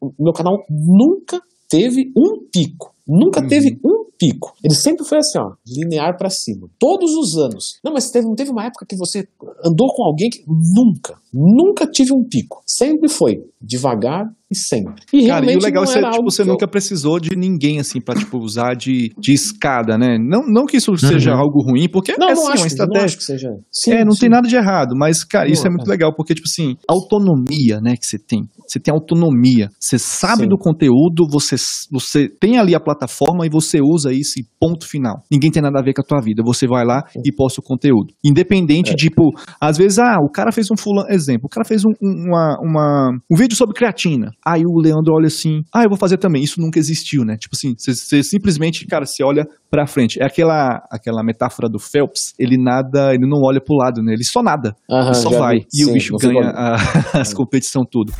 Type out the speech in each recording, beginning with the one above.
o meu canal nunca teve um pico. Nunca Uhum. teve um pico. Ele sempre foi assim, ó, linear pra cima. Todos os anos. Não, mas teve, não teve uma época que você andou com alguém que. Nunca. Nunca tive um pico. Sempre foi. Devagar e sempre. E Cara, e o legal é não que tipo, você eu- nunca precisou de ninguém, assim, pra, tipo, usar de, de escada, né? Não, não que isso seja algo ruim, porque Não, é, não assim, acho, uma não estratégia. acho que seja. Sim, é, não sim. tem nada de errado, mas, cara, isso Não, é muito é. legal, porque, tipo assim, autonomia, né, que você tem. Você tem autonomia. Você sabe Sim. do conteúdo, você, você tem ali a plataforma e você usa isso e ponto final. Ninguém tem nada a ver com a tua vida. Você vai lá e posta o conteúdo. Independente, É. tipo, às vezes, ah, o cara fez um fulano, exemplo, o cara fez um- uma, uma- um vídeo sobre creatina. Aí o Leandro olha assim, ah, eu vou fazer também. Isso nunca existiu, né? Tipo assim, você, simplesmente, cara, você olha pra frente. É aquela, aquela metáfora do Phelps, ele nada, ele não olha pro lado, né? Ele só nada. Aham, Ele só vai. vi. E o Sim, bicho não ganha a- as competições tudo.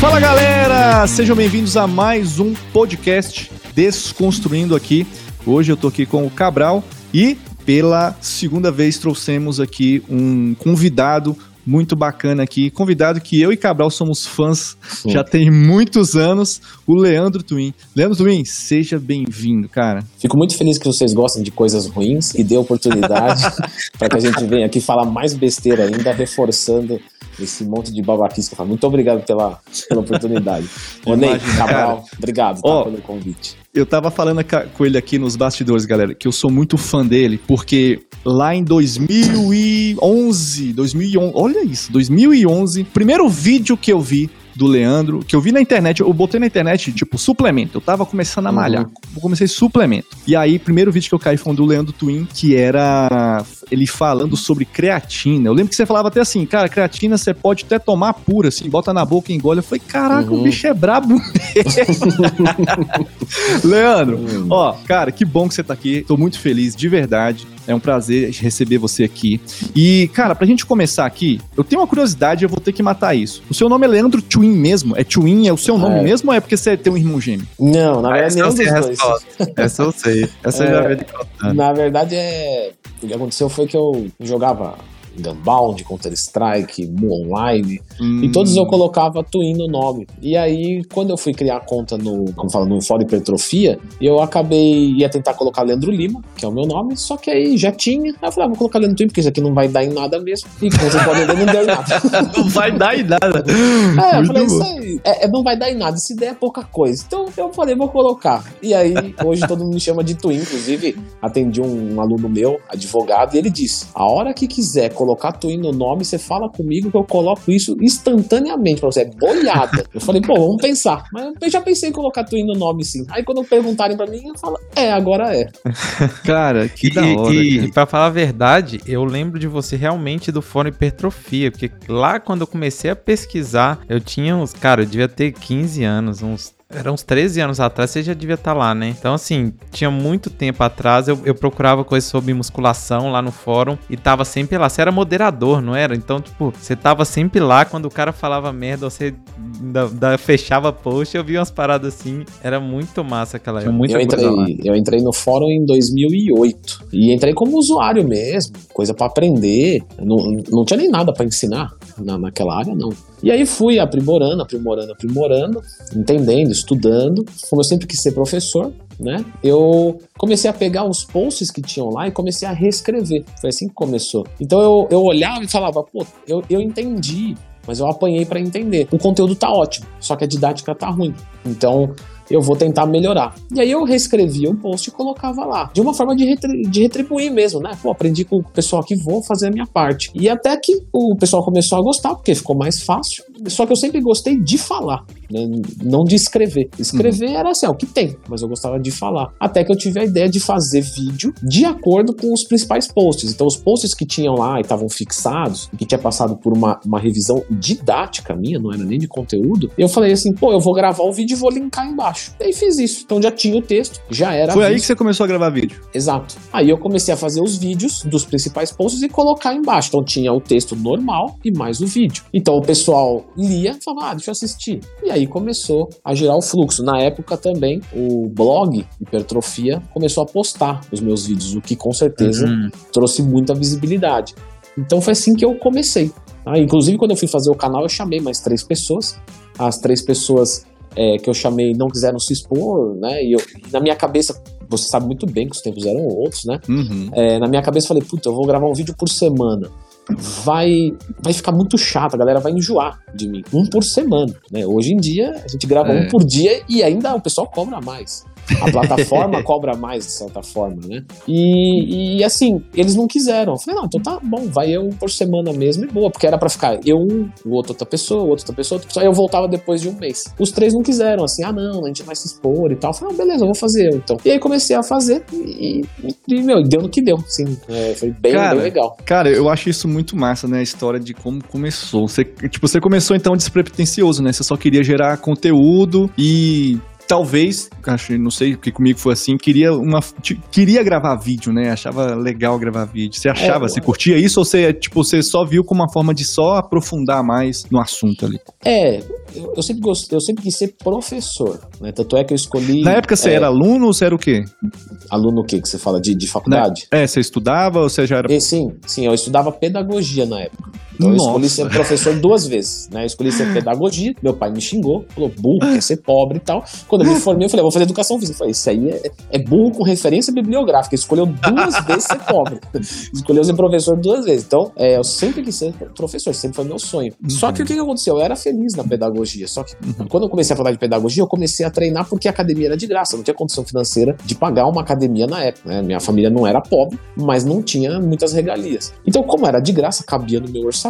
Fala galera, sejam bem-vindos a mais um podcast Desconstruindo aqui. Hoje eu tô aqui com o Cabral e pela segunda vez trouxemos aqui um convidado muito bacana aqui, convidado que eu e Cabral somos fãs já tem muitos anos, o Leandro Twin. Leandro Twin, seja bem-vindo, cara. Fico muito feliz que vocês gostam de coisas ruins e dê oportunidade para que a gente venha aqui falar mais besteira ainda, reforçando esse monte de babaquice que eu falo. Muito obrigado pela, pela oportunidade. Ô, Ney, Cabral, obrigado tá, Ó, pelo convite. Eu tava falando com ele aqui nos bastidores, galera, que eu sou muito fã dele, porque lá em 2011, 2011, olha isso, 2011, primeiro vídeo que eu vi do Leandro, que eu vi na internet, eu botei na internet, tipo, suplemento. Eu tava começando a Uhum. malhar. Eu comecei suplemento. E aí, primeiro vídeo que eu caí foi um do Leandro Twin, que era ele falando sobre creatina. Eu lembro que você falava até assim, cara, creatina você pode até tomar pura, assim, bota na boca e engole. Eu falei, caraca, o Uhum. bicho é brabo Leandro, Hum. ó, cara, que bom que você tá aqui. Tô muito feliz, de verdade. É um prazer receber você aqui. E, cara, pra gente começar aqui, eu tenho uma curiosidade, eu vou ter que matar isso. O seu nome é Leandro Twin mesmo? É Twin? É o seu nome É. mesmo ou é porque você tem um irmão gêmeo? Não, na verdade, Essa nenhum dos dois. Essa eu sei. Essa eu já vi de contando. Na verdade, é. O que aconteceu foi que eu jogava Gunbound, Counter-Strike, Mu Online. Hum. E todos eu colocava Twin no nome. E aí, quando eu fui criar a conta no, como fala, no Fórum Hipertrofia, eu acabei, ia tentar colocar Leandro Lima, que é o meu nome, só que aí já tinha. Aí eu falei, ah, vou colocar Leandro Twin, porque isso aqui não vai dar em nada mesmo. E como vocês podem ver, não deu em nada. Não vai dar em nada. É, eu falei, bom. isso aí é, é- não vai dar em nada, se der é pouca coisa. Então eu falei, vou colocar. E aí, hoje todo mundo me chama de Twin, inclusive atendi um aluno meu, advogado, e ele disse: a hora que quiser colocar Twin no nome, você fala comigo que eu coloco isso instantaneamente pra você. É boiada. Eu falei, pô, vamos pensar. Mas eu já pensei em colocar Twin no nome sim. Aí quando perguntarem pra mim, eu falo, é, agora é. Cara, que E, da hora. e, cara. e pra falar a verdade, eu lembro de você realmente do Fórum Hipertrofia, porque lá quando eu comecei a pesquisar, eu tinha uns, cara, eu devia ter 15 anos, uns era uns 13 anos atrás, você já devia estar lá, né? Então, assim, tinha muito tempo atrás, eu, eu procurava coisas sobre musculação lá no fórum e tava sempre lá. Você era moderador, não era? Então, tipo, você tava sempre lá quando o cara falava merda, você da, da- fechava post, eu vi umas paradas assim. Era muito massa aquela época. muita eu coisa lá. entrei, eu entrei no fórum em 2008 e entrei como usuário mesmo, coisa pra aprender. Não, não tinha nem nada pra ensinar na, naquela área, não. E aí fui aprimorando, aprimorando, aprimorando, entendendo, estudando. Como eu sempre quis ser professor, né? Eu comecei a pegar os posts que tinham lá e comecei a reescrever. Foi assim que começou. Então eu, eu olhava e falava, pô, eu, eu entendi, mas eu apanhei pra entender. O conteúdo tá ótimo, só que a didática tá ruim. Então eu vou tentar melhorar. E aí eu reescrevia o post e colocava lá. De uma forma de, retri- de retribuir mesmo, né? Pô, aprendi com o pessoal aqui, vou fazer a minha parte. E até que o pessoal começou a gostar, porque ficou mais fácil. Só que eu sempre gostei de falar, né? Não de escrever. Escrever era assim, ó, o que tem, mas eu gostava de falar. Até que eu tive a ideia de fazer vídeo de acordo com os principais posts. Então, os posts que tinham lá e estavam fixados, e que tinha passado por uma, uma revisão didática minha, não era nem de conteúdo, eu falei assim, pô, eu vou gravar o vídeo e vou linkar embaixo. E aí fiz isso. Então já tinha o texto, já era Foi aí que você começou a gravar vídeo. Exato. Aí eu comecei a fazer os vídeos dos principais posts e colocar embaixo. Então tinha o texto normal e mais o vídeo. Então o pessoal lia, falava, ah, deixa eu assistir. E aí começou a girar o fluxo. Na época também, o blog Hipertrofia começou a postar os meus vídeos, o que com certeza uhum. trouxe muita visibilidade. Então foi assim que eu comecei. Ah, inclusive, quando eu fui fazer o canal, eu chamei mais três pessoas. As três pessoas é, que eu chamei não quiseram se expor, né? E, eu, na minha cabeça, você sabe muito bem que os tempos eram outros, né? Uhum. É, na minha cabeça, eu falei, puta, eu vou gravar um vídeo por semana. Vai, vai ficar muito chato, a galera vai enjoar de mim. Um por semana, né? Hoje em dia, a gente grava é. um por dia e ainda o pessoal cobra mais. A plataforma cobra mais, de certa forma, né? E, e assim, eles não quiseram. Eu falei, não, então tá bom, vai eu por semana mesmo e boa, porque era para ficar eu um, o outro outra pessoa, o outro outra pessoa, outra pessoa. Aí eu voltava depois de um mês. Os três não quiseram, assim, ah, não, a gente vai se expor e tal. Eu falei, ah, beleza, eu vou fazer eu, então. E aí comecei a fazer e, e, e meu, deu no que deu, assim. É, foi bem, cara, bem legal. Cara, eu acho isso muito massa, né? A história de como começou. Você, tipo, você começou então despretensioso, né? Você só queria gerar conteúdo e talvez, acho, não sei, porque comigo foi assim, queria uma queria gravar vídeo, né? Achava legal gravar vídeo. Você achava, é, você curtia isso ou você, tipo, você só viu como uma forma de só aprofundar mais no assunto ali? É, eu, eu sempre gostei, eu sempre quis ser professor, né? Tanto é que eu escolhi Na época você é, era aluno ou você era o quê? Aluno o quê que você fala de, de faculdade? É, você estudava ou você já era e, Sim, sim, eu estudava pedagogia na época. Então Nossa. eu escolhi ser professor duas vezes, né? Eu escolhi ser pedagogia, meu pai me xingou, falou burro, quer ser pobre e tal. Quando eu me formei, eu falei, vou fazer educação física. Eu falei, isso aí é, é burro com referência bibliográfica. Escolheu duas vezes ser pobre. Escolheu ser professor duas vezes. Então, é, eu sempre quis ser professor, sempre foi meu sonho. Uhum. Só que o que aconteceu? Eu era feliz na pedagogia. Só que uhum. quando eu comecei a falar de pedagogia, eu comecei a treinar porque a academia era de graça. não tinha condição financeira de pagar uma academia na época. Né? Minha família não era pobre, mas não tinha muitas regalias. Então, como era de graça, cabia no meu orçamento,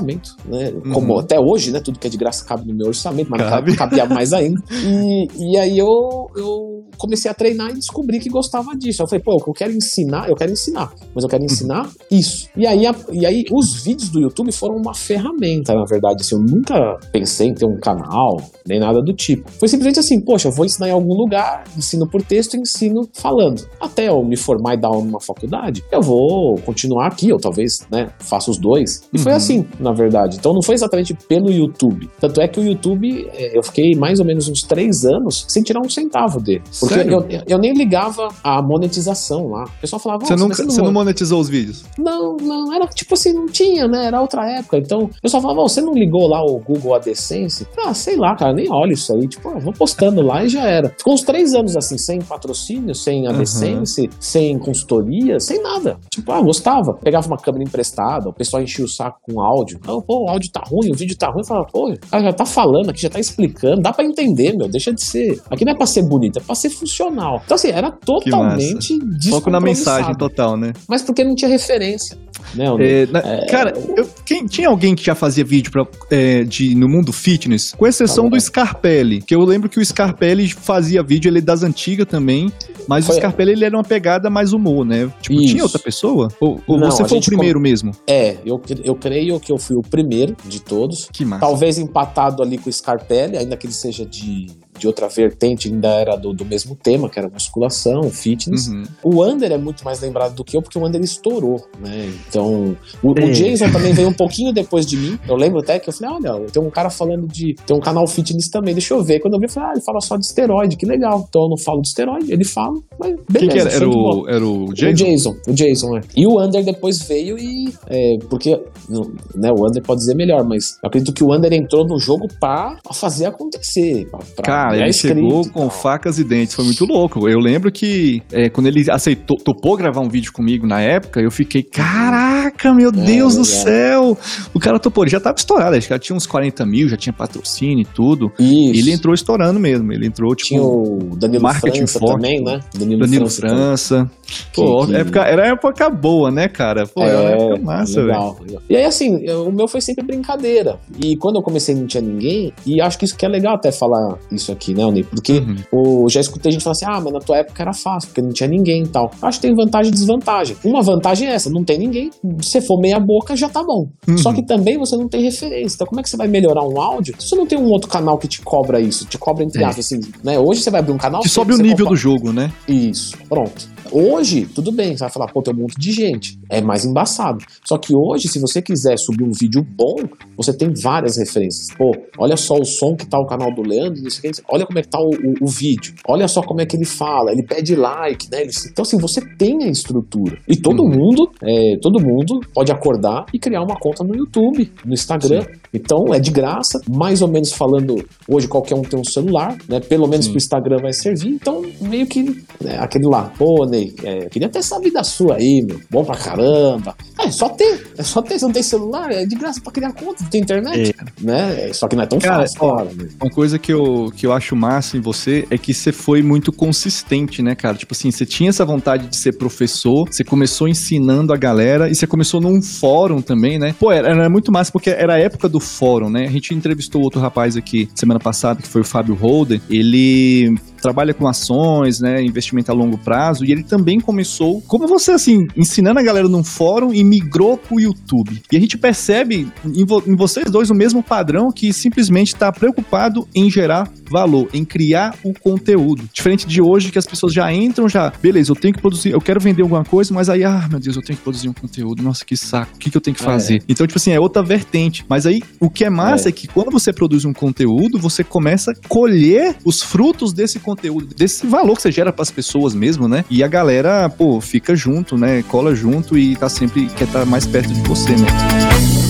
né? Como uhum. até hoje, né? Tudo que é de graça cabe no meu orçamento, mas cabe. cabia mais ainda. E, e aí eu, eu comecei a treinar e descobri que gostava disso. Eu falei, pô, eu quero ensinar, eu quero ensinar, mas eu quero ensinar isso. E aí, a, e aí os vídeos do YouTube foram uma ferramenta, na verdade. Assim, eu nunca pensei em ter um canal, nem nada do tipo. Foi simplesmente assim, poxa, eu vou ensinar em algum lugar, ensino por texto e ensino falando. Até eu me formar e dar uma faculdade, eu vou continuar aqui, ou talvez, né, faça os dois. E uhum. foi assim, na verdade. Então não foi exatamente pelo YouTube. Tanto é que o YouTube, é, eu fiquei mais ou menos uns três anos sem tirar um centavo dele. Porque eu, eu, nem ligava a monetização lá. O pessoal falava, você, nunca, você não monetizou os vídeos? Não, não, era tipo assim, não tinha, né? Era outra época. Então, o pessoal falava, você não ligou lá o Google AdSense? Ah, sei lá, cara, nem olho isso aí. Tipo, ah, vou postando lá e já era. Ficou uns três anos assim, sem patrocínio, sem AdSense, uhum. sem consultoria, sem nada. Tipo, ah, gostava. Pegava uma câmera emprestada, o pessoal enchia o saco com áudio. Ah, pô, o áudio tá ruim, o vídeo tá ruim. Eu falava, pô, o cara já tá falando aqui, já tá explicando, dá para entender, meu, deixa de ser. Aqui não é pra ser bonito, é pra ser funcional. Então, assim, era totalmente Foco na mensagem total, né? Mas porque não tinha referência. Né, é, na, é, cara, eu, quem, tinha alguém que já fazia vídeo pra, é, de, no mundo fitness, com exceção tá do Scarpelli, que eu lembro que o Scarpelli fazia vídeo, ele é das antigas também, mas foi. o Scarpelli ele era uma pegada mais humor, né? Tipo, Isso. tinha outra pessoa? Ou, ou Não, você foi o primeiro com... mesmo? É, eu, eu creio que eu fui o primeiro de todos. Que massa. Talvez empatado ali com o Scarpelli, ainda que ele seja de de outra vertente, ainda era do, do mesmo tema, que era musculação, fitness. Uhum. O Under é muito mais lembrado do que eu, porque o Under estourou, né? Então, o, o, Jason também veio um pouquinho depois de mim. Eu lembro até que eu falei, olha, tem um cara falando de. Tem um canal fitness também, deixa eu ver. Quando eu vi, eu falei, ah, ele fala só de esteroide, que legal. Então eu não falo de esteroide, ele fala, mas beleza. Quem que era? Era o, era o Jason? O Jason, o Jason, é. E o Under depois veio e. É, porque, né, o Under pode dizer melhor, mas eu acredito que o Under entrou no jogo pra, pra fazer acontecer. Pra, pra cara, ele chegou com facas e dentes, foi muito louco. Eu lembro que é, quando ele aceitou, topou gravar um vídeo comigo na época, eu fiquei, caraca, meu é, Deus do céu! O cara topou, ele já tava estourado, acho que já tinha uns 40 mil, já tinha patrocínio e tudo. Isso. ele entrou estourando mesmo, ele entrou, tipo, tinha o Danilo marketing França forte. também, né? Danilo, Danilo França. França. Pô, que, Época, era época boa, né, cara? Pô, é, era época massa, velho. E aí, assim, o meu foi sempre brincadeira. E quando eu comecei não tinha ninguém, e acho que isso que é legal até falar isso aqui, né, Oni? Porque uhum. o, já escutei gente falar assim, ah, mas na tua época era fácil, porque não tinha ninguém e tal. Acho que tem vantagem e desvantagem. Uma vantagem é essa, não tem ninguém. Se for meia boca, já tá bom. Uhum. Só que também você não tem referência. Então como é que você vai melhorar um áudio se você não tem um outro canal que te cobra isso? Te cobra entre é. aspas, assim, né? Hoje você vai abrir um canal... Que sobe o nível do jogo, né? Isso, pronto. Hoje, tudo bem, você vai falar, pô, tem um monte de gente. É mais embaçado. Só que hoje, se você quiser subir um vídeo bom, você tem várias referências. Pô, olha só o som que tá o canal do Leandro, olha como é que tá o, o, o vídeo. Olha só como é que ele fala, ele pede like, né? Ele, então, assim, você tem a estrutura. E todo uhum. mundo, é, todo mundo pode acordar e criar uma conta no YouTube, no Instagram. Sim. Então, é de graça, mais ou menos falando, hoje qualquer um tem um celular, né? Pelo menos Sim. pro Instagram vai servir. Então, meio que né, aquele lá, pô, Ney, é, queria ter essa vida sua aí, meu. Bom pra caramba. É só ter, é só ter. Você não tem celular, é de graça pra criar conta, tem internet, é. né? Só que não é tão Cara, fácil, ó, né? Uma coisa que eu, que eu acho massa em você é que você foi muito consistente, né, cara? Tipo assim, você tinha essa vontade de ser professor, você começou ensinando a galera e você começou num fórum também, né? Pô, era, era muito massa porque era a época do fórum, né? A gente entrevistou outro rapaz aqui semana passada, que foi o Fábio Holder. Ele trabalha com ações, né, investimento a longo prazo, e ele também começou, como você, assim, ensinando a galera num fórum e migrou pro YouTube. E a gente percebe em, vo em vocês dois o mesmo padrão que simplesmente está preocupado em gerar valor, em criar o conteúdo. Diferente de hoje, que as pessoas já entram, já, beleza, eu tenho que produzir, eu quero vender alguma coisa, mas aí, ah, meu Deus, eu tenho que produzir um conteúdo, nossa, que saco, o que, que eu tenho que é. fazer? É. Então, tipo assim, é outra vertente. Mas aí, o que é massa é. é que quando você produz um conteúdo, você começa a colher os frutos desse conteúdo conteúdo, desse valor que você gera para as pessoas mesmo, né? E a galera, pô, fica junto, né? Cola junto e tá sempre quer estar tá mais perto de você, né?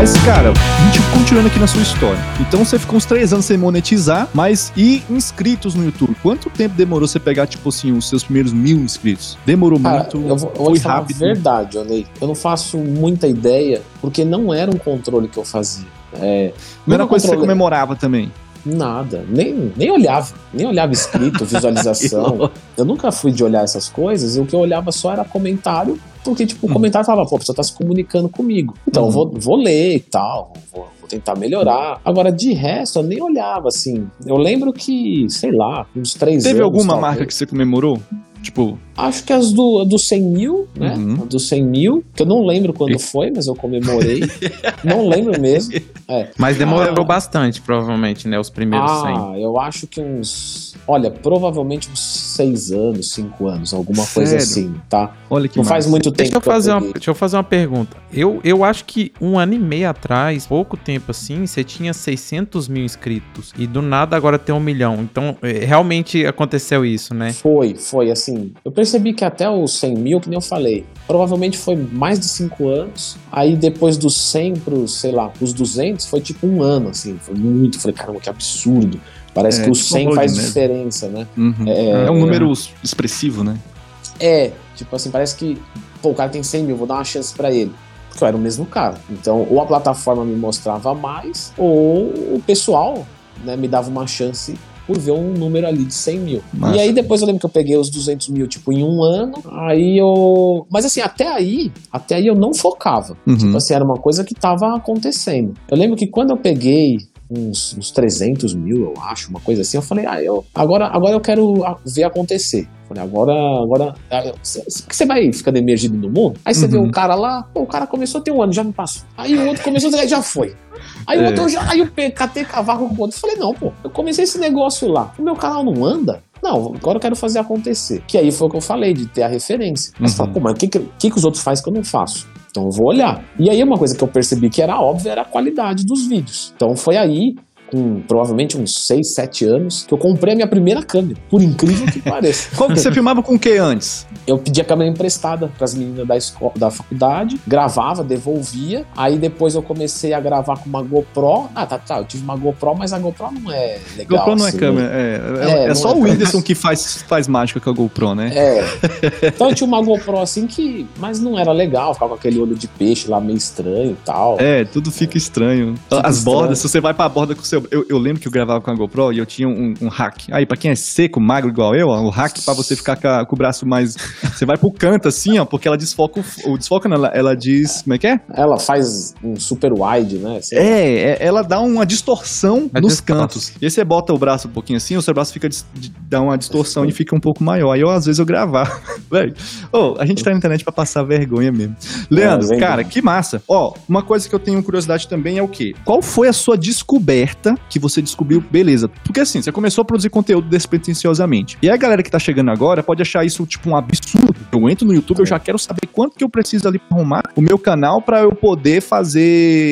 Mas, cara, a gente continuando aqui na sua história. Então você ficou uns três anos sem monetizar, mas e inscritos no YouTube? Quanto tempo demorou você pegar, tipo assim, os seus primeiros mil inscritos? Demorou cara, muito? Eu vou, eu vou foi rápido? verdade, Olei. Eu não faço muita ideia, porque não era um controle que eu fazia. É, não era coisa que você comemorava também. Nada, nem, nem olhava, nem olhava escrito, visualização. eu nunca fui de olhar essas coisas, e o que eu olhava só era comentário porque, tipo, o uhum. comentário falava, pô, a pessoa tá se comunicando comigo. Então, uhum. eu vou, vou ler e tal, vou, vou tentar melhorar. Agora, de resto, eu nem olhava, assim. Eu lembro que, sei lá, uns três Teve anos, alguma talvez. marca que você comemorou? Tipo. Acho que as do, do 100 mil, né? Uhum. Do 100 mil, que eu não lembro quando foi, mas eu comemorei. não lembro mesmo. É. Mas demorou ah, bastante, provavelmente, né? Os primeiros ah, 100. Ah, eu acho que uns. Olha, provavelmente uns 6 anos, 5 anos, alguma Sério? coisa assim, tá? Olha que Não massa. faz muito tempo. Deixa eu, fazer uma, deixa eu fazer uma pergunta. Eu, eu acho que um ano e meio atrás, pouco tempo assim, você tinha 600 mil inscritos. E do nada agora tem um milhão. Então, é, realmente aconteceu isso, né? Foi, foi assim assim, eu percebi que até os 100 mil, que nem eu falei, provavelmente foi mais de 5 anos. Aí depois dos 100 pros, sei lá, os 200, foi tipo um ano, assim, foi muito. Falei, caramba, que absurdo. Parece é, que o 100 tipo faz mesmo. diferença, né? Uhum. É, é, um número expressivo, né? É, tipo assim, parece que, pô, o cara tem 100 mil, vou dar uma chance para ele porque eu era o mesmo cara. Então, ou a plataforma me mostrava mais, ou o pessoal né, me dava uma chance por ver um número ali de 100 mil. E aí depois eu lembro que eu peguei os 200 mil, tipo, em um ano, aí eu... Mas assim, até aí, até aí eu não focava. Uhum. Tipo assim, era uma coisa que tava acontecendo. Eu lembro que quando eu peguei uns, uns 300 mil, eu acho, uma coisa assim. Eu falei, ah, eu, agora, agora eu quero ver acontecer. Falei, agora, agora, você vai ficando emergido no mundo? Aí você uhum. vê um cara lá, pô, o cara começou a ter um ano, já me passou. Aí o outro começou, já foi. Aí o é. outro, já, aí eu catei cavaco com o outro. Falei, não, pô, eu comecei esse negócio lá. O meu canal não anda? Não, agora eu quero fazer acontecer. Que aí foi o que eu falei, de ter a referência. Mas uhum. fala, pô, mas o que, que, que os outros fazem que eu não faço? Então eu vou olhar. E aí uma coisa que eu percebi que era óbvia era a qualidade dos vídeos. Então foi aí com provavelmente uns 6, 7 anos, que eu comprei a minha primeira câmera, por incrível que pareça. Como que você filmava com o que antes? Eu pedia a câmera emprestada para as meninas da escola, da faculdade, gravava, devolvia. Aí depois eu comecei a gravar com uma GoPro. Ah, tá, tá, eu tive uma GoPro, mas a GoPro não é legal. GoPro não é assim, é câmera, é, é, é, é só é o Whindersson que faz, faz mágica com a GoPro, né? É. Então eu tinha uma GoPro assim que, mas não era legal, ficava com aquele olho de peixe lá meio estranho e tal. É, tudo fica estranho. Fica As estranho. bordas, se você vai para a borda com o seu eu, eu, eu lembro que eu gravava com a GoPro e eu tinha um, um hack. Aí, pra quem é seco, magro igual eu, ó, o hack pra você ficar com, a- com o braço mais. Você vai pro canto assim, ó, porque ela desfoca o. o desfoca, não, ela, ela diz. Como é que é? Ela faz um super wide, né? Sei. É, é, ela dá uma distorção Uma nos cantos. E aí você bota o braço um pouquinho assim, o seu braço fica dá uma distorção e fica um pouco maior. Aí eu, às vezes, eu gravava. Velho, ô, a gente tá na internet pra passar vergonha mesmo. Leandro, lembro. cara, que massa. Ó, uma coisa que eu tenho curiosidade também é o quê? Qual foi a sua descoberta que você descobriu, beleza? Porque assim, você começou a produzir conteúdo despretensiosamente. E a galera que tá chegando agora pode achar isso, tipo, um absurdo. Eu entro no YouTube, eu já quero saber quanto que eu preciso ali pra arrumar o meu canal pra eu poder fazer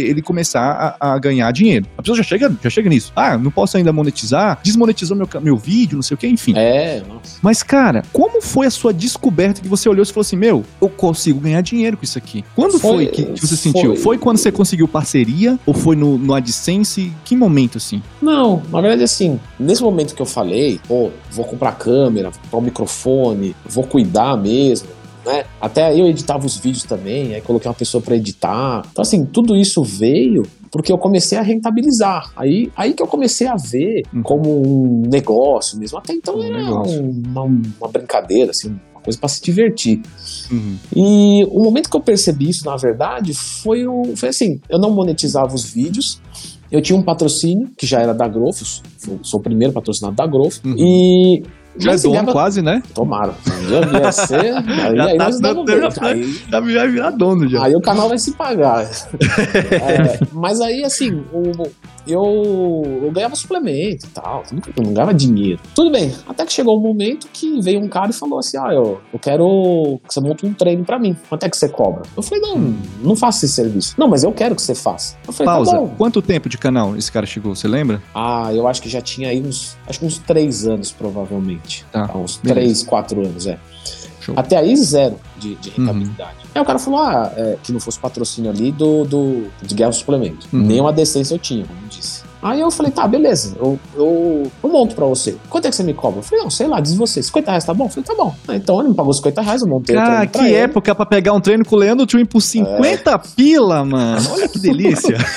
ele começar a, a ganhar dinheiro. A pessoa já chega, já chega nisso. Ah, não posso ainda monetizar, desmonetizou meu, meu vídeo, não sei o que, enfim. É, nossa. Mas, cara, como foi a sua descoberta que você olhou e falou assim: Meu, eu consigo ganhar dinheiro com isso aqui? Quando foi, Foi- que, que você foi- sentiu? Foi quando você conseguiu parceria? Ou foi no, no AdSense? Que momento assim? Não, na verdade, assim, nesse momento que eu falei, pô, vou comprar câmera, vou comprar um microfone, vou cuidar mesmo, né? Até eu editava os vídeos também, aí coloquei uma pessoa pra editar. Então, assim, tudo isso veio porque eu comecei a rentabilizar. Aí, aí que eu comecei a ver Hum. como um negócio mesmo. Até então Um era uma, uma brincadeira, assim, uma coisa pra se divertir. Uhum. E o momento que eu percebi isso, na verdade, foi, o, foi assim: eu não monetizava os vídeos. Eu tinha um patrocínio, que já era da eu sou o primeiro patrocinado da Growth, Uhum. e. Já é dono quase, né? Tomara. Já ia ser. Aí, Já aí tá nós damos dando- bem. Aí, Já vai virar dono já. aí o canal vai se pagar. É, mas aí, assim, o- eu, eu ganhava suplemento e tal. Eu não ganhava dinheiro. Tudo bem. Até que chegou um momento que veio um cara e falou assim: Ah, eu, eu quero que você monte um treino pra mim. Quanto é que você cobra? Eu falei: Não, não faço esse serviço. Não, mas eu quero que você faça. Eu falei: Pausa. Tá bom. Quanto tempo de canal esse cara chegou? Você lembra? Ah, eu acho que já tinha aí uns. Acho que uns três anos, provavelmente. Tá, Ah, uns beleza. três, quatro anos, é. Show. Até aí, zero de, de Uhum. rentabilidade. Aí o cara falou ah, é, que não fosse patrocínio ali do, do, de Guerra Suplemento. Uhum. Nem uma decência eu tinha, como disse. Aí eu falei, tá, beleza, eu, eu, eu monto pra você. Quanto é que você me cobra? Eu falei, não, sei lá, diz você. 50 reais tá bom? Eu falei, tá bom. Ah, Então ele me pagou 50 reais, eu montei o Cara, pra que ele. época pra pegar um treino com o Leandro Twin por 50 pila, mano. Olha que delícia.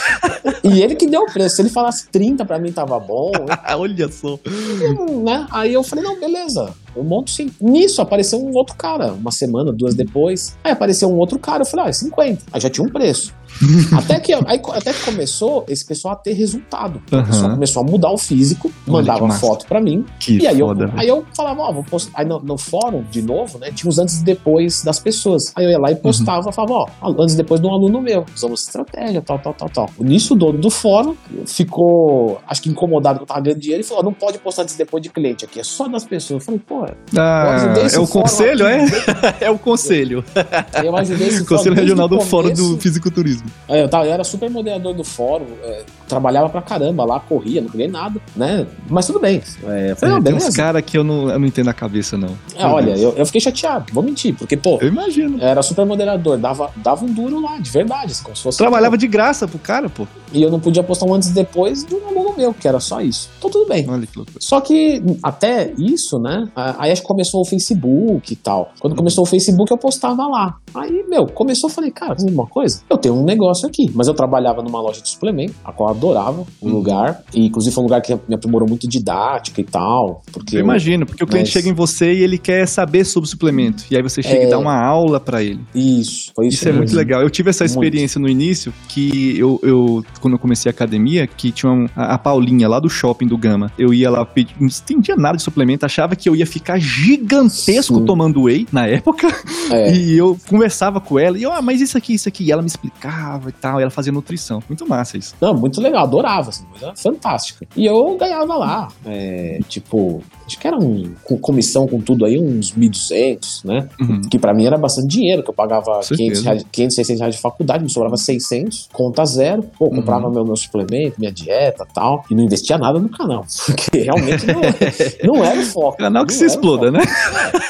E ele que deu o preço. Se ele falasse 30 pra mim tava bom, Olha só. eu, né? Aí eu falei, não, beleza, eu monto sim. Nisso apareceu um outro cara, uma semana, duas depois. Aí apareceu um outro cara, eu falei, ah, é 50. Aí já tinha um preço. até, que, aí, até que começou esse pessoal a ter resultado. O Aham. pessoal começou a mudar o físico, Olha mandava foto pra mim. Que e aí foda. eu, aí eu falava, ó, vou postar. Aí no, no fórum, de novo, né? Tinha os antes e depois das pessoas. Aí eu ia lá e postava, falava, ó, antes e depois de um aluno meu. Usamos estratégia, tal, tal, tal, tal. Nisso, o dono do fórum ficou, acho que incomodado que eu tava ganhando dinheiro e falou: não pode postar antes e depois de cliente aqui, é só das pessoas. Eu falei, pô, eu Ah, esse é o conselho, é? aqui, É o conselho. Eu ajudei esse. Conselho Regional do Fórum do. Fisiculturismo. É, eu, tava, eu era super moderador do fórum, é, trabalhava pra caramba lá, corria, não ganhei nada, né? Mas tudo bem. É, falei, É, não, tem uns caras que eu não, eu não entendo a cabeça, não. É, olha, eu, eu fiquei chateado, vou mentir, porque, pô, Eu imagino. era super moderador, dava, dava um duro lá, de verdade, como se fosse. Trabalhava de graça pro cara, pô. E eu não podia postar um antes e depois de um aluno meu, que era só isso. Então tudo bem. Olha que loucura. Só que até isso, né? Aí acho que começou o Facebook e tal. Quando começou o Facebook, eu postava lá. Aí, meu, começou, eu falei, cara, uma coisa? Eu tenho um negócio aqui. Mas eu trabalhava numa loja de suplemento, a qual eu adorava o Uhum. lugar. E inclusive foi um lugar que me aprimorou muito didática e tal. Porque Eu imagino, porque o cliente Mas- chega em você e ele quer saber sobre suplemento. E aí você chega É. e dá uma aula pra ele. Isso, foi isso. Isso é muito mesmo. legal. Eu tive essa Muito. experiência no início, que eu, eu quando eu comecei a academia, que tinha um- a, a Paulinha lá do shopping do Gama. Eu ia lá pedir, não entendia nada de suplemento, achava que eu ia ficar gigantesco Sim. tomando whey na época. É. E eu conversava com ela, e eu, ah, mas isso aqui, isso aqui. E ela me explicava e tal, e ela fazia nutrição. Muito massa isso. Não, muito legal, adorava, assim, coisa fantástica. E eu ganhava lá, é, tipo, acho que era um, com comissão com tudo aí, uns 1.200, né? Uhum. Que pra mim era bastante dinheiro, que eu pagava Certeza. 500, reais, 500, 600 reais de faculdade, me sobrava 600, conta zero. Pô, Uhum. comprava meu, meu suplemento, minha dieta tal, e não investia nada no canal, porque realmente não, não era o foco. Canal que se exploda, né?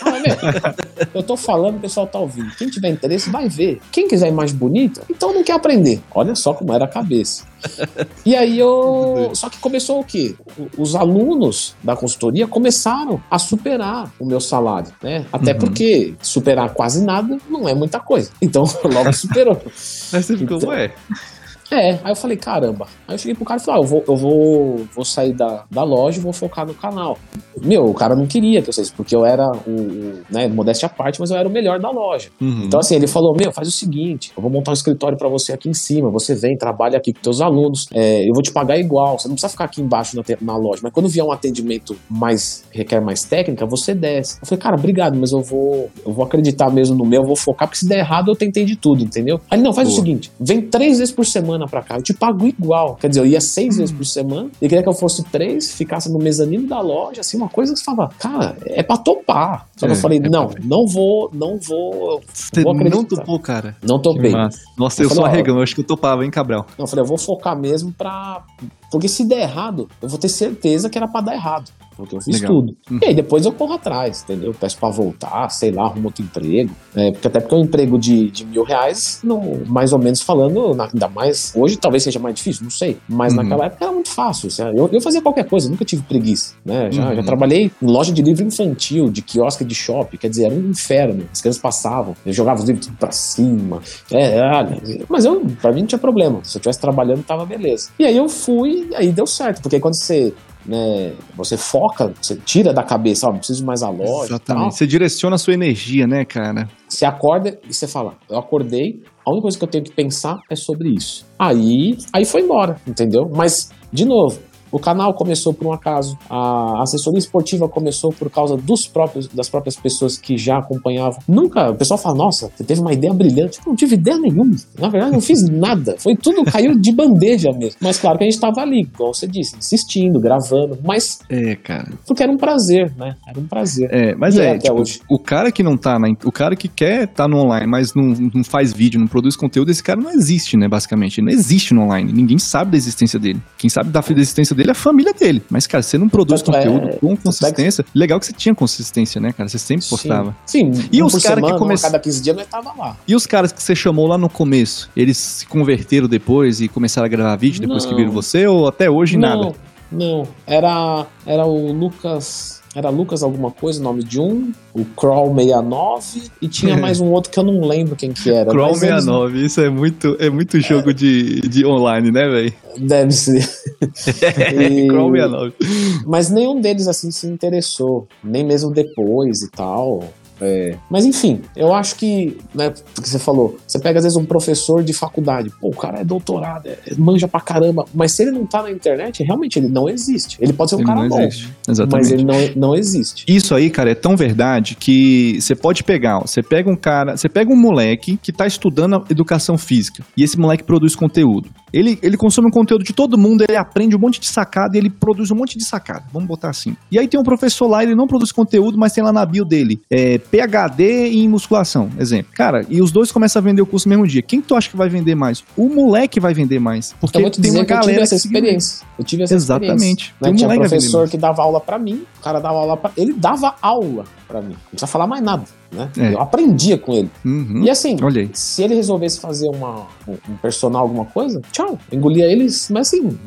Ah, meu, eu tô falando, o pessoal tá ouvindo. Quem tiver interesse, vai ver. Quem quiser ir mais bonito, então não quer aprender. Olha só como era a cabeça. E aí eu. Só que começou o quê? Os alunos da consultoria começaram a superar o meu salário, né? Até Uhum. porque superar quase nada não é muita coisa. Então logo superou. Aí você ficou, Então- ué. É, aí eu falei, caramba. Aí eu cheguei pro cara e falei, ah, eu vou, eu vou, vou sair da, da loja e vou focar no canal. Meu, o cara não queria que eu saísse, porque eu era o, o né, modéstia à parte, mas eu era o melhor da loja. Uhum. Então, assim, ele falou: Meu, faz o seguinte, eu vou montar um escritório pra você aqui em cima, você vem, trabalha aqui com teus alunos, é, eu vou te pagar igual, você não precisa ficar aqui embaixo na, na loja, mas quando vier um atendimento mais, requer mais técnica, você desce. Eu falei, cara, obrigado, mas eu vou, eu vou acreditar mesmo no meu, eu vou focar, porque se der errado eu tentei de tudo, entendeu? Aí, não, faz o Boa. seguinte, vem três vezes por semana pra cá, eu te pago igual. Quer dizer, eu ia seis vezes por semana, ele queria que eu fosse três, ficasse no mezanino da loja, assim, uma coisa que você fala, cara, é pra topar. Só que É, eu falei, é não, pra- não vou, não vou, Você vou não topou, cara. Não topei. Nossa, Eu eu, sou falei, arregão, eu acho que eu topava, hein, Cabral? Não, eu falei, eu vou focar mesmo pra. Porque se der errado, eu vou ter certeza que era pra dar errado. Porque eu fiz Legal. tudo. Uhum. E aí depois eu corro atrás, entendeu? Peço pra voltar, sei lá, arrumo outro emprego. É, porque até porque um emprego de, de mil reais, não, mais ou menos falando, ainda mais. Hoje talvez seja mais difícil, não sei. Mas Uhum. naquela época era muito fácil. assim, Eu, eu fazia qualquer coisa, nunca tive preguiça. Né? Já, Uhum. já trabalhei em loja de livro infantil, de quiosque de shopping. Quer dizer, era um inferno. As crianças passavam, eu jogava os livros tudo pra cima. É, olha, mas eu, pra mim não tinha problema. Se eu estivesse trabalhando, tava beleza. E aí eu fui, aí deu certo, porque quando você, né, você foca, você tira da cabeça, ó, não preciso mais a loja. Exatamente. Você direciona a sua energia, né, cara? Você acorda e você fala, eu acordei, a única coisa que eu tenho que pensar é sobre isso. Aí, aí foi embora, entendeu? Mas, de novo, o canal começou por um acaso, a assessoria esportiva começou por causa dos próprios, das próprias pessoas que já acompanhavam. Nunca, o pessoal fala, nossa, você teve uma ideia brilhante. Eu não tive ideia nenhuma. Na verdade, não fiz nada. Foi tudo, caiu de bandeja mesmo. Mas claro que a gente estava ali, igual você disse, insistindo, gravando, mas É, cara. porque era um prazer, né? Era um prazer. É, mas E é é, até tipo, hoje. o cara que não tá na, o cara que quer tá no online, mas não, não faz vídeo, não produz conteúdo, esse cara não existe, né, basicamente. Ele não existe no online. Ninguém sabe da existência dele. Quem sabe da existência dele é a família dele. Mas, cara, você não produz Tanto é- conteúdo com é que- consistência. Legal que você tinha consistência, né, cara? Você sempre postava. Sim, sim E um os por cara que semana, um a come- cada 15 dias nós tava lá. E os caras que você chamou lá no começo, eles se converteram depois e começaram a gravar vídeo depois Não. que viram você ou até hoje não, nada? Não, era, era o Lucas. Era Lucas alguma coisa, o nome de um, o Crawl 69, e tinha mais um outro que eu não lembro quem que era. Crawl mas eles- 69, isso é muito, é muito jogo de, de online, né, velho? Deve ser. E- Crawl 69. Mas nenhum deles assim se interessou, nem mesmo depois e tal. É, Mas enfim, eu acho que, né, porque você falou, você pega às vezes um professor de faculdade, pô, o cara é doutorado, é, manja pra caramba, mas se ele não tá na internet, realmente ele não existe. Ele pode ser um Ele cara não bom, mas ele não, não existe. Isso aí, cara, é tão verdade que você pode pegar, ó, você pega um cara, você pega um moleque que tá estudando educação física e esse moleque produz conteúdo. Ele, ele consome o conteúdo de todo mundo, ele aprende um monte de sacada e ele produz um monte de sacada. Vamos botar assim. E aí tem um professor lá, ele não produz conteúdo, mas tem lá na bio dele é, PHD em musculação, exemplo. Cara, e os dois começam a vender o curso no mesmo dia. Quem que tu acha que vai vender mais? O moleque vai vender mais. Porque eu vou te tem uma que eu tive galera essa experiência. Eu tive essa Exatamente. experiência. Tem Né? um Tinha moleque professor que dava aula pra mim, o cara dava aula pra ele dava aula pra mim. Não precisa falar mais nada, né? É. Eu aprendia com ele. Uhum. E assim, Olha aí. se ele resolvesse fazer uma, um personal, alguma coisa, tchau. Engolia eles, mas assim,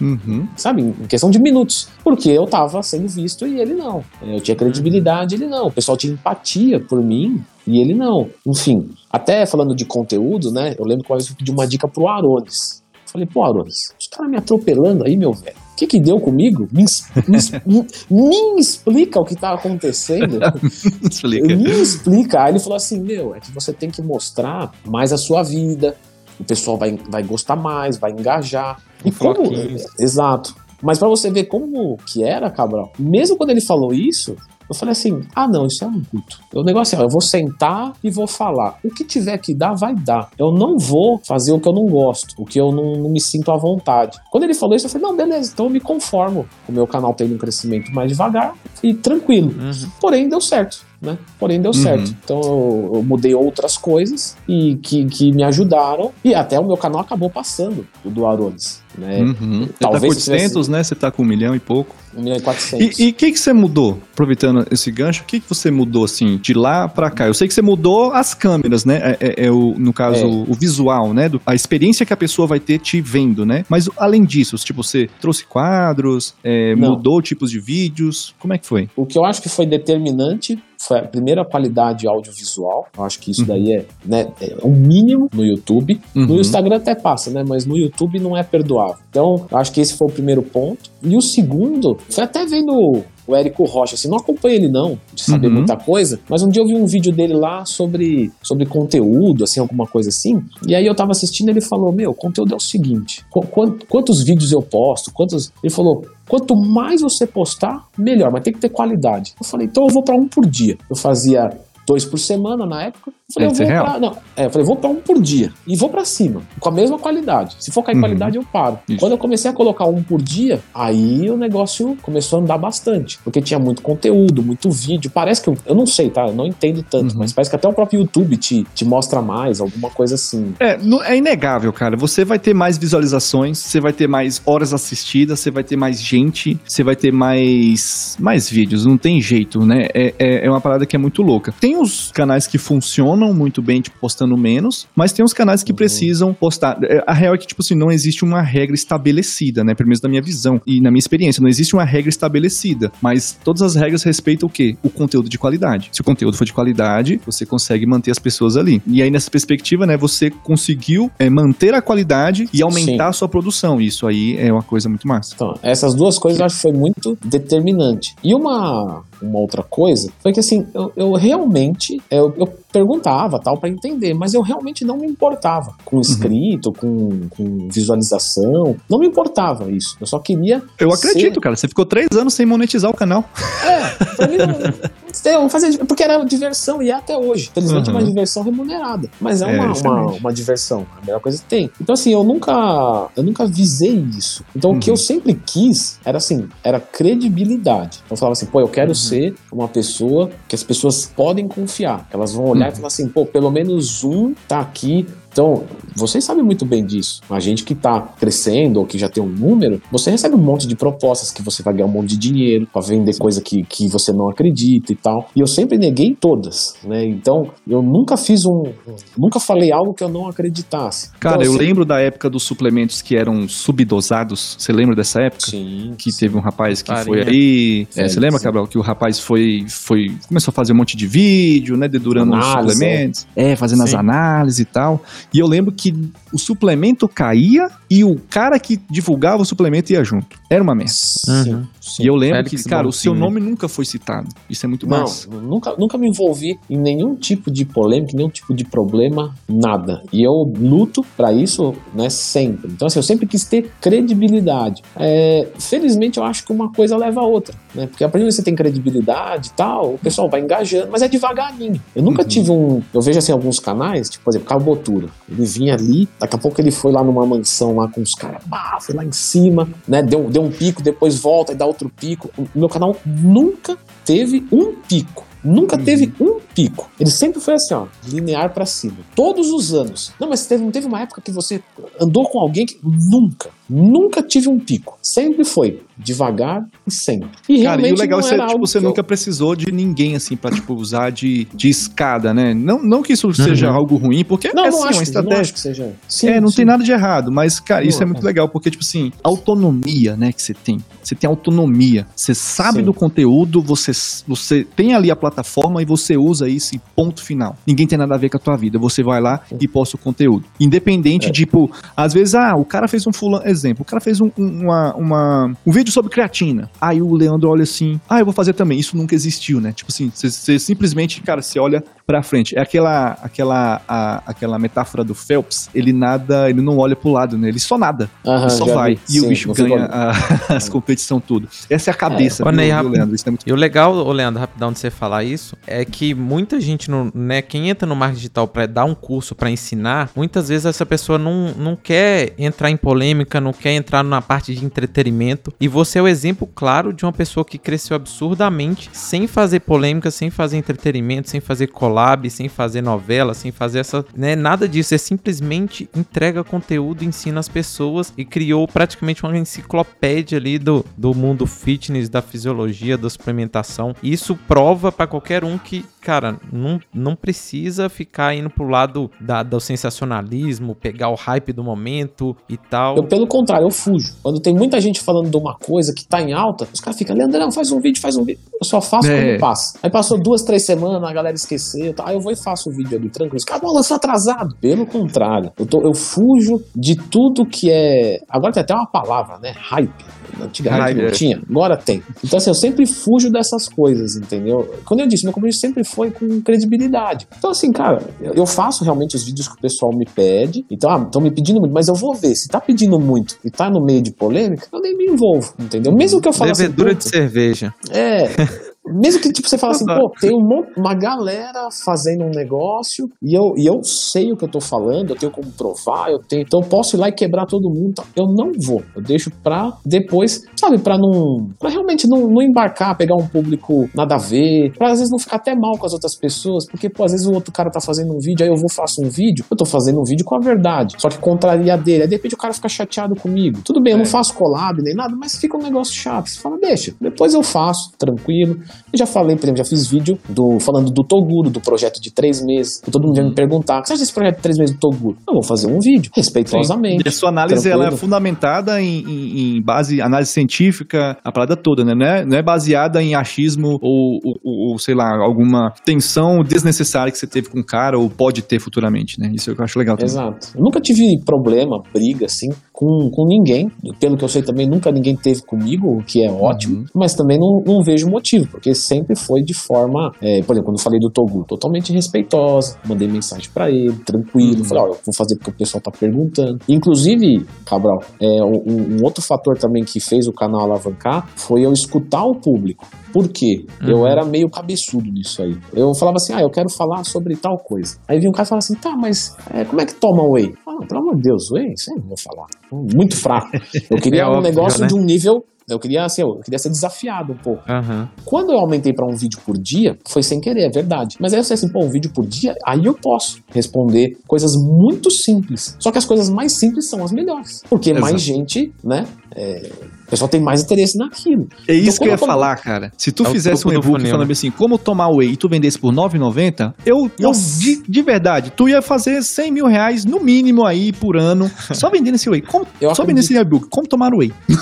Uhum. sabe, em questão de minutos. Porque eu tava sendo visto e ele não. Eu tinha credibilidade, ele não. O pessoal tinha empatia por mim e ele não. Enfim, até falando de conteúdo, né? Eu lembro que uma vez eu pedi uma dica pro Arones. Falei, pô, Arones, os caras me atropelando aí, meu velho. O que que deu comigo? Me, me- me explica o que tá acontecendo. Explica. Me explica. Aí ele falou assim: Meu, é que você tem que mostrar mais a sua vida. O pessoal vai, vai gostar mais, vai engajar. E como. Exato. Mas pra você ver como que era, Cabral, mesmo quando ele falou isso, eu falei assim: ah, não, isso é um culto. O negócio é: eu vou sentar e vou falar. O que tiver que dar, vai dar. Eu não vou fazer o que eu não gosto, o que eu não, não me sinto à vontade. Quando ele falou isso, eu falei: não, beleza, então eu me conformo. O meu canal tendo um crescimento mais devagar e tranquilo. Uhum. Porém, deu certo. Né? Porém, deu Uhum. certo. Então, eu, eu mudei outras coisas e que, que me ajudaram. E até o meu canal acabou passando, o do Arones. Né? Uhum. Você Talvez tá com se tivesse- 800, né? Você tá com um milhão e pouco. 1 milhão e 400. E o que, que você mudou aproveitando esse gancho, o que, que você mudou assim de lá para cá? Eu sei que você mudou as câmeras, né? É, é, é o, no caso, é. o visual, né? A experiência que a pessoa vai ter te vendo, né? Mas além disso, tipo, você trouxe quadros, é, mudou tipos de vídeos, como é que foi? O que eu acho que foi determinante foi a primeira qualidade audiovisual. Eu acho que isso uhum. daí é, né, é o mínimo no YouTube. Uhum. No Instagram até passa, né? Mas no YouTube não é perdoável. Então, eu acho que esse foi o primeiro ponto. E o segundo, foi até vendo o Érico Rocha, assim, não acompanho ele não, de saber uhum. muita coisa, mas um dia eu vi um vídeo dele lá sobre, sobre conteúdo, assim, alguma coisa assim, e aí eu tava assistindo ele falou, meu, conteúdo é o seguinte, qu quantos vídeos eu posto, quantos... Ele falou, quanto mais você postar, melhor, mas tem que ter qualidade. Eu falei, então eu vou para um por dia. Eu fazia dois por semana na época. Eu falei, eu vou pra, não, é, eu falei, vou para um por dia e vou para cima, com a mesma qualidade. Se for cair uhum. qualidade, eu paro. Isso. Quando eu comecei a colocar um por dia, aí o negócio começou a andar bastante, porque tinha muito conteúdo, muito vídeo. Parece que eu, eu não sei, tá? Eu não entendo tanto, uhum. mas parece que até o próprio YouTube te, te mostra mais, alguma coisa assim. É, é inegável, cara. Você vai ter mais visualizações, você vai ter mais horas assistidas, você vai ter mais gente, você vai ter mais mais vídeos. Não tem jeito, né? É, é, é uma parada que é muito louca. Tem os canais que funcionam muito bem, tipo, postando menos, mas tem os canais que uhum. precisam postar. É, a real é que, tipo assim, não existe uma regra estabelecida, né? Pelo menos na minha visão e na minha experiência, não existe uma regra estabelecida, mas todas as regras respeitam o quê? O conteúdo de qualidade. Se o conteúdo for de qualidade, você consegue manter as pessoas ali. E aí, nessa perspectiva, né, você conseguiu é, manter a qualidade e aumentar Sim. a sua produção. Isso aí é uma coisa muito massa. Então, essas duas coisas eu acho que foi muito determinante. E uma uma outra coisa, foi que assim, eu, eu realmente, eu, eu perguntava tal para entender, mas eu realmente não me importava com escrito, uhum. com, com, visualização, não me importava isso. Eu só queria. Eu acredito, ser... cara. Você ficou três anos sem monetizar o canal. É, pra mim não, não fazia, porque era diversão e é até hoje. Felizmente uhum. é uma diversão remunerada, mas é, é uma, uma, uma, diversão, a melhor coisa que tem. Então assim, eu nunca, eu nunca visei isso. Então uhum. o que eu uhum. sempre quis era assim, era credibilidade. Então eu falava assim, pô, eu quero uhum. ser uma pessoa que as pessoas podem confiar, elas vão olhar olhar e falar assim, pô, pelo menos um tá aqui então, vocês sabem muito bem disso. A gente que está crescendo ou que já tem um número, você recebe um monte de propostas que você vai ganhar um monte de dinheiro para vender coisa que, que você não acredita e tal. E eu sempre neguei todas, né? Então, eu nunca fiz um. Nunca falei algo que eu não acreditasse. Cara, então, eu assim, lembro da época dos suplementos que eram subdosados. Você lembra dessa época? Sim. Que sim. teve um rapaz que foi aí. É, você lembra, Cabral, que o rapaz foi, foi. começou a fazer um monte de vídeo, né? Dedurando os suplementos. É, é fazendo sim. as análises e tal. E eu lembro que o suplemento caía e o cara que divulgava o suplemento ia junto. Era uma merda. Uhum. E eu lembro Félix que, cara, o seu nome nunca foi citado. Isso é muito Não, massa. Nunca, nunca me envolvi em nenhum tipo de polêmica, nenhum tipo de problema, nada. E eu luto para isso, né, sempre. Então, assim, eu sempre quis ter credibilidade. É, felizmente, eu acho que uma coisa leva a outra, né? Porque a partir que você tem credibilidade e tal, o pessoal vai engajando, mas é devagarinho. Eu nunca uhum. tive um. Eu vejo assim alguns canais, tipo, por exemplo, Carbotura. Ele vinha ali, daqui a pouco ele foi lá numa mansão lá com os caras, foi lá em cima, né? Deu, deu um pico, depois volta e dá outro pico. O meu canal nunca teve um pico. Nunca uhum. teve um pico. Ele sempre foi assim, ó, linear para cima. Todos os anos. Não, mas teve, não teve uma época que você andou com alguém que. Nunca. Nunca tive um pico. Sempre foi devagar e sempre. E Cara, e o legal é que tipo, você nunca eu... precisou de ninguém, assim, pra, tipo, usar de, de escada, né? Não, não que isso uhum. seja algo ruim, porque não, é não assim, acho, uma estratégia. Não acho que seja. Sim, é, não sim. tem nada de errado, mas, cara, não, isso é muito legal, porque, tipo assim, autonomia, né, que você tem. Você tem autonomia. Você sabe sim. do conteúdo, você, você tem ali a plataforma e você usa isso e ponto final. Ninguém tem nada a ver com a tua vida. Você vai lá e posta o conteúdo. Independente, é. tipo, às vezes, ah, o cara fez um fulano, exemplo, o cara fez um, uma, uma, um vídeo sobre creatina. Aí o Leandro olha assim, ah, eu vou fazer também. Isso nunca existiu, né? Tipo assim, você simplesmente, cara, você olha pra frente. É aquela, aquela, a, aquela metáfora do Phelps, ele nada, ele não olha pro lado, né? Ele só nada. ele só vai. Vi. E Sim, o bicho ganha a, as competições tudo. Essa é a cabeça, é. Ney, Leandro? Isso é muito... E o legal, ô Leandro, rapidão de você falar isso, é que muita gente, no, né, quem entra no marketing digital para dar um curso para ensinar, muitas vezes essa pessoa não, não quer entrar em polêmica, não quer entrar na parte de entretenimento. E você é o exemplo claro de uma pessoa que cresceu absurdamente sem fazer polêmica, sem fazer entretenimento, sem fazer colar collab, sem fazer novela, sem fazer essa, né, nada disso, é simplesmente entrega conteúdo, ensina as pessoas e criou praticamente uma enciclopédia ali do, do mundo fitness, da fisiologia, da suplementação. Isso prova para qualquer um que, cara, não, não precisa ficar indo pro lado da, do sensacionalismo, pegar o hype do momento e tal. Eu, pelo contrário, eu fujo. Quando tem muita gente falando de uma coisa que tá em alta, os caras ficam, Leandrão, faz um vídeo, faz um vídeo. Eu só faço é. quando passa. Aí passou duas, três semanas, a galera esqueceu, tá? aí eu vou e faço o vídeo ali tranquilo. Os caras, lançou atrasado. Pelo contrário, eu, tô, eu fujo de tudo que é. Agora tem até uma palavra, né? Hype. Antigamente não é. tinha, agora tem. Então, assim, eu sempre fujo dessas coisas, entendeu? Quando eu disse, meu compromisso sempre foi com credibilidade. Então, assim, cara, eu faço realmente os vídeos que o pessoal me pede. Então, ah, estão me pedindo muito, mas eu vou ver. Se tá pedindo muito e tá no meio de polêmica, eu nem me envolvo, entendeu? Mesmo que eu fale Bevedura assim. de cerveja. É. Mesmo que tipo, você fala assim, pô, tem um, uma galera fazendo um negócio e eu, e eu sei o que eu tô falando, eu tenho como provar, eu tenho. Então eu posso ir lá e quebrar todo mundo. Eu não vou. Eu deixo pra depois, sabe, pra não. pra realmente não, não embarcar, pegar um público nada a ver, pra às vezes não ficar até mal com as outras pessoas, porque, pô, às vezes o outro cara tá fazendo um vídeo, aí eu vou faço um vídeo, eu tô fazendo um vídeo com a verdade, só que contraria dele. Aí de repente o cara fica chateado comigo. Tudo bem, eu não é. faço collab nem nada, mas fica um negócio chato. Você fala, deixa, depois eu faço, tranquilo. Eu já falei, por exemplo, já fiz vídeo do, falando do Toguro, do projeto de três meses, que todo mundo vem me perguntar, o que você acha desse projeto de três meses do Toguro? Eu vou fazer um vídeo, respeitosamente. Sim. E a sua análise ela é fundamentada em, em, em, base, análise científica, a parada toda, né? Não é, não é baseada em achismo ou, ou, ou, sei lá, alguma tensão desnecessária que você teve com o cara ou pode ter futuramente, né? Isso é o que eu acho legal também. Exato. Eu nunca tive problema, briga, assim, com, com ninguém. Pelo que eu sei também, nunca ninguém teve comigo, o que é ótimo, uhum. mas também não, não vejo motivo, porque sempre foi de forma, é, por exemplo, quando eu falei do Togu, totalmente respeitosa, mandei mensagem para ele, tranquilo, uhum. falei, ó, eu vou fazer porque o pessoal tá perguntando. Inclusive, Cabral, é, um, um, outro fator também que fez o canal alavancar foi eu escutar o público. Por quê? Uhum. Eu era meio cabeçudo nisso aí. Eu falava assim, ah, eu quero falar sobre tal coisa. Aí vinha um cara e falava assim, tá, mas é, como é que toma whey? Ah, pelo amor de Deus, whey? Isso aí não vou falar. Muito fraco. Eu queria é um óbvio, negócio né? de um nível eu queria, assim, eu queria ser desafiado um pouco. Uhum. Quando eu aumentei para um vídeo por dia, foi sem querer, é verdade. Mas aí eu sei assim, pô, um vídeo por dia, aí eu posso responder coisas muito simples. Só que as coisas mais simples são as melhores. Porque Exato. mais gente, né, é, o pessoal tem mais interesse naquilo. É isso então, que eu ia falar, cara. Se tu é fizesse um e-book falando assim, como tomar whey e tu vendesse por 9,90, eu, eu de, de, verdade, tu ia fazer 100 mil reais no mínimo aí por ano, só vendendo esse whey. Como, só acredito. vendendo esse e-book. Como tomar whey.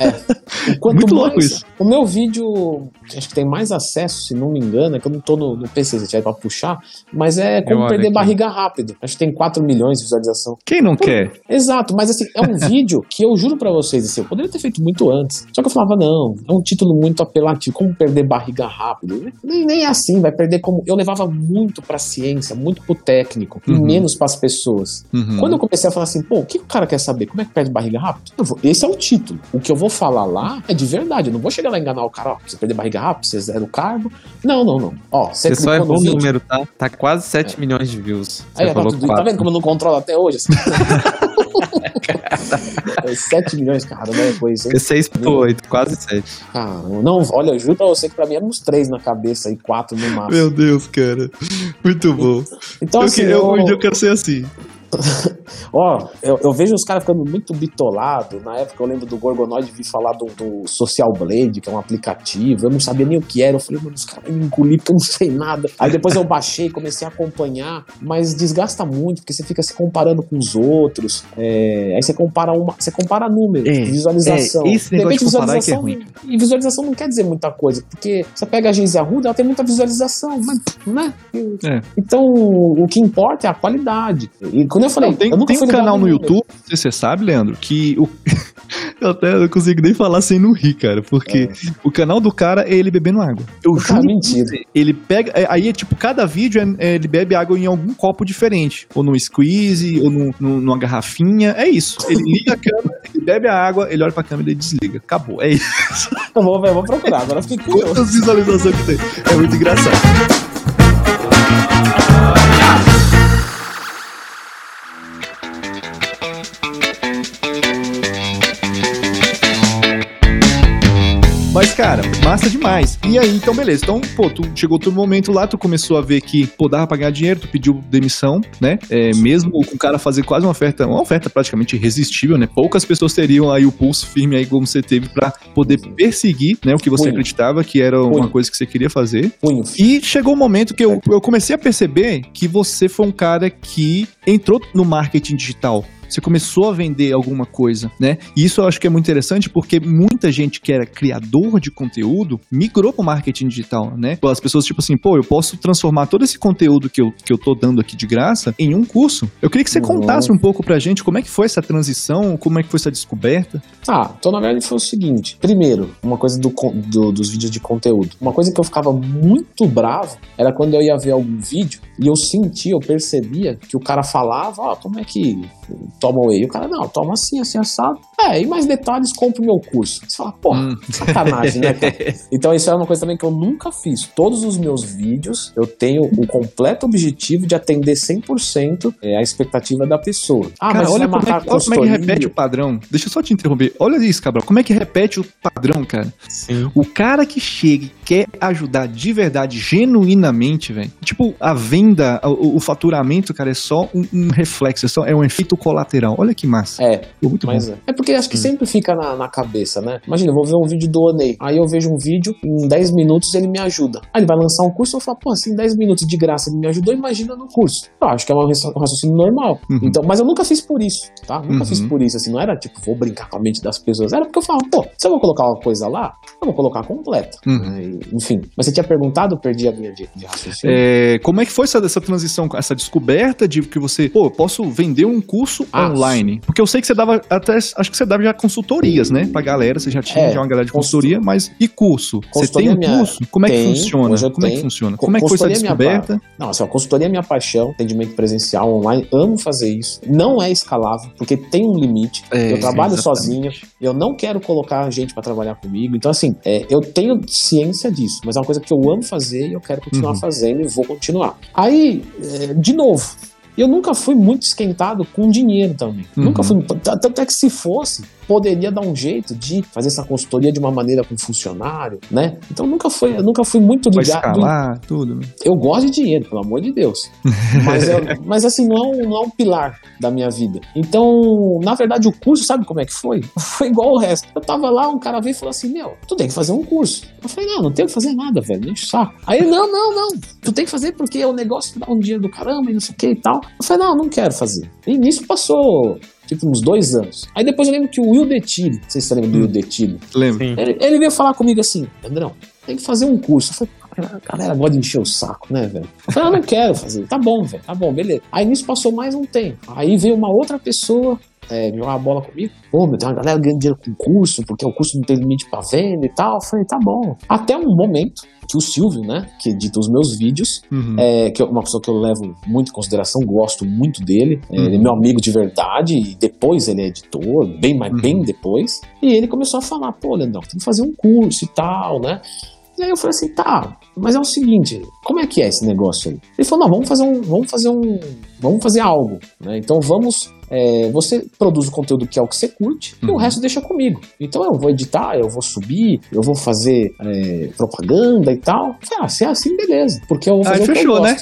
É. Quanto Muito mais, louco isso. O meu vídeo, acho que tem mais acesso, se não me engano, é que eu não tô no, no PC, se tiver pra puxar, mas é como eu perder barriga rápido. Acho que tem 4 milhões de visualização. Quem não Pô, quer? Exato, mas assim, é um vídeo que eu juro pra vocês, assim, eu poderia ter feito muito antes. Só que eu falava, não, é um título muito apelativo. Como perder barriga rápido? Nem, nem é assim, vai perder como. Eu levava muito pra ciência, muito pro técnico, uhum. e menos pras pessoas. Uhum. Quando eu comecei a falar assim, pô, o que o cara quer saber? Como é que perde barriga rápido? Vou, esse é o título. O que eu vou falar lá é de verdade. Eu não vou chegar lá e enganar o cara, ó, você perder barriga rápido, você zero carbo. Não, não, não. Ó, você só é bom número, tá? Tá quase 7 é. milhões de views. Aí, tá, tá vendo como eu não controlo até hoje? Assim? 7 milhões, cara, né? Foi isso. 6,8, quase 7. Ah, não, olha, eu juro pra você que pra mim eram uns 3 na cabeça e 4 no máximo. Meu Deus, cara. Muito bom. Então, eu, assim, eu, eu, eu quero ser assim. Ó, eu, eu, vejo os caras ficando muito bitolados. Na época eu lembro do Gorgonoid vir falar do, do, Social Blade, que é um aplicativo. Eu não sabia nem o que era. Eu falei, mano, os caras me engoliram porque eu não sei nada. Aí depois eu baixei, comecei a acompanhar, mas desgasta muito, porque você fica se comparando com os outros. É, aí você compara uma. Você compara números, é, visualização. É, esse de repente, de é visualização. É e visualização não quer dizer muita coisa, porque você pega a Geise Arruda, ela tem muita visualização, mas, né? É. Então, o que importa é a qualidade. E quando falei, não, tem, eu tem um canal no YouTube, não sei se você sabe, Leandro, que o. eu até não consigo nem falar sem não rir, cara, porque é. o canal do cara é ele bebendo água. Eu ah, juro. mentira. Ele pega. É, aí é tipo, cada vídeo é, é, ele bebe água em algum copo diferente. Ou num squeeze, ou num, num, numa garrafinha. É isso. Ele liga a câmera, ele bebe a água, ele olha pra câmera e desliga. Acabou. É isso. Vou, eu vou procurar, agora fiquei curioso. Quantas visualizações que tem? É muito engraçado. Mas, cara, massa demais. E aí, então, beleza. Então, pô, tu chegou todo momento lá, tu começou a ver que, pô, dava pra ganhar dinheiro, tu pediu demissão, né? É, mesmo com o cara fazer quase uma oferta, uma oferta praticamente irresistível, né? Poucas pessoas teriam aí o pulso firme aí como você teve pra poder perseguir, né? O que você Punho. acreditava que era uma Punho. coisa que você queria fazer. Punho. E chegou um momento que eu, eu comecei a perceber que você foi um cara que entrou no marketing digital. Você começou a vender alguma coisa, né? E isso eu acho que é muito interessante porque muita gente que era criador de conteúdo migrou para o marketing digital, né? As pessoas, tipo assim, pô, eu posso transformar todo esse conteúdo que eu, que eu tô dando aqui de graça em um curso. Eu queria que você contasse um pouco pra gente como é que foi essa transição, como é que foi essa descoberta. Ah, então na verdade foi o seguinte. Primeiro, uma coisa do, do- dos vídeos de conteúdo. Uma coisa que eu ficava muito bravo era quando eu ia ver algum vídeo e eu sentia, eu percebia que o cara falava, ó, como é que toma whey? E o cara, não, toma assim, assim, assado. É, e mais detalhes, compra o meu curso. Você fala, porra, Hum. sacanagem, né, cara? Então isso é uma coisa também que eu nunca fiz. Todos os meus vídeos, eu tenho o completo objetivo de atender 100% é, a expectativa da pessoa. Ah, Cara, mas olha como, é que, olha como é que repete o padrão. Deixa eu só te interromper. Olha isso, Cabral. Como é que repete o padrão, cara? Sim. O cara que chega e quer ajudar de verdade, genuinamente, velho. Tipo, a venda, o, o faturamento, cara, é só um, um reflexo, é, só, é um efeito colateral. Olha que massa. É, Pô, muito Mas bom. é. É porque acho Hum. que sempre fica na, na cabeça, né? Imagina, eu vou ver um vídeo do Onei. Aí eu vejo um vídeo, em 10 minutos ele me ajuda. Aí ele vai lançar um curso, eu falo, pô, assim, 10 minutos de graça ele me ajudou, imagina no curso. Eu acho que é um raci- raciocínio normal. Uhum. Então, mas eu nunca fiz por isso, tá? Nunca Uhum. fiz por isso, assim, não era tipo, vou brincar com a mente das pessoas. Era porque eu falava, pô, se eu vou colocar uma coisa lá, eu vou colocar completa. Uhum. E, enfim. Mas você tinha perguntado, eu perdi a linha de, de raciocínio. É, como é que foi essa, essa transição, essa descoberta de que você, pô, eu posso vender um curso Ah, online? Porque eu sei que você dava até, acho que você dava já consultorias, né, pra galera, você já tinha É, já uma galera de consultoria. mas e curso? Você tem um minha- curso? Como é que Tem, funciona? Como é que tenho. funciona? Co- Como é que foi essa é minha descoberta? Não, assim, consultoria é minha paixão, atendimento presencial online, amo fazer isso. Não é escalável, porque tem um limite. É, eu trabalho exatamente. sozinho, eu não quero colocar gente pra trabalhar comigo. Então, assim, é, eu tenho ciência disso, mas é uma coisa que eu amo fazer e eu quero continuar Uhum. fazendo e vou continuar. Aí, é, de novo. Eu nunca fui muito esquentado com dinheiro também. Uhum. Nunca fui. Tanto é que se fosse, poderia dar um jeito de fazer essa consultoria de uma maneira com funcionário, né? Então nunca foi, eu nunca fui muito Vai ligado. escalar, tudo. né? Eu gosto de dinheiro, pelo amor de Deus. Mas, mas assim, não é, um, não é um pilar da minha vida. Então, na verdade, o curso, sabe como é que foi? Foi igual o resto. Eu tava lá, um cara veio e falou assim: Meu, tu tem que fazer um curso. Eu falei: Não, não tenho que fazer nada, velho, enche o saco. Aí ele: Não, não, não. Tu tem que fazer porque o negócio dá um dinheiro do caramba e não sei o que e tal. Eu falei: Não, não quero fazer. E nisso passou. Tipo, uns dois anos. Aí depois eu lembro que o Will Detile, sei se você lembra do Will Detile, Lembra? Sim. ele, ele veio falar comigo assim, Andrão, tem que fazer um curso. Eu falei, a galera gosta de encher o saco, né, velho? Eu falei, eu não quero fazer. Tá bom, velho, tá bom, beleza. Aí nisso passou mais um tempo. Aí veio uma outra pessoa é, jogar a bola comigo. Pô, meu, tem uma galera ganhando dinheiro com curso, porque o curso não tem limite pra venda e tal. Eu falei, tá bom. Até um momento que o Silvio, né, que edita os meus vídeos, Uhum. é, que é uma pessoa que eu levo muito em consideração, gosto muito dele. Uhum. Ele é meu amigo de verdade, e depois ele é editor, bem, mais Uhum. bem depois. E ele começou a falar, pô, Leandrão, tem que fazer um curso e tal, né? E aí eu falei assim, tá, mas é o seguinte, como é que é esse negócio aí? Ele falou, não, vamos fazer um, vamos fazer um, vamos fazer algo, né? Então vamos, é, você produz o conteúdo que é o que você curte e o Uhum. resto deixa comigo. Então eu vou editar, eu vou subir, eu vou fazer é, propaganda e tal. Ah, se é assim, beleza, porque eu vou fazer Aí o que fechou, eu né?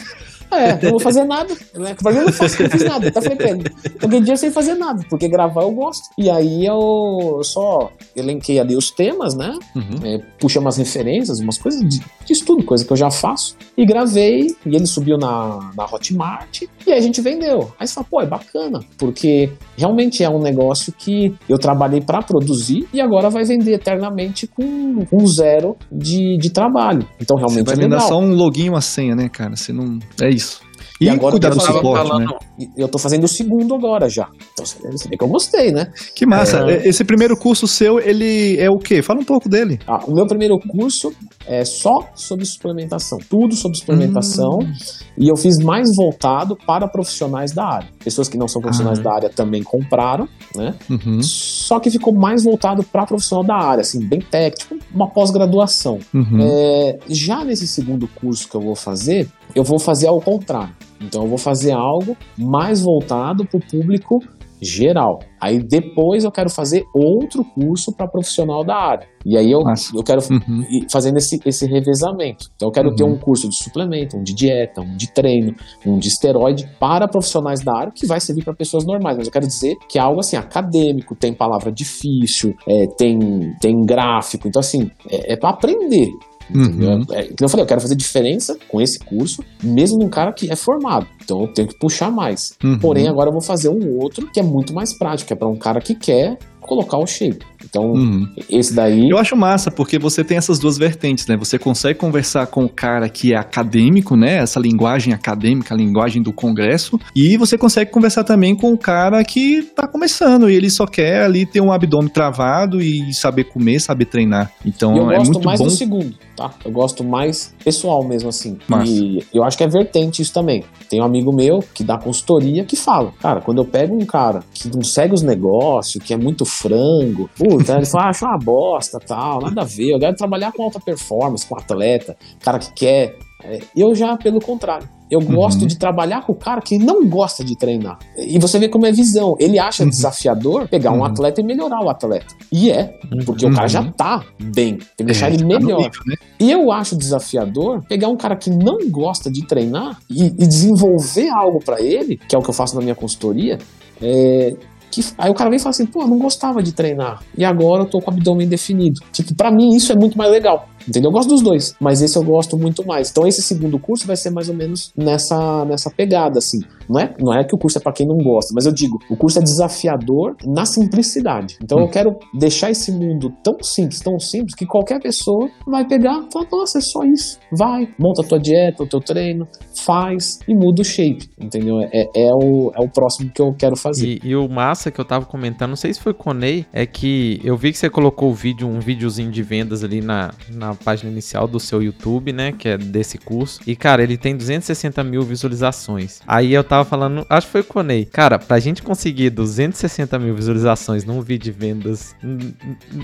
É, não vou fazer nada. Né? Pra mim eu não faço, eu não fiz nada. Até falei pra ele, eu dinheiro sem fazer nada, porque gravar eu gosto. E aí eu só elenquei ali os temas, né? Uhum. É, puxei umas referências, umas coisas de, de estudo, coisa que eu já faço. E gravei, e ele subiu na, na Hotmart, e aí a gente vendeu. Aí você fala, pô, é bacana, porque realmente é um negócio que eu trabalhei pra produzir e agora vai vender eternamente com, com zero de, de trabalho. Então Você realmente vai é vender legal. só um login e uma senha, né, cara? Você não. É isso. E, E agora cuidar eu do suporte, falando- né? Eu tô fazendo o segundo agora já. Então você você vê que eu gostei, né? Que massa. É, Esse primeiro curso seu, ele é o quê? Fala um pouco dele. Ah, o meu primeiro curso é só sobre suplementação. Tudo sobre suplementação. Hum. E eu fiz mais voltado para profissionais da área. Pessoas que não são profissionais Ah. da área também compraram, né? Uhum. Só que ficou mais voltado para profissional da área, assim, bem técnico, uma pós-graduação. Uhum. É, já nesse segundo curso que eu vou fazer, eu vou fazer ao contrário. Então eu vou fazer algo mais voltado para o público geral. Aí depois eu quero fazer outro curso para profissional da área. E aí eu, eu quero uhum. ir fazendo esse, esse revezamento. Então eu quero uhum. ter um curso de suplemento, um de dieta, um de treino, um de esteroide para profissionais da área que vai servir para pessoas normais. Mas eu quero dizer que é algo assim acadêmico, tem palavra difícil, é, tem, tem gráfico. Então assim, é, é para aprender. Uhum. É, eu falei, eu quero fazer diferença com esse curso, mesmo num cara que é formado. Então eu tenho que puxar mais. Uhum. Porém, agora eu vou fazer um outro que é muito mais prático, é para um cara que quer colocar o shape. Então, uhum. esse daí. Eu acho massa, porque você tem essas duas vertentes, né? Você consegue conversar com o cara que é acadêmico, né? Essa linguagem acadêmica, a linguagem do congresso. E você consegue conversar também com o cara que tá começando e ele só quer ali ter um abdômen travado e saber comer, saber treinar. Então, eu é gosto muito mais bom. do segundo, tá? Eu gosto mais pessoal mesmo, assim. Massa. E eu acho que é vertente isso também. Tem um amigo meu que dá consultoria que fala, cara, quando eu pego um cara que não segue os negócios, que é muito frango, puta, ele fala, ah, acho uma bosta, tal, nada a ver, eu quero trabalhar com alta performance, com atleta, cara que quer. É, eu já, pelo contrário, eu uhum. gosto de trabalhar com o cara que não gosta de treinar. E você vê como é visão. Ele acha uhum. desafiador pegar um uhum. atleta e melhorar o atleta. E é, porque o cara já tá bem. Tem que deixar é, ele tá melhor. Nível, né? E eu acho desafiador pegar um cara que não gosta de treinar e, e desenvolver algo para ele, que é o que eu faço na minha consultoria, é, que, aí o cara vem e fala assim, pô, não gostava de treinar. E agora eu tô com o abdômen definido. Tipo, pra mim isso é muito mais legal. Entendeu? Eu gosto dos dois, mas esse eu gosto muito mais. Então esse segundo curso vai ser mais ou menos nessa, nessa pegada, assim. Não é, não é que o curso é para quem não gosta, mas eu digo, o curso é desafiador na simplicidade. Então hum. eu quero deixar esse mundo tão simples, tão simples, que qualquer pessoa vai pegar e falar, nossa, é só isso. Vai, monta a tua dieta, o teu treino, faz e muda o shape, entendeu? É, é, o, é o próximo que eu quero fazer. E, e o massa que eu tava comentando, não sei se foi com o Ney, é que eu vi que você colocou o vídeo, um videozinho de vendas ali na, na página inicial do seu YouTube, né? Que é desse curso. E, cara, ele tem 260 mil visualizações. Aí eu tava falando, acho que foi o Ney. Cara, pra gente conseguir 260 mil visualizações num vídeo de vendas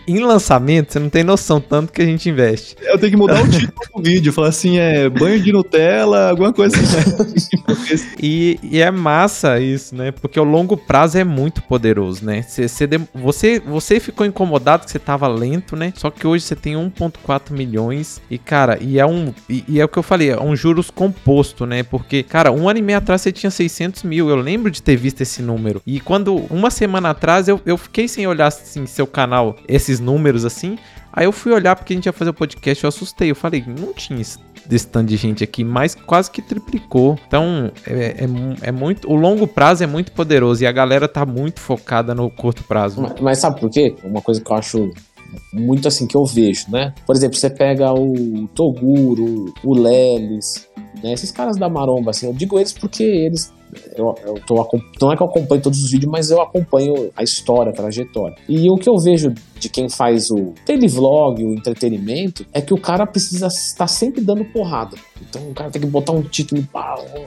em lançamento, você não tem noção tanto que a gente investe. Eu tenho que mudar o título do vídeo, falar assim, é banho de Nutella, alguma coisa assim. e, e é massa isso, né? Porque o longo prazo é muito poderoso, né? Você, você, você ficou incomodado que você tava lento, né? Só que hoje você tem 1.4 milhões. E, cara, e é um. E, e, é o que eu falei, é um juros composto, né? Porque, cara, um ano e meio atrás você tinha 600 mil. Eu lembro de ter visto esse número. E quando, uma semana atrás, eu, eu fiquei sem olhar, assim, seu canal, esses números assim. Aí eu fui olhar porque a gente ia fazer o podcast, eu assustei. Eu falei, não tinha esse, desse tanto de gente aqui, mas quase que triplicou. Então, é, é, é, muito. O longo prazo é muito poderoso e a galera tá muito focada no curto prazo. Mas, mas sabe por quê? Uma coisa que eu acho muito assim que eu vejo, né? Por exemplo, você pega o Toguro, o Lelis, né? Esses caras da maromba, assim, eu digo eles porque eles eu, eu tô, não é que eu acompanho todos os vídeos, mas eu acompanho a história, a trajetória. E o que eu vejo de quem faz o televlog, o entretenimento, é que o cara precisa estar sempre dando porrada. Então o cara tem que botar um título,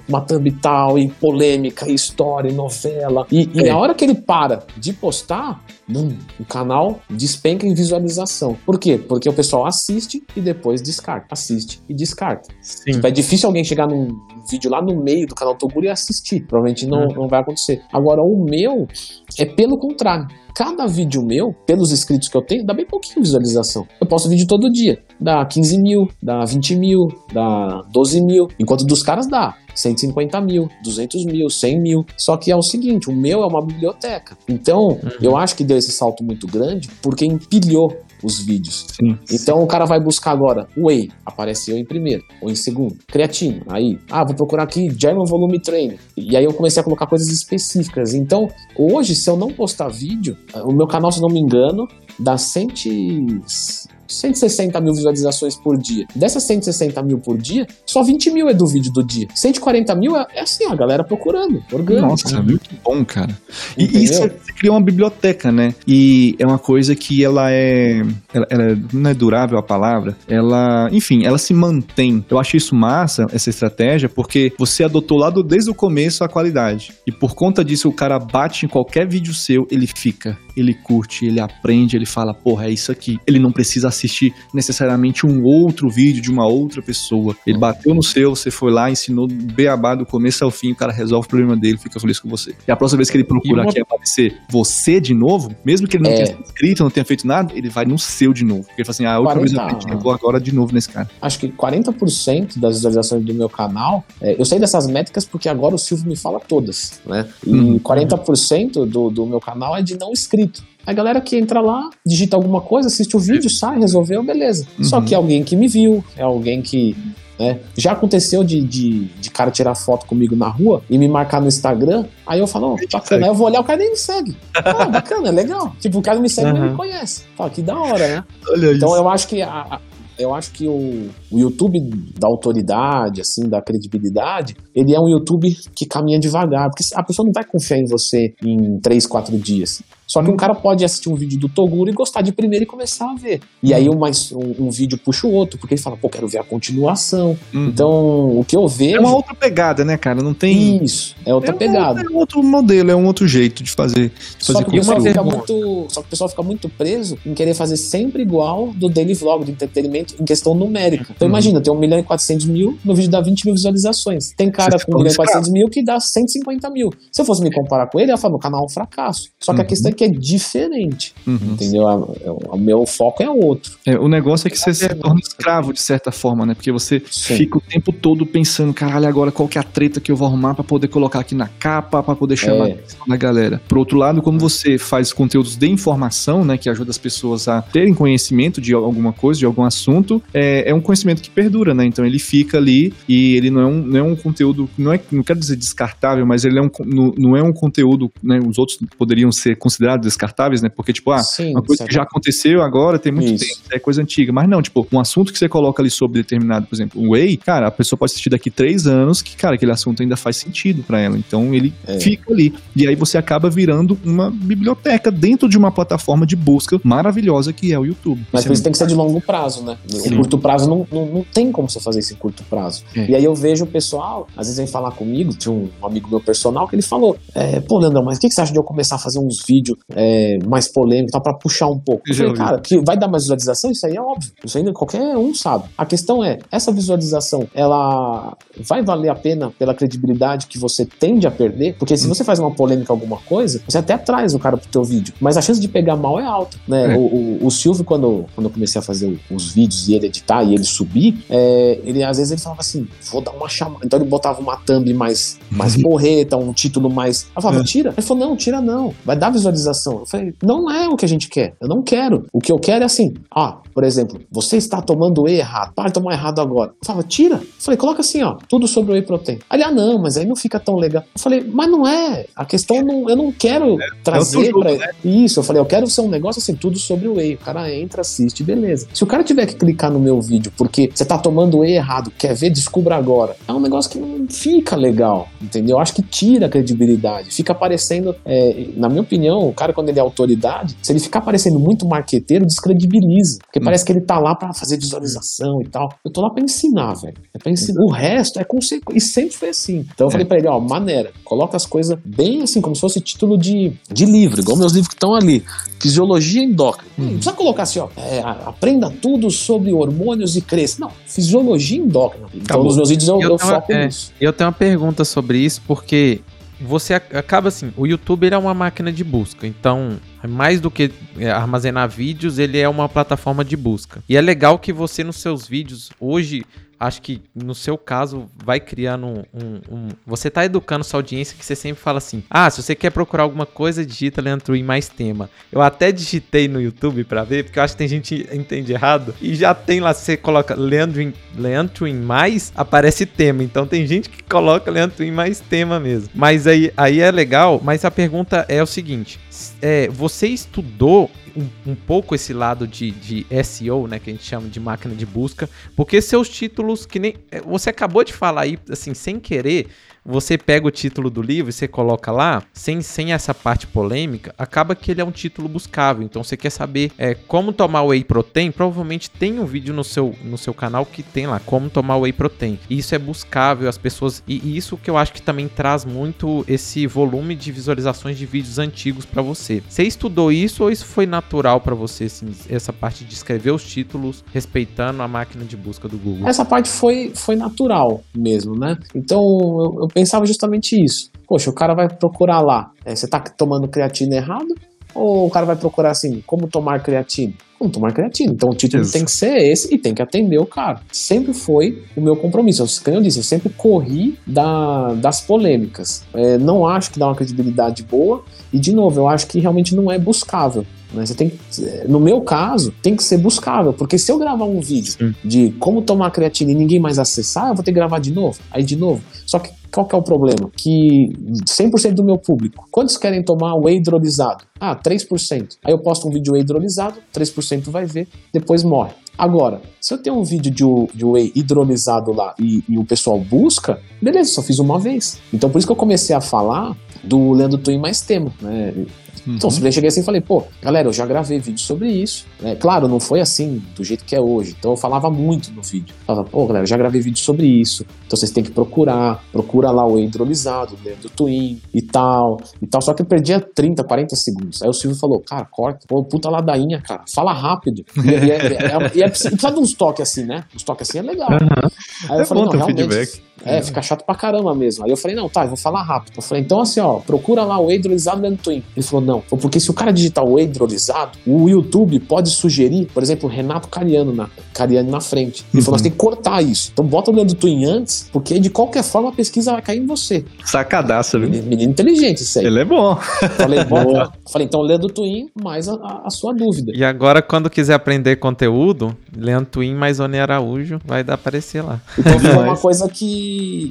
uma thumb tal, e polêmica, e história, e novela. E, e é. na hora que ele para de postar, bum, o canal despenca em visualização. Por quê? Porque o pessoal assiste e depois descarta. Assiste e descarta. Tipo, é difícil alguém chegar num vídeo lá no meio do canal Toguro e assistir. Provavelmente não, uhum. não vai acontecer. Agora, o meu é pelo contrário. Cada vídeo meu, pelos inscritos que eu tenho, dá bem pouquinho visualização. Eu posto vídeo todo dia. Dá 15 mil, dá 20 mil, dá 12 mil. Enquanto dos caras dá 150 mil, 200 mil, 100 mil. Só que é o seguinte, o meu é uma biblioteca. Então, uhum. eu acho que deu esse salto muito grande porque empilhou os vídeos. Sim, então sim. o cara vai buscar agora whey, apareceu em primeiro ou em segundo. Creatina, aí, ah, vou procurar aqui German Volume Training. E aí eu comecei a colocar coisas específicas. Então, hoje, se eu não postar vídeo, o meu canal, se não me engano, dá 100, 160 mil visualizações por dia. Dessas 160 mil por dia, só 20 mil é do vídeo do dia. 140 mil é, é assim, a galera procurando, orgânico. Nossa, muito bom, cara. E, e você, você criou uma biblioteca, né? E é uma coisa que ela é, ela, ela, não é durável a palavra, ela, enfim, ela se mantém. Eu acho isso massa, essa estratégia, porque você adotou lá do, desde o começo a qualidade. E por conta disso, o cara bate em qualquer vídeo seu, ele fica. ele curte, ele aprende, ele fala, porra, é isso aqui. Ele não precisa assistir necessariamente um outro vídeo de uma outra pessoa. Ele bateu no seu, você foi lá, ensinou beabá do começo ao fim, o cara resolve o problema dele, fica feliz com você. E a próxima vez que ele procura uma... aqui aparecer você de novo, mesmo que ele não é. tenha escrito, não tenha feito nada, ele vai no seu de novo. Porque ele fala assim, ah, a última 40, vez eu aprendi, eu vou agora de novo nesse cara. Acho que 40% das visualizações do meu canal, é, eu sei dessas métricas porque agora o Silvio me fala todas, né? E uhum. 40% do, do meu canal é de não inscrito. A galera que entra lá, digita alguma coisa, assiste o vídeo, sai, resolveu, beleza. Uhum. Só que é alguém que me viu, é alguém que né? Já aconteceu de, de, de, cara tirar foto comigo na rua e me marcar no Instagram. Aí eu falo, oh, bacana. Aí eu vou olhar, o cara nem me segue. Ah, bacana, é legal. Tipo, o cara me segue, uhum. me conhece. Fala, que da hora, né? Olha então isso. eu acho que a, eu acho que o, o YouTube da autoridade, assim, da credibilidade, ele é um YouTube que caminha devagar, porque a pessoa não vai confiar em você em 3, 4 dias. Só que um cara pode assistir um vídeo do Toguro e gostar de primeiro e começar a ver. E aí um, mais, um, um vídeo puxa o outro, porque ele fala, pô, quero ver a continuação. Uhum. Então, o que eu vejo. É uma outra pegada, né, cara? Não tem. Isso, é outra é pegada. é um outro modelo, é um outro jeito de fazer. De fazer só, que o pessoal fica muito, só que o pessoal fica muito preso em querer fazer sempre igual do daily vlog, do entretenimento, em questão numérica. Então, uhum. imagina, tem 1 milhão e 400 mil, no vídeo dá 20 mil visualizações. Tem cara com 1 milhão e 400 mil que dá 150 mil. Se eu fosse me comparar com ele, eu ia falar, meu canal é um fracasso. Só que uhum. a questão é que é diferente. Uhum. Entendeu? O meu foco é outro. É, o negócio é que você se torna escravo de certa forma, né? Porque você Sim. fica o tempo todo pensando, caralho, agora qual que é a treta que eu vou arrumar para poder colocar aqui na capa, para poder chamar é. a galera. Por outro lado, como você faz conteúdos de informação, né, que ajuda as pessoas a terem conhecimento de alguma coisa, de algum assunto, é, é um conhecimento que perdura, né? Então ele fica ali e ele não é um, não é um conteúdo, não é, não quero dizer descartável, mas ele é um, não, não é um conteúdo, né? Os outros poderiam ser considerados descartáveis, né? Porque, tipo, ah, Sim, uma coisa que já aconteceu agora tem muito Isso. tempo, é coisa antiga. Mas não, tipo, um assunto que você coloca ali sobre determinado, por exemplo, um whey, cara, a pessoa pode assistir daqui três anos que, cara, aquele assunto ainda faz sentido para ela. Então ele é. fica ali. E aí você acaba virando uma biblioteca dentro de uma plataforma de busca maravilhosa que é o YouTube. Mas por isso tem que ser de longo prazo, né? Sim. curto prazo não, não, não tem como você fazer isso em curto prazo. É. E aí eu vejo o pessoal, às vezes vem falar comigo, tinha um amigo meu personal que ele falou: é, pô, Leandrão, mas o que, que você acha de eu começar a fazer uns vídeos é, mais polêmico, tá, para puxar um pouco. Eu falei, cara, que vai dar mais visualização, isso aí é óbvio. Isso ainda qualquer um sabe. A questão é, essa visualização, ela vai valer a pena pela credibilidade que você tende a perder? Porque se hum. você faz uma polêmica alguma coisa, você até traz o cara pro teu vídeo, mas a chance de pegar mal é alta, né? É. O, o, o, Silvio, quando, quando eu comecei a fazer os vídeos e ele editar e ele subir, é, ele às vezes ele falava assim, vou dar uma chamada. Então ele botava uma thumb mais, mais porreta, um título mais... Eu falava, é. tira. Ele falou, não, tira não, vai dar visualização. Eu falei, não é o que a gente quer. Eu não quero. O que eu quero é assim, ah, por exemplo, você está tomando whey errado, para de tomar errado agora. Eu falava, tira. Eu falei, coloca assim, ó, tudo sobre o whey protein. Ali, ah, não, mas aí não fica tão legal. Eu falei, mas não é. A questão não, eu não quero é, trazer é para né? isso. Eu falei, eu quero ser um negócio assim, tudo sobre o whey. O cara entra, assiste, beleza. Se o cara tiver que clicar no meu vídeo porque você tá tomando whey errado, quer ver, descubra agora. É um negócio que não fica legal, entendeu? Eu acho que tira a credibilidade. Fica parecendo, é, na minha opinião, o cara quando ele é autoridade, se ele ficar parecendo muito marqueteiro, descredibiliza. Porque hum. parece que ele tá lá para fazer visualização e tal. Eu tô lá pra ensinar, velho. É pra ensinar. O resto é consequência. E sempre foi assim. Então eu é. falei pra ele, ó, maneira, coloca as coisas bem assim, como se fosse título de, de livro, igual meus livros que estão ali. Fisiologia endócrina. Hum. Não precisa colocar assim, ó, é, aprenda tudo sobre hormônios e cresce. Não, fisiologia endócrina. Então Acabou. nos meus vídeos eu, eu, eu foco uma, é, nisso. Eu tenho uma pergunta sobre isso, porque você acaba assim, o YouTube é uma máquina de busca, então mais do que é, armazenar vídeos, ele é uma plataforma de busca. E é legal que você nos seus vídeos hoje acho que no seu caso vai criando um, um, um, Você tá educando sua audiência que você sempre fala assim: ah, se você quer procurar alguma coisa, digita Leandro em mais tema. Eu até digitei no YouTube para ver, porque eu acho que tem gente que entende errado. E já tem lá, você coloca Leandro em, Leandro em mais, aparece tema. Então tem gente que coloca Leandro em mais tema mesmo. Mas aí, aí é legal, mas a pergunta é o seguinte: é, você estudou um, um, pouco esse lado de, de SEO, né, que a gente chama de máquina de busca, porque seus títulos que nem é, você acabou de falar aí, assim, sem querer, você pega o título do livro e você coloca lá, sem, sem essa parte polêmica, acaba que ele é um título buscável. Então você quer saber é, como tomar whey protein, provavelmente tem um vídeo no seu, no seu canal que tem lá como tomar whey protein. E isso é buscável, as pessoas. E, e isso que eu acho que também traz muito esse volume de visualizações de vídeos antigos para você. Você estudou isso ou isso foi natural para você, assim, essa parte de escrever os títulos respeitando a máquina de busca do Google? Essa parte foi, foi natural mesmo, né? Então eu, eu pensava justamente isso. Poxa, o cara vai procurar lá, é, você tá tomando creatina errado? Ou o cara vai procurar assim, como tomar creatina? Como tomar creatina. Então o título Isso. tem que ser esse e tem que atender o cara. Sempre foi o meu compromisso. Eu, como eu disse, eu sempre corri da, das polêmicas. É, não acho que dá uma credibilidade boa. E, de novo, eu acho que realmente não é buscável. Né? Você tem que, no meu caso, tem que ser buscável, porque se eu gravar um vídeo Sim. de como tomar creatina e ninguém mais acessar, eu vou ter que gravar de novo, aí de novo. Só que qual que é o problema? Que 100% do meu público, quantos querem tomar whey hidrolisado? Ah, 3%. Aí eu posto um vídeo whey hidrolisado, 3% vai ver, depois morre. Agora, se eu tenho um vídeo de, de whey hidrolisado lá e, e, o pessoal busca, beleza, só fiz uma vez. Então por isso que eu comecei a falar do Leandro Twin mais tema, né? Uhum. Então, eu cheguei assim e falei, pô, galera, eu já gravei vídeo sobre isso. É, claro, não foi assim, do jeito que é hoje. Então eu falava muito no vídeo. falava, pô, galera, eu já gravei vídeo sobre isso. Então vocês têm que procurar. Procura lá o hidrolisado, do Twin e tal. E tal. Só que eu perdia 30, 40 segundos. Aí o Silvio falou, cara, corta. Pô, puta ladainha, cara. Fala rápido. E, e, é, é, é, e é, uns toques assim, né? Uns toques assim é legal. Uhum. Aí eu é falei, não, realmente. Feedback. É, fica chato pra caramba mesmo. Aí eu falei, não, tá, eu vou falar rápido. Eu falei, então assim, ó, procura lá o hidrolisado do Twin. Ele falou, não. Porque se o cara digitar o hidrolisado, o YouTube pode sugerir, por exemplo, o Renato Cariano na, Cariano na frente. Ele uhum. falou, você tem que cortar isso. Então bota o Leandro Twin antes, porque de qualquer forma a pesquisa vai cair em você. Sacadaça, viu? Menino, menino inteligente isso aí. Ele é bom. Falei, bota, falei então Leandro Twin mais a, a, a, sua dúvida. E agora, quando quiser aprender conteúdo, Leandro Twin mais Oni Araújo vai dar aparecer lá. Então foi uma coisa que.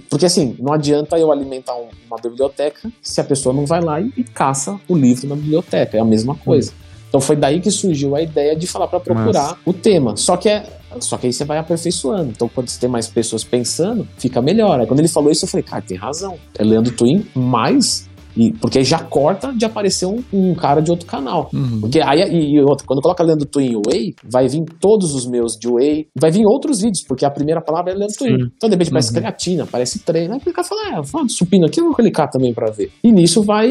Porque assim, não adianta eu alimentar um, uma biblioteca se a pessoa não vai lá e, e caça o livro na biblioteca. É a mesma coisa. Então foi daí que surgiu a ideia de falar para procurar Mas... o tema. Só que é só que aí você vai aperfeiçoando. Então, quando você tem mais pessoas pensando, fica melhor. Aí, quando ele falou isso, eu falei, cara, tem razão. É Leandro Twin mais e, porque aí já corta de aparecer um, um cara de outro canal. Uhum. Porque aí, e, e outra, quando coloca Leandro Twin Way, vai vir todos os meus de Way, vai vir outros vídeos, porque a primeira palavra é Leandro Twin. Então, de repente, uhum. parece creatina, parece treino. Aí o cara fala, é, fala supino aqui, eu vou clicar também pra ver. E nisso vai.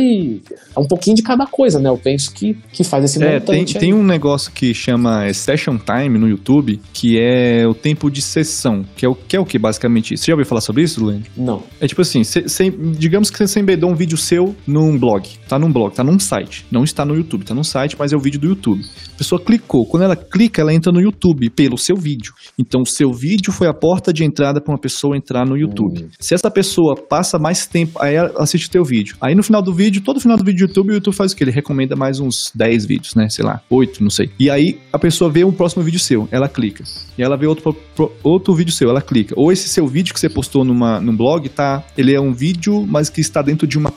É um pouquinho de cada coisa, né? Eu penso que, que faz esse é, tem, tem, um negócio que chama Session Time no YouTube, que é o tempo de sessão, que é o que, é o que basicamente. Você já ouviu falar sobre isso, Lênin? Não. É tipo assim, cê, cê, digamos que você embedou um vídeo seu num blog, tá num blog, tá num site, não está no YouTube, tá num site, mas é o vídeo do YouTube. A pessoa clicou, quando ela clica, ela entra no YouTube pelo seu vídeo. Então, o seu vídeo foi a porta de entrada para uma pessoa entrar no YouTube. Uhum. Se essa pessoa passa mais tempo, aí ela assiste o teu vídeo. Aí no final do vídeo, todo final do vídeo do YouTube, o YouTube faz o que? Ele recomenda mais uns 10 vídeos, né? Sei lá, 8, não sei. E aí a pessoa vê um próximo vídeo seu, ela clica. E ela vê outro, outro vídeo seu, ela clica. Ou esse seu vídeo que você postou numa, num blog, tá? Ele é um vídeo, mas que está dentro de uma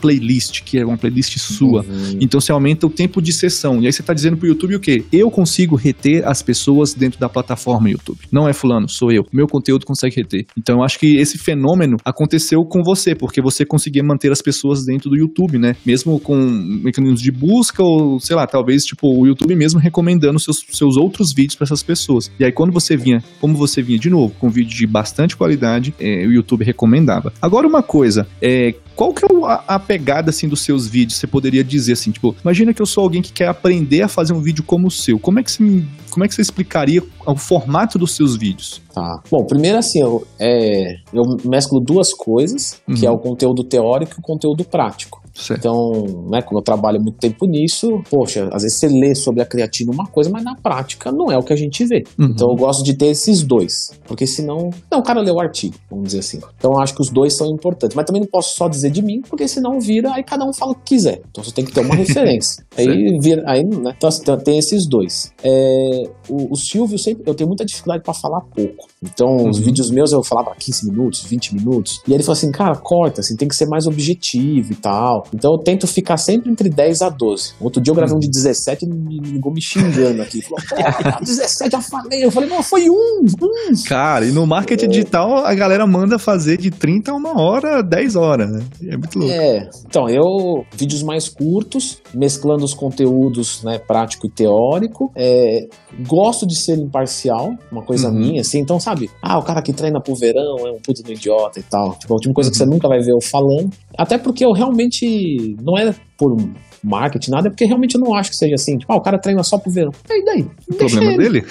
playlist, que é uma playlist sua. Uhum. Então você aumenta o tempo de sessão. E aí você está dizendo pro YouTube o quê? Eu consigo reter as pessoas dentro da plataforma YouTube. Não é fulano, sou eu. Meu conteúdo consegue reter. Então eu acho que esse fenômeno aconteceu com você, porque você conseguia manter as pessoas dentro do YouTube, né? Mesmo com mecanismos de busca ou, sei lá, talvez tipo o YouTube mesmo recomendando seus, seus outros vídeos para essas pessoas. E aí quando você vinha, como você vinha de novo, com vídeo de bastante qualidade, é, o YouTube recomendava. Agora uma coisa, é, qual que é a, a, pegada, assim, dos seus vídeos? Você poderia dizer, assim, tipo, imagina que eu sou alguém que quer aprender a fazer um vídeo como o seu. Como é que você, como é que você explicaria o formato dos seus vídeos? Tá. Bom, primeiro, assim, eu, é, eu mesclo duas coisas, uhum. que é o conteúdo teórico e o conteúdo prático. Certo. Então, né, como eu trabalho muito tempo nisso, poxa, às vezes você lê sobre a creatina uma coisa, mas na prática não é o que a gente vê. Uhum. Então eu gosto de ter esses dois, porque senão. Não, o cara lê o artigo, vamos dizer assim. Então eu acho que os dois são importantes, mas também não posso só dizer de mim, porque senão vira, aí cada um fala o que quiser. Então você tem que ter uma referência. aí vira, aí, né? Então assim, tem esses dois. É, o, o Silvio sempre. Eu tenho muita dificuldade para falar pouco. Então, os vídeos meus eu falava 15 minutos, 20 minutos. E ele falou assim, cara, corta, assim, tem que ser mais objetivo e tal. Então eu tento ficar sempre entre 10 a 12. Outro dia eu gravei um de 17 e me ligou me xingando aqui. Falou, pô, 17 já falei. Eu falei, não, foi um, um. Cara, e no marketing digital a galera manda fazer de 30 a uma hora, 10 horas, né? É muito louco. É, então eu, vídeos mais curtos, mesclando os conteúdos, né, prático e teórico. É, gosto de ser imparcial, uma coisa Uhum. minha, assim. Então, sabe, ah, o cara que treina pro verão é um puto do idiota e tal. Tipo, é o tipo coisa que você nunca vai ver eu falando. Até porque eu realmente, não é por marketing, nada, é porque realmente eu não acho que seja assim. Tipo, ah, o cara treina só pro verão. E daí? O problema ele. dele?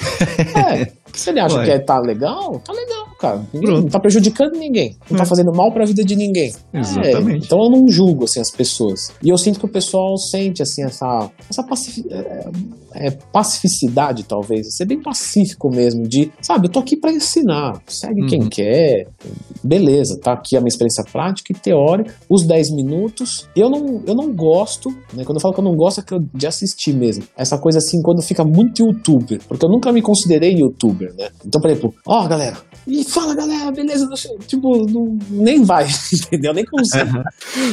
É. Se ele acha Ué. que é, tá legal, tá legal, cara. Ninguém, não tá prejudicando ninguém. Não tá É. fazendo mal pra vida de ninguém. Exatamente. É, então eu não julgo, assim, as pessoas. E eu sinto que o pessoal sente, assim, essa, essa pacifi- é, é, pacificidade, talvez. Ser bem pacífico mesmo, de, sabe, eu tô aqui pra ensinar. Segue Uhum. quem quer. Beleza, tá aqui a minha experiência prática e teórica. Os 10 minutos. Eu não, eu não gosto, né? Quando eu falo que eu não gosto, é que eu, de assistir mesmo. Essa coisa assim, quando fica muito youtuber. Porque eu nunca me considerei youtuber, né? Então, por exemplo, ó, galera. E fala, galera, beleza? Deixa eu-" Tipo, não- nem vai, entendeu? Nem consigo.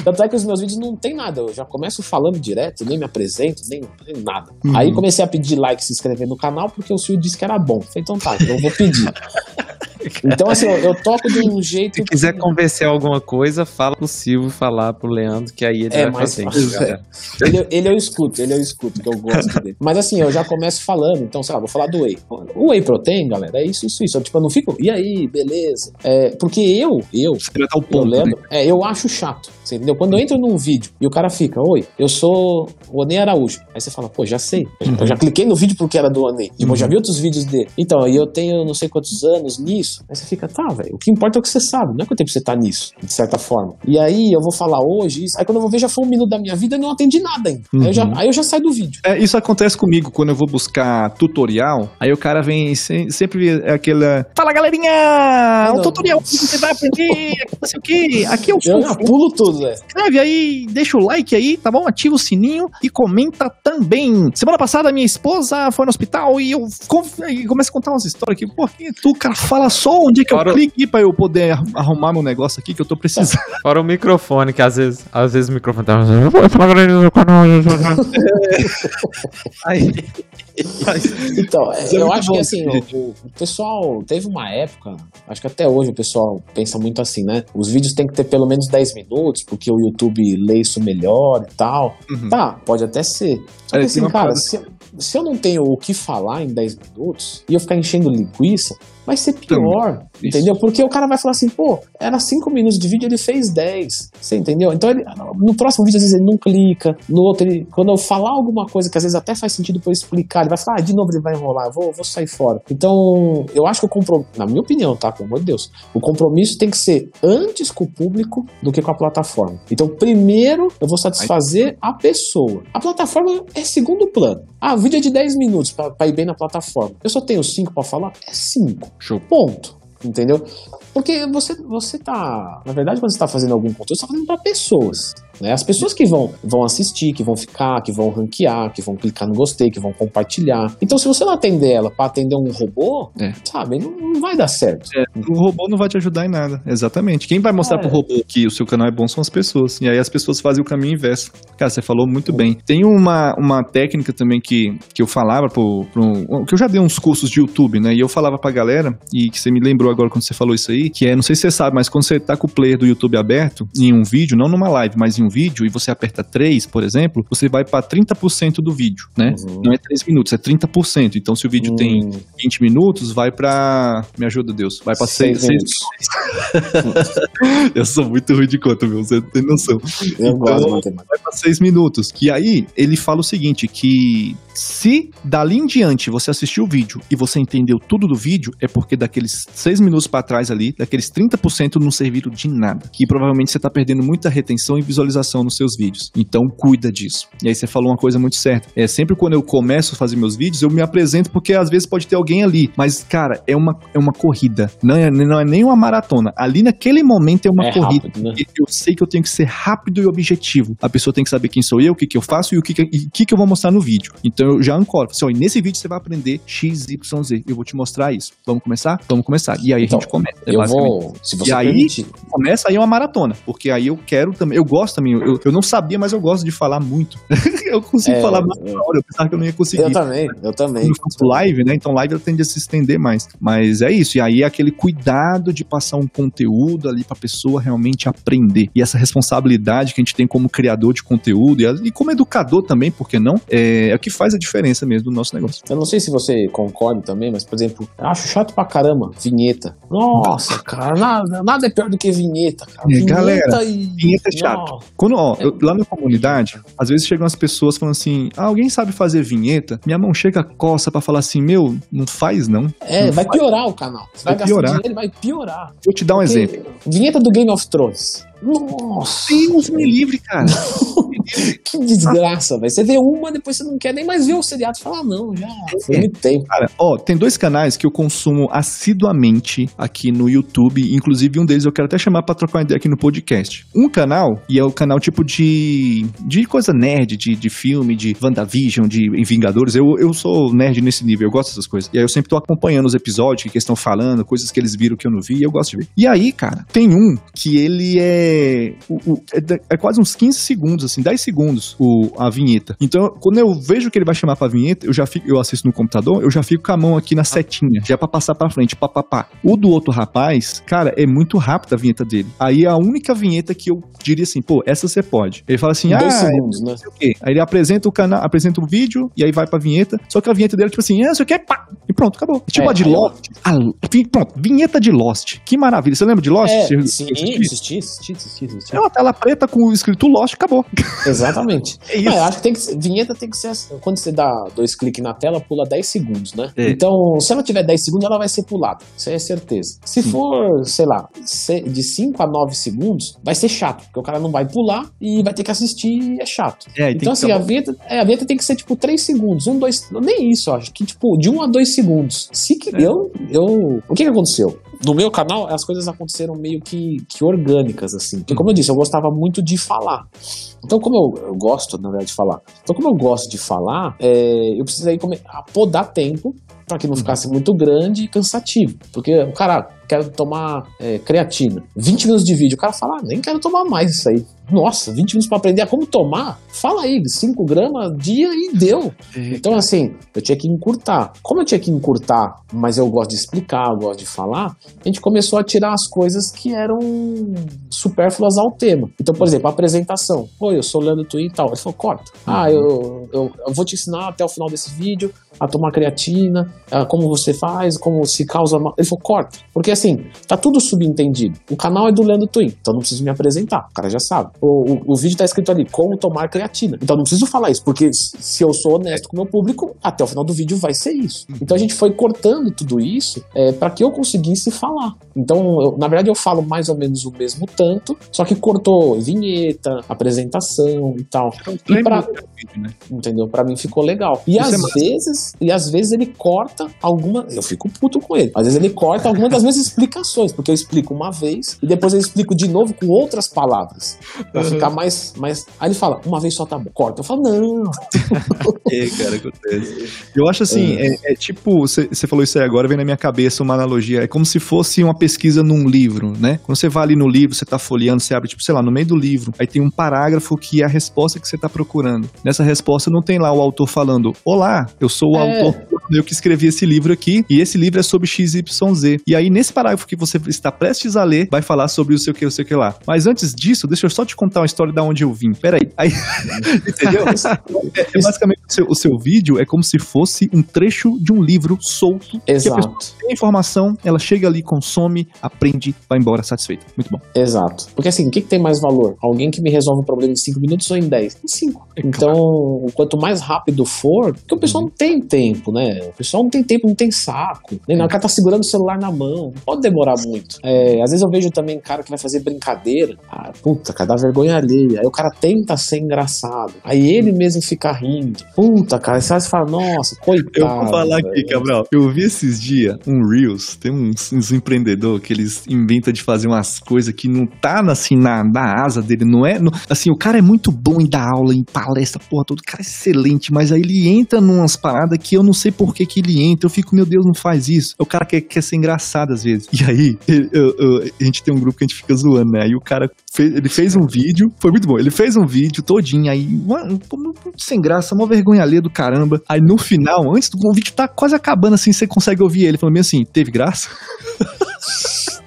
Tanto é que os meus vídeos não tem nada. Eu já começo falando direto, nem me apresento, nem, nem nada. Uhum. Aí comecei a pedir like se inscrever no canal porque o Silvio disse que era bom. Falei, então tá, então eu vou pedir. Então, assim, eu, eu toco de um jeito. Se quiser convencer alguma coisa, fala pro Silvio falar pro Leandro, que aí ele É vai mais fazer. fácil. galera. Ele, ele eu escuto, ele eu escuto, que eu gosto dele. Mas assim, eu já começo falando, então, sei lá, vou falar do Whey. O Whey Protein, galera, é isso, isso, isso. Eu, tipo, eu não fico, e aí, beleza. É, porque eu, eu, tá eu ponto, né? lembro, é, eu acho chato. Você entendeu? Quando eu entro num vídeo e o cara fica, oi, eu sou o Onei Araújo. Aí você fala, pô, já sei. Eu já cliquei no vídeo porque era do Onei. Tipo, eu já vi outros vídeos dele. Então, e eu tenho não sei quantos anos nisso. Aí você fica, tá, velho, o que importa é o que você sabe, não é quanto tempo você tá nisso, de certa forma. E aí eu vou falar hoje isso. Aí quando eu vou ver, já foi um minuto da minha vida e não atendi nada ainda. Aí, eu já, Uhum. aí eu já saio do vídeo. É, isso acontece comigo quando eu vou buscar tutorial. Aí o cara vem se- sempre aquela. Fala galerinha! Um Não. tutorial que você vai aprender, não sei o quê. Aqui é o Eu pulo tudo, velho. inscreve aí, deixa o like aí, tá bom? Ativa o sininho e comenta também. Semana passada, minha esposa foi no hospital e eu começo a contar umas histórias aqui. Por que tu, cara, fala só onde é que Fora- eu clique pra eu poder ar- arrumar meu negócio aqui que eu tô precisando. Fora o microfone, que às vezes, às vezes o microfone tá. "Eu vou falar galera do canal". Aí. Então, é, eu acho bom, que assim, o, o- o pessoal teve uma época, acho que até hoje o pessoal pensa muito assim, né? Os vídeos têm que ter pelo menos 10 minutos, porque o YouTube lê isso melhor e tal. Uhum. Tá, pode até ser. Só que É, assim, cara, se, se eu não tenho o que falar em 10 minutos e eu ficar enchendo linguiça, vai ser pior, Isso. entendeu? Porque o cara vai falar assim, pô, era 5 minutos de vídeo, ele fez 10, você entendeu? Então ele, no próximo vídeo, às vezes ele não clica, no outro, ele, quando eu falar alguma coisa que às vezes até faz sentido pra eu explicar, ele vai falar, ah, de novo ele vai enrolar, eu vou, vou sair fora. Então, eu acho que o compromisso, na minha opinião, tá, pelo amor de Deus, o compromisso tem que ser antes com o público do que com a plataforma. Então, primeiro eu vou satisfazer a pessoa. A plataforma é segundo plano. Ah, o vídeo é de 10 minutos pra, pra ir bem na plataforma. Eu só tenho 5 pra falar? É 5. Show. Ponto. Entendeu? Porque você, você tá. Na verdade, quando você tá fazendo algum conteúdo, você tá fazendo pra pessoas. Né? As pessoas que vão, vão assistir, que vão ficar, que vão ranquear, que vão clicar no gostei, que vão compartilhar. Então, se você não atender ela pra atender um robô, É. sabe, não, não vai dar certo. O robô não vai te ajudar em nada. Exatamente. Quem vai mostrar É. pro robô que o seu canal é bom são as pessoas. E aí as pessoas fazem o caminho inverso. Cara, você falou muito bem. Tem uma, uma técnica também que, que eu falava pro, pro. Que eu já dei uns cursos de YouTube, né? E eu falava pra galera, e que você me lembrou agora quando você falou isso aí, que é, não sei se você sabe, mas quando você tá com o player do YouTube aberto, em um vídeo, não numa live, mas em um vídeo, e você aperta 3, por exemplo, você vai pra 30% do vídeo, né? Uhum. Não é 3 minutos, é 30%. Então, se o vídeo tem Hum, 20 minutos, vai pra. Me ajuda, Deus. Vai pra seis 6 minutos. Eu sou muito ruim de conta, meu. Você tem noção. Eu Então, gosto. Vai pra 6 minutos. E aí, ele fala o seguinte: que se dali em diante você assistiu o vídeo e você entendeu tudo do vídeo, é porque daqueles 6 minutos pra trás ali, daqueles 30% não serviram de nada. Que provavelmente você tá perdendo muita retenção e visualização nos seus vídeos. Então, cuida disso. E aí, você falou uma coisa muito certa. É sempre quando eu começo a fazer meus vídeos, eu me apresento porque às vezes pode ter alguém ali. Mas, cara, é uma, é uma corrida. Não é, não é nem uma maratona. Ali naquele momento é uma É corrida. rápido, né? Eu sei que eu tenho que ser rápido e objetivo. A pessoa tem que saber quem sou eu, o que, que eu faço e o que, que, que, que eu vou mostrar no vídeo. Então eu já ancoro. Assim, ó, nesse vídeo você vai aprender X, Y, Z. Eu vou te mostrar isso. Vamos começar? Vamos começar. E aí então, a gente começa. É eu vou. Se você e aí permitir. começa aí uma maratona. Porque aí eu quero também. Eu gosto também. Eu, eu não sabia, mas eu gosto de falar muito. eu consigo é, falar mais hora. Eu pensava que eu não ia conseguir. Eu também, eu também. Eu faço live, né? Então live eu tende a se estender mais. Mas é isso. E aí é aquele cuidado de passar um conteúdo ali pra pessoa realmente aprender. E essa responsabilidade que a gente tem como criador de conteúdo e, e como educador também, por que não? É, é o que faz a diferença mesmo do nosso negócio. Eu não sei se você concorda também, mas, por exemplo, eu acho chato pra caramba vinheta. Nossa, cara, nada, nada é pior do que vinheta, cara. É, vinheta galera, e... vinheta é chato. Quando, ó, eu, lá na comunidade, às vezes chegam as pessoas falando assim: ah, alguém sabe fazer vinheta? Minha mão chega, coça pra falar assim: meu, não faz não. É, não vai faz. piorar o canal. Você vai, vai piorar. gastar dinheiro, vai piorar. Vou te dar um Porque exemplo. Vinheta do Game of Thrones. Nossa! Deus me livre, cara. que desgraça, velho. Você vê uma, depois você não quer nem mais ver o seriado e fala, ah, não, já foi muito tempo. Cara, ó, tem dois canais que eu consumo assiduamente aqui no YouTube. Inclusive, um deles eu quero até chamar pra trocar uma ideia aqui no podcast. Um canal, e é o canal tipo de. de coisa nerd, de, de filme, de WandaVision, de Vingadores. Eu, eu sou nerd nesse nível, eu gosto dessas coisas. E aí eu sempre tô acompanhando os episódios, que eles estão falando, coisas que eles viram que eu não vi, e eu gosto de ver. E aí, cara, tem um que ele é. O, o, é, é quase uns 15 segundos, assim, 10 segundos o, a vinheta. Então, quando eu vejo que ele vai chamar pra vinheta, eu já fico, eu assisto no computador, eu já fico com a mão aqui na setinha, já é pra passar pra frente, pá, pá, pá. O do outro rapaz, cara, é muito rápido a vinheta dele. Aí a única vinheta que eu diria assim, pô, essa você pode. Ele fala assim, Dois ah, segundos, né? o quê. Aí ele apresenta o canal, apresenta o vídeo, e aí vai pra vinheta, só que a vinheta dele é tipo assim, ah, isso aqui é pá, e pronto, acabou. É tipo é, a de Lost. A, pronto, vinheta de Lost. Que maravilha. Você lembra de Lost? É, sim, assisti, assisti, assisti, assisti. É uma tela preta com escrito Lost, acabou. Exatamente. é isso. eu acho que tem que vinheta tem que ser assim. Quando você dá dois cliques na tela, pula 10 segundos, né? É. Então, se ela tiver 10 segundos, ela vai ser pulada. Isso é certeza. Se for, sei lá, de 5 a 9 segundos, vai ser chato, porque o cara não vai pular e vai ter que assistir e é chato. É, então, assim, a vinheta, é, a vinheta tem que ser tipo 3 segundos, um, dois, nem isso, acho que tipo de 1 a 2 segundos. Se que é. eu, eu, o que que aconteceu? No meu canal, as coisas aconteceram meio que, que orgânicas, assim. Porque, como eu disse, eu gostava muito de falar. Então, como eu, eu gosto, na verdade, de falar. Então, como eu gosto de falar, é, eu precisei podar tempo para que não ficasse muito grande e cansativo. Porque o cara quer tomar é, creatina. 20 minutos de vídeo, o cara fala, ah, nem quero tomar mais isso aí. Nossa, 20 minutos para aprender a como tomar? Fala aí, 5 gramas dia e deu. Então, assim, eu tinha que encurtar. Como eu tinha que encurtar, mas eu gosto de explicar, eu gosto de falar, a gente começou a tirar as coisas que eram supérfluas ao tema. Então, por exemplo, a apresentação. Oi, eu sou o Leandro Twin e tal. Ele falou, corta. Ah, eu, eu, eu vou te ensinar até o final desse vídeo a tomar creatina, a como você faz, como se causa. Ele falou, corta. Porque assim, tá tudo subentendido. O canal é do Leandro Twin, então não preciso me apresentar. O cara já sabe. O, o, o vídeo tá escrito ali, como tomar creatina. Então não preciso falar isso, porque se eu sou honesto com o meu público, até o final do vídeo vai ser isso. Então a gente foi cortando tudo isso é, para que eu conseguisse falar. Então, eu, na verdade, eu falo mais ou menos o mesmo tanto, só que cortou vinheta, apresentação e tal. E pra, vídeo, né? Entendeu? Para mim ficou legal. E Isso às é vezes, e às vezes ele corta alguma, eu fico puto com ele. Às vezes ele corta alguma das minhas explicações, porque eu explico uma vez e depois eu explico de novo com outras palavras, para uhum. ficar mais mais Aí ele fala: "Uma vez só tá bom". Corta. Eu falo: "Não". é, cara, acontece. Eu acho assim, é, é, é tipo, você falou isso aí agora, vem na minha cabeça uma analogia, é como se fosse uma pesquisa num livro, né? Quando você vai ali no livro, você tá folheando, você abre tipo, sei lá, no meio do livro, aí tem um parágrafo que é a resposta que você tá procurando. Nessa resposta não tem lá o autor falando: Olá, eu sou o é. autor, eu que escrevi esse livro aqui, e esse livro é sobre XYZ. E aí, nesse parágrafo que você está prestes a ler, vai falar sobre o seu que, o seu que lá. Mas antes disso, deixa eu só te contar uma história da onde eu vim. Peraí. Aí, entendeu? é, é basicamente o seu, o seu, vídeo é como se fosse um trecho de um livro solto. Exato. Que a pessoa tem informação, ela chega ali, consome, aprende, vai embora satisfeita. Muito bom. Exato. Porque assim, o que, que tem mais valor? Alguém que me resolve um problema em 5 minutos ou em 10? Em 5. É então, claro. quanto mais rápido for, porque o pessoal uhum. não tem tempo, né? O pessoal não tem tempo, não tem saco. Nem o cara tá segurando o celular na mão. Não pode demorar muito. É, às vezes eu vejo também cara que vai fazer brincadeira. Ah, puta, cara, dá vergonha alheia. Aí o cara tenta ser engraçado. Aí ele mesmo fica rindo. Puta, cara, você fala, nossa, coitado. Eu vou falar aqui, Cabral. Eu vi esses dias um Reels, tem uns, uns empreendedores que eles inventam de fazer umas coisas que não tá assim na, na asa dele, não é? Assim, o cara é muito bom em dar aula, em palestra, porra, todo cara é excelente, mas aí ele entra numas paradas que eu não sei por que, que ele entra. Eu fico, meu Deus, não faz isso. O cara quer, quer ser engraçado às vezes. E aí, eu, eu, a gente tem um grupo que a gente fica zoando, né? Aí o cara fez, ele fez um vídeo, foi muito bom. Ele fez um vídeo todinho aí, sem graça, uma vergonha alheia do caramba. Aí no final, antes do o vídeo tá quase acabando assim, você consegue ouvir ele falando assim: teve graça?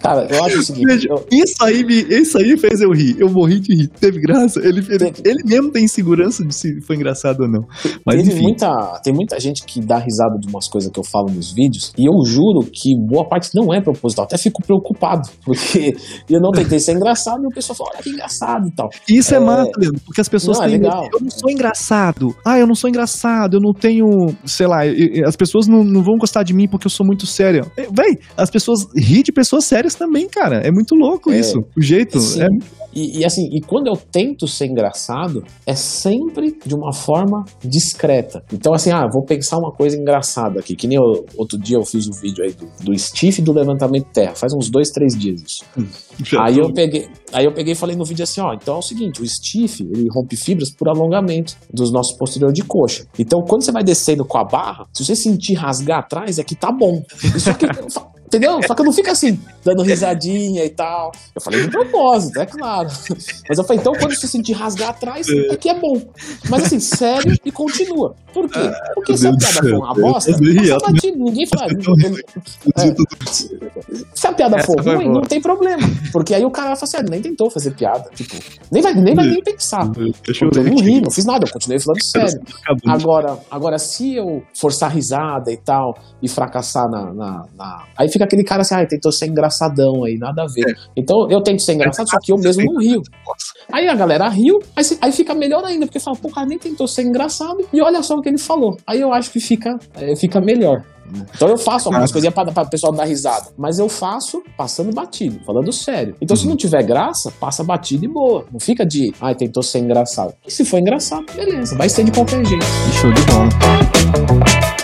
Cara, eu acho o seguinte. Eu... Isso, aí me, isso aí fez eu rir. Eu morri de rir. Teve graça. Ele, ele, ele mesmo tem segurança de se foi engraçado ou não. Mas, Teve enfim. Muita, tem muita gente que dá risada de umas coisas que eu falo nos vídeos. E eu juro que boa parte não é proposital. Até fico preocupado. Porque eu não tentei ser engraçado e o pessoal fala, olha que engraçado e tal. Isso é, é massa, Leandro. Porque as pessoas não, é têm. É legal. Eu não sou engraçado. Ah, eu não sou engraçado. Eu não tenho. Sei lá. As pessoas não, não vão gostar de mim porque eu sou muito sério. É, véi, as pessoas ri de pessoas sérias também, cara. É muito louco é, isso. O jeito. É... E, e, assim, e quando eu tento ser engraçado, é sempre de uma forma discreta. Então, assim, ah, vou pensar uma coisa engraçada aqui. Que nem eu, outro dia eu fiz um vídeo aí do, do Stiff do levantamento de terra. Faz uns dois, três dias isso. Hum, aí eu peguei, aí eu peguei e falei no vídeo assim, ó, então é o seguinte, o Stiff, ele rompe fibras por alongamento dos nossos posteriores de coxa. Então, quando você vai descendo com a barra, se você sentir rasgar atrás, é que tá bom. Isso aqui, Entendeu? Só que eu não fico assim, dando risadinha e tal. Eu falei de propósito, é claro. Mas eu falei, então quando você sentir rasgar atrás, é que é bom. Mas assim, sério e continua. Por quê? Porque se a piada for uma bosta, passa batido, ninguém faz. É. Se a piada for ruim, não tem problema. Porque aí o cara vai falar assim, ah, nem tentou fazer piada. Tipo, nem vai nem, vai nem pensar. Eu não ri, não fiz nada, eu continuei falando sério. Agora, agora, se eu forçar risada e tal, e fracassar na. na, na... Aí fica aquele cara assim, ah, tentou ser engraçadão aí, nada a ver. É. Então eu tento ser engraçado, só que eu mesmo não rio. Aí a galera riu, aí, aí fica melhor ainda, porque fala, pô, o cara nem tentou ser engraçado, e olha só o que ele falou. Aí eu acho que fica, é, fica melhor. Então eu faço algumas coisinhas pra, pra o pessoal dar risada. Mas eu faço passando batido, falando sério. Então se não tiver graça, passa batido e boa. Não fica de, ai, ah, tentou ser engraçado. E se for engraçado, beleza. Vai ser de qualquer jeito. Show de bola.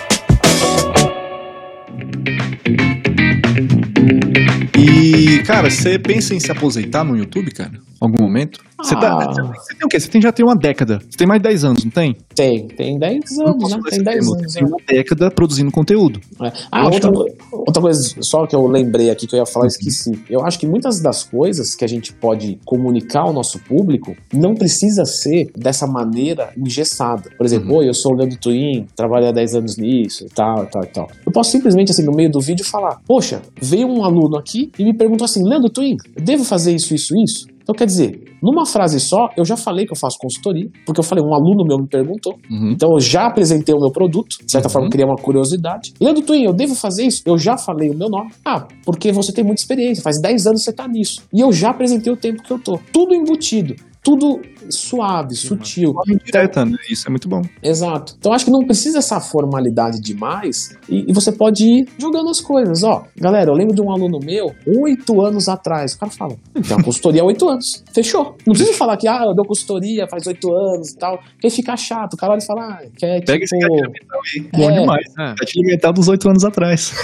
Cara, você pensa em se aposentar no YouTube, cara? Algum momento? Você, tá, ah. tá, você tem o quê? Você tem, já tem uma década. Você tem mais de 10 anos, não tem? Tem, tem 10 anos, né? Tem 10 anos. Tem uma década produzindo conteúdo. É. Ah, outra, que... outra coisa só que eu lembrei aqui que eu ia falar, eu esqueci. Eu acho que muitas das coisas que a gente pode comunicar ao nosso público não precisa ser dessa maneira engessada. Por exemplo, uhum. eu sou o Leandro Twin, trabalhei há 10 anos nisso e tal, e tal, e tal. Eu posso simplesmente, assim, no meio do vídeo falar, poxa, veio um aluno aqui e me perguntou assim, Leandro Twin, eu devo fazer isso, isso, isso? Então, quer dizer, numa frase só, eu já falei que eu faço consultoria, porque eu falei, um aluno meu me perguntou. Uhum. Então, eu já apresentei o meu produto, de certa uhum. forma, criei uma curiosidade. Leandro Twin, eu devo fazer isso? Eu já falei o meu nome. Ah, porque você tem muita experiência, faz 10 anos que você tá nisso. E eu já apresentei o tempo que eu tô. Tudo embutido tudo suave, sutil. Direta, né? Isso é muito bom. Exato. Então acho que não precisa essa formalidade demais e, e, você pode ir jogando as coisas. Ó, galera, eu lembro de um aluno meu, oito anos atrás. O cara fala, tem uma consultoria há oito anos. Fechou. Não precisa falar que, ah, eu dou consultoria faz oito anos e tal. Porque fica chato. O cara olha e fala, ah, quer Pega tipo... esse mental aí. Bom é... demais. É. Gatilho mental dos oito anos atrás.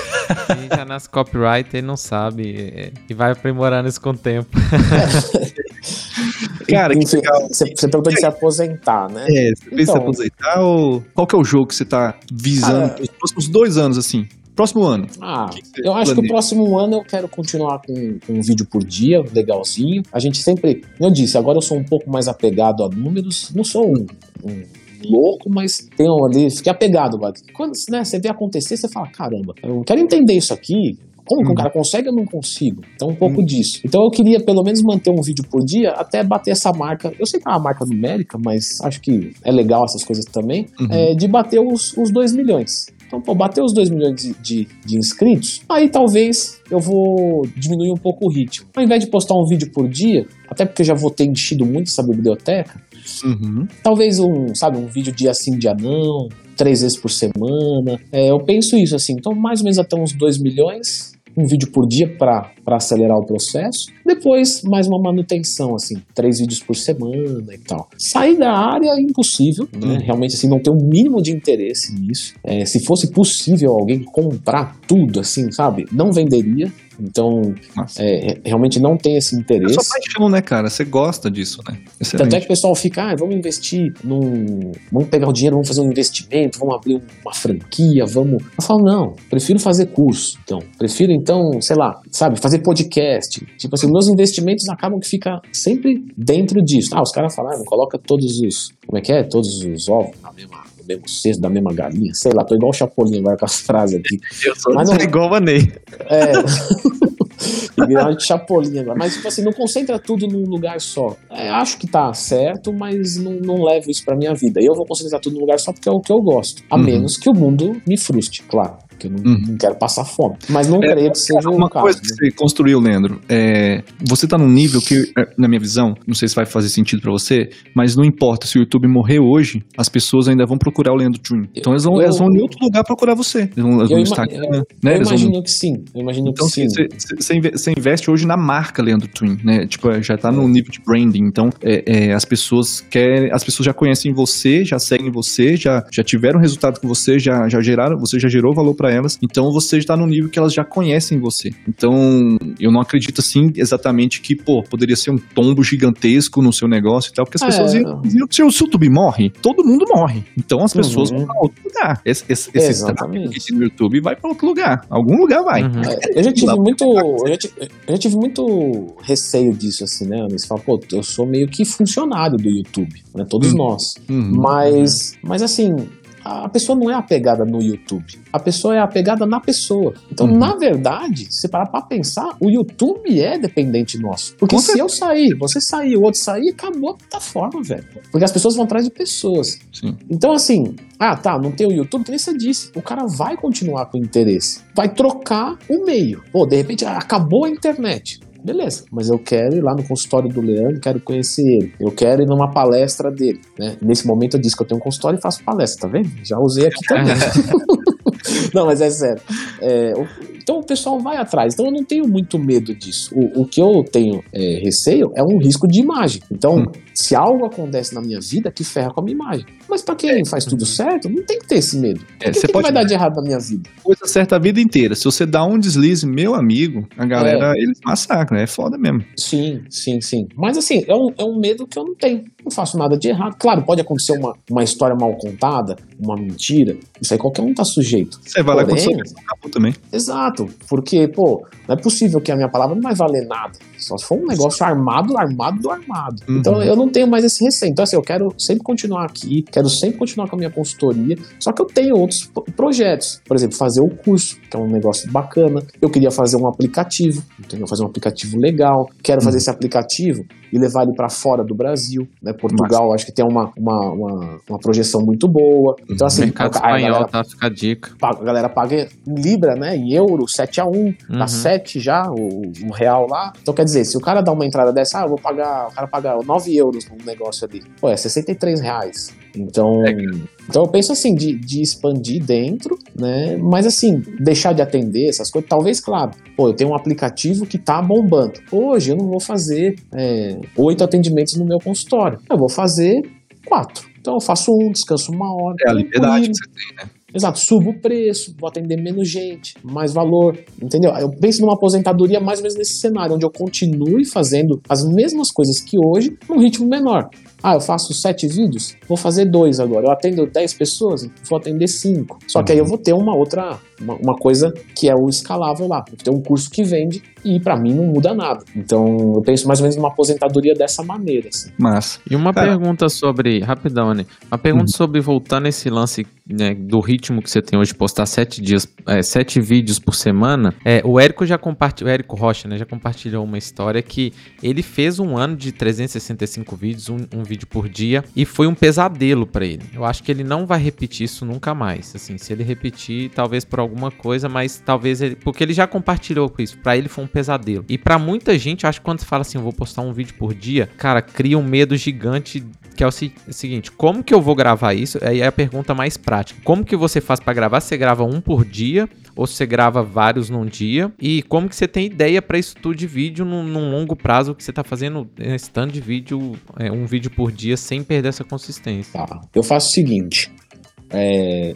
Quem já nasce copyright, ele não sabe. E vai aprimorando isso com o tempo. Cara, que legal. Você, você perguntou de se aposentar, né? É, você pensa então, se aposentar ou qual que é o jogo que você tá visando para os próximos dois anos, assim? Próximo ano. Ah, eu acho que o próximo ano eu quero continuar com, com, um vídeo por dia, legalzinho. A gente sempre, eu disse, agora eu sou um pouco mais apegado a números. Não sou um, um louco, mas tenho ali, fiquei apegado. Quando né, você vê acontecer, você fala: caramba, eu quero entender isso aqui. Como que um uhum. cara consegue eu não consigo? Então, um pouco uhum. disso. Então, eu queria pelo menos manter um vídeo por dia até bater essa marca. Eu sei que é uma marca numérica, mas acho que é legal essas coisas também. Uhum. É, de bater os, os 2 milhões. Então, pô, bater os 2 milhões de, de, de, inscritos, aí talvez eu vou diminuir um pouco o ritmo. Ao invés de postar um vídeo por dia, até porque eu já vou ter enchido muito essa biblioteca, uhum. talvez um, sabe, um vídeo dia sim, dia não, três vezes por semana. É, eu penso isso assim, então mais ou menos até uns 2 milhões um vídeo por dia para acelerar o processo. Depois, mais uma manutenção, assim, três vídeos por semana e tal. Sair da área é impossível, né? Uhum. Realmente, assim, não ter um mínimo de interesse nisso. É, se fosse possível alguém comprar tudo, assim, sabe? Não venderia. Então, é, realmente não tem esse interesse. É sua paixão, né, cara? Você gosta disso, né? Excelente. Tanto é que o pessoal fica, ah, vamos investir num. Vamos pegar o dinheiro, vamos fazer um investimento, vamos abrir uma franquia, vamos. Eu falo, não, prefiro fazer curso. Então, prefiro, então, sei lá, sabe, fazer podcast. Tipo assim, meus investimentos acabam que fica sempre dentro disso. Ah, os caras falam, ah, coloca todos os. Como é que é? Todos os ovos na mesma mesmo cesto, da mesma galinha, sei lá, tô igual o Chapolin agora com as frases aqui. Eu sou Mas não, igual a Ney. É. virar de chapolinha agora. Mas, tipo assim, não concentra tudo num lugar só. É, acho que tá certo, mas não, não levo isso pra minha vida. Eu vou concentrar tudo num lugar só porque é o que eu gosto. A uhum. menos que o mundo me frustre, claro porque eu não, uhum. não, quero passar fome. Mas não é, creio que seja uma caso, coisa que né? você construiu, Leandro. É, você tá num nível que, é, na minha visão, não sei se vai fazer sentido para você, mas não importa se o YouTube morrer hoje, as pessoas ainda vão procurar o Leandro Twin. Então eles vão, eu, elas vão em outro lugar procurar você. Eles vão, eles vão no Instagram, eu, né? Eu imagino vão... que sim. Eu imagino então, que sim. Você investe hoje na marca Leandro Twin, né? Tipo, já tá no nível de branding. Então, é, é, as pessoas querem, as pessoas já conhecem você, já seguem você, já, já tiveram resultado com você, já, já geraram, você já gerou valor para elas. Então você está no nível que elas já conhecem você. Então, eu não acredito assim exatamente que, pô, poderia ser um tombo gigantesco no seu negócio e tal, porque as é. pessoas iam, iam se o YouTube morre, todo mundo morre. Então as pessoas uhum. vão para outro lugar. Esse, esse, esse aqui no YouTube vai para outro lugar. Algum lugar vai. Uhum. É, eu já tive muito. Eu já tive, eu já tive muito receio disso, assim, né? Você fala, pô, eu sou meio que funcionário do YouTube, né? Todos uhum. nós. Uhum. Mas, mas assim, a pessoa não é apegada no YouTube. A pessoa é apegada na pessoa. Então, uhum. na verdade, se parar pra pensar, o YouTube é dependente nosso. Porque se eu sair, você sair, o outro sair, acabou a plataforma, velho. Porque as pessoas vão atrás de pessoas. Sim. Então, assim, ah, tá, não tem o YouTube, que nem você disse. O cara vai continuar com interesse. Vai trocar o meio. Pô, de repente, acabou a internet. Beleza, mas eu quero ir lá no consultório do Leandro, quero conhecer ele. Eu quero ir numa palestra dele, né? Nesse momento eu disse que eu tenho um consultório e faço palestra, tá vendo? Já usei aqui também. não, mas é sério. É, então o pessoal vai atrás. Então eu não tenho muito medo disso. O, o que eu tenho é, receio é um risco de imagem. Então, hum. se algo acontece na minha vida, que ferra com a minha imagem. Mas para quem é. faz tudo certo, não tem que ter esse medo. É, o que, que vai dar de errado na minha vida? Coisa certa a vida inteira. Se você dá um deslize, meu amigo, a galera, é. eles massacram. É foda mesmo. Sim, sim, sim. Mas assim, é um, é um medo que eu não tenho. Não faço nada de errado. Claro, pode acontecer uma, uma história mal contada, uma mentira. Isso aí qualquer um tá sujeito. Você vai Porém, lá com também. Exato. Porque, pô, não é possível que a minha palavra não vai valer nada. Só se for um negócio armado, armado do armado. Uhum. Então eu não tenho mais esse receio. Então, assim, eu quero sempre continuar aqui, quero sempre continuar com a minha consultoria. Só que eu tenho outros projetos. Por exemplo, fazer o curso, que é um negócio bacana. Eu queria fazer um aplicativo, entendeu? Fazer um aplicativo legal. Quero fazer uhum. esse aplicativo e levar ele para fora do Brasil. Né? Portugal, Mas... acho que tem uma, uma, uma, uma, projeção muito boa. Então, assim, mercado a, a espanhol, galera, tá? Fica a dica. A galera paga em Libra, né? Em euro, 7 a 1 uhum. tá 7 já, o, o, real lá. Então, quer dizer, se o cara dá uma entrada dessa, ah, eu vou pagar, o cara paga 9 euros no negócio ali. Pô, é 63 reais. Então, é. então eu penso assim, de, de expandir dentro, né? Mas assim, deixar de atender essas coisas, talvez, claro, pô, eu tenho um aplicativo que tá bombando. Hoje eu não vou fazer é, oito atendimentos no meu consultório. Eu vou fazer quatro. Então eu faço um, descanso uma hora. É a liberdade que você tem, né? Exato, subo o preço, vou atender menos gente, mais valor, entendeu? Eu penso numa aposentadoria mais ou menos nesse cenário, onde eu continue fazendo as mesmas coisas que hoje, num ritmo menor. Ah, eu faço sete vídeos, vou fazer dois agora. Eu atendo dez pessoas, vou atender cinco. Só que aí eu vou ter uma outra, uma, uma coisa que é o escalável lá. Vou ter um curso que vende e para mim não muda nada. Então eu penso mais ou menos numa aposentadoria dessa maneira. Assim. Mas e uma Cara. pergunta sobre rapidão, né? Uma pergunta hum. sobre voltando esse lance né, do ritmo que você tem hoje, postar sete dias, é, sete vídeos por semana. É, o Érico já compartilhou, o Érico Rocha, né, já compartilhou uma história que ele fez um ano de 365 vídeos, um, um vídeo por dia, e foi um pesadelo para ele. Eu acho que ele não vai repetir isso nunca mais. Assim, se ele repetir, talvez por alguma coisa, mas talvez ele, porque ele já compartilhou com isso. Para ele foi um pesadelo. E para muita gente, acho que quando fala assim, eu vou postar um vídeo por dia, cara, cria um medo gigante que é o seguinte: como que eu vou gravar isso? Aí é a pergunta mais prática. Como que você faz para gravar? Você grava um por dia ou você grava vários num dia? E como que você tem ideia para isso tudo de vídeo num, num, longo prazo que você tá fazendo esse tanto de vídeo, é, um vídeo por dia sem perder essa consistência? Tá. Eu faço o seguinte: é,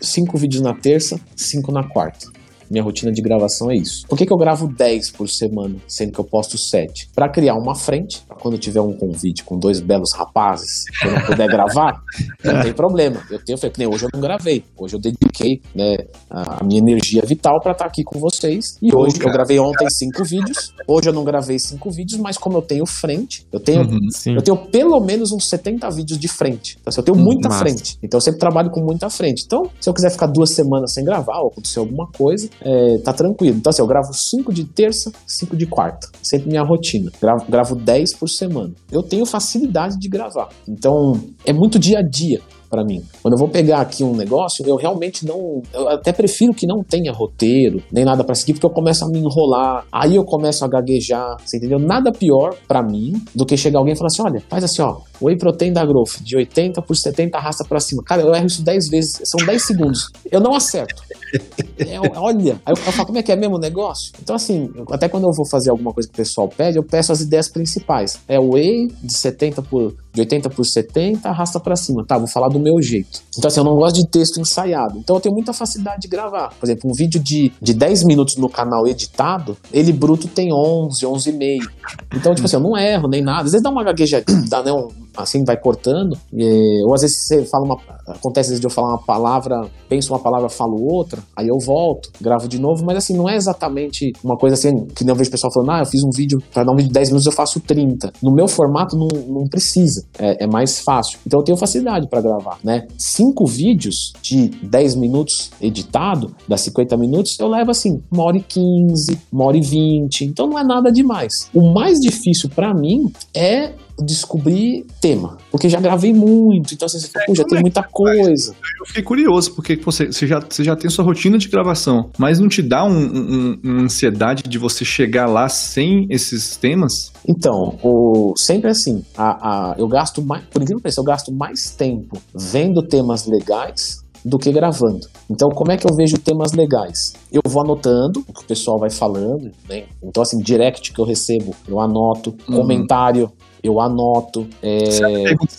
cinco vídeos na terça, cinco na quarta. Minha rotina de gravação é isso. Por que, que eu gravo 10 por semana, sendo que eu posto 7? Para criar uma frente, quando tiver um convite com dois belos rapazes, que eu não puder gravar, não tem problema. Eu tenho, que nem hoje eu não gravei. Hoje eu dediquei né, a minha energia vital para estar tá aqui com vocês. E hoje eu gravei ontem cinco vídeos. Hoje eu não gravei cinco vídeos, mas como eu tenho frente, eu tenho, uhum, eu tenho pelo menos uns 70 vídeos de frente. Então, eu tenho muita Massa. frente. Então eu sempre trabalho com muita frente. Então, se eu quiser ficar duas semanas sem gravar ou acontecer alguma coisa, é, tá tranquilo. Então, assim, eu gravo 5 de terça, 5 de quarta. Sempre minha rotina. Gravo, gravo 10 por semana. Eu tenho facilidade de gravar. Então, é muito dia a dia para mim. Quando eu vou pegar aqui um negócio, eu realmente não. Eu até prefiro que não tenha roteiro, nem nada para seguir, porque eu começo a me enrolar, aí eu começo a gaguejar, você entendeu? Nada pior para mim do que chegar alguém e falar assim: olha, faz assim, ó, whey protein da Growth, de 80 por 70 arrasta para cima. Cara, eu erro isso 10 vezes, são 10 segundos. Eu não acerto. É, olha, aí eu, eu falo, como é que é mesmo o negócio? Então, assim, até quando eu vou fazer alguma coisa que o pessoal pede, eu peço as ideias principais. É o whey de 70 por de 80 por 70, arrasta para cima. Tá, vou falar do meu jeito. Então, assim, eu não gosto de texto ensaiado. Então, eu tenho muita facilidade de gravar. Por exemplo, um vídeo de, de 10 minutos no canal editado, ele bruto tem 11, 11 e meio. Então, tipo assim, eu não erro nem nada. Às vezes dá uma gaguejadinha, dá né, um, assim, vai cortando. E, ou às vezes você fala uma. Acontece às vezes de eu falar uma palavra, penso uma palavra, falo outra, aí eu volto, gravo de novo, mas assim, não é exatamente uma coisa assim, que nem eu vejo o pessoal falando, ah, eu fiz um vídeo, para dar um vídeo de 10 minutos eu faço 30. No meu formato não, não precisa, é, é mais fácil. Então eu tenho facilidade para gravar, né? Cinco vídeos de 10 minutos editado, das 50 minutos, eu levo assim, uma hora e 15, uma hora e 20, então não é nada demais. O mais difícil para mim é descobrir tema. Porque já gravei muito, então assim, você fala, já tem muita coisa. Eu fiquei curioso, porque você, você, já, você já tem sua rotina de gravação, mas não te dá um, um, uma ansiedade de você chegar lá sem esses temas? Então, o, sempre assim, a, a, eu gasto mais, por incrível que pareça, eu gasto mais tempo vendo temas legais do que gravando. Então, como é que eu vejo temas legais? Eu vou anotando o que o pessoal vai falando, né? Então, assim, direct que eu recebo, eu anoto, uhum. comentário, eu anoto. É... Você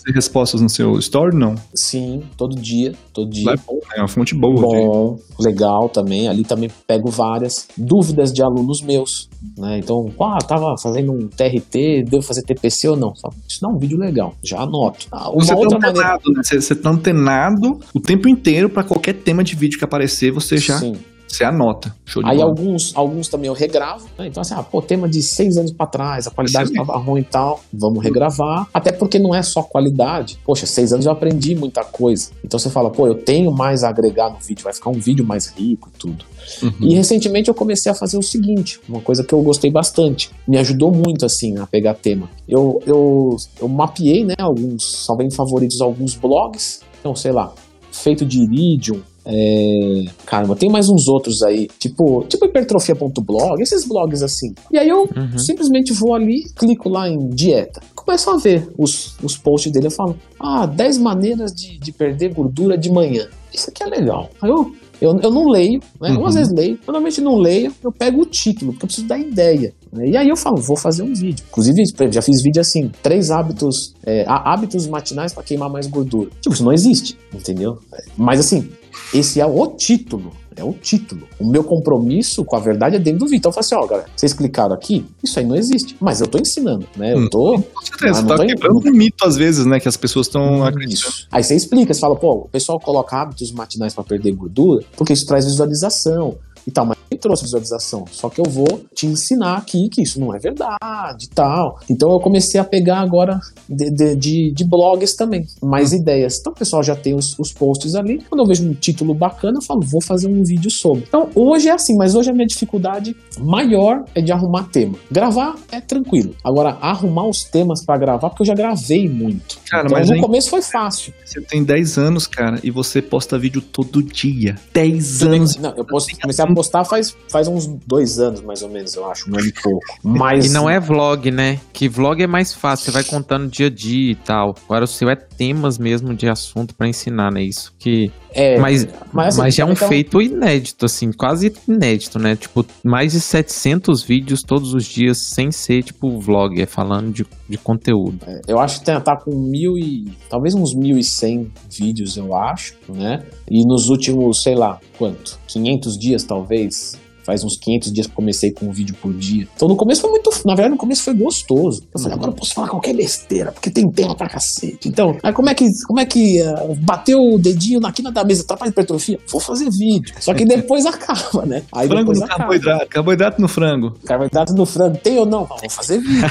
tem respostas no seu story, não? Sim, todo dia, todo dia. é bom, é uma fonte boa. Bom, de... legal também. Ali também pego várias dúvidas de alunos meus, né? Então, ah, tava fazendo um TRT, devo fazer TPC ou não? Isso não é um vídeo legal, já anoto. Ah, uma você tá outra tá antenado, maneira... né? Você, você tá antenado o tempo inteiro para qualquer tema de vídeo que aparecer, você já... Sim. Você anota. Aí alguns, alguns também eu regravo. Né? Então, assim, ah, pô, tema de seis anos para trás, a qualidade estava ruim e tal. Vamos regravar. Até porque não é só qualidade. Poxa, seis anos eu aprendi muita coisa. Então você fala, pô, eu tenho mais a agregar no vídeo, vai ficar um vídeo mais rico e tudo. Uhum. E recentemente eu comecei a fazer o seguinte, uma coisa que eu gostei bastante, me ajudou muito assim a pegar tema. Eu, eu, eu mapeei, né, alguns, só bem favoritos alguns blogs, então sei lá, feito de Iridium, é... Caramba, tem mais uns outros aí, tipo, tipo hipertrofia.blog, esses blogs assim. E aí eu uhum. simplesmente vou ali, clico lá em dieta. Começo a ver os, os posts dele. Eu falo, ah, 10 maneiras de, de perder gordura de manhã. Isso aqui é legal. Aí eu eu, eu não leio, né? Uhum. Ou às vezes leio, normalmente não leio, eu pego o título, porque eu preciso dar ideia. Né? E aí eu falo, vou fazer um vídeo. Inclusive, já fiz vídeo assim, três hábitos, é, hábitos matinais para queimar mais gordura. Tipo, isso não existe, entendeu? Mas assim, esse é o título. É o título. O meu compromisso com a verdade é dentro do vídeo. Então eu falo assim, ó, galera, vocês clicaram aqui, isso aí não existe. Mas eu tô ensinando, né? Eu tô. Hum, com certeza, você tá quebrando um mito às vezes, né? Que as pessoas estão acreditando. Aí você explica, você fala, pô, o pessoal coloca hábitos matinais para perder gordura, porque isso traz visualização e tal, mas trouxe visualização. Só que eu vou te ensinar aqui que isso não é verdade e tal. Então eu comecei a pegar agora de, de, de, de blogs também, mais ideias. Então o pessoal já tem os, os posts ali. Quando eu vejo um título bacana, eu falo, vou fazer um vídeo sobre. Então hoje é assim, mas hoje a minha dificuldade maior é de arrumar tema. Gravar é tranquilo. Agora, arrumar os temas para gravar, porque eu já gravei muito. Cara, então, mas no começo foi fácil. Você tem 10 anos, cara, e você posta vídeo todo dia. 10 anos. Não, eu posto, comecei a postar faz faz, faz uns dois anos, mais ou menos, eu acho, um ano e pouco. Mas... E não é vlog, né? Que vlog é mais fácil, você vai contando dia a dia e tal. Agora o seu é temas mesmo de assunto para ensinar, né? Isso que. É, mas, mas, assim, mas já é um então- feito inédito, assim, quase inédito, né? Tipo, mais de 700 vídeos todos os dias, sem ser, tipo, vlog, é falando de, de conteúdo. Eu acho que tem- tá com mil e. talvez uns 1.100 vídeos, eu acho, né? E nos últimos, sei lá, quanto? 500 dias, talvez? Faz uns 500 dias que comecei com um vídeo por dia. Então no começo foi muito. Na verdade, no começo foi gostoso. Eu falei, agora eu posso falar qualquer besteira, porque tem tema pra cacete. Então, aí como é que. Como é que. ah, bateu o dedinho na quina da mesa, atrapalha hipertrofia? Vou fazer vídeo. Só que depois acaba, né? Aí frango no acaba. carboidrato, carboidrato no frango. Carboidrato do frango, tem ou não? Vou fazer vídeo.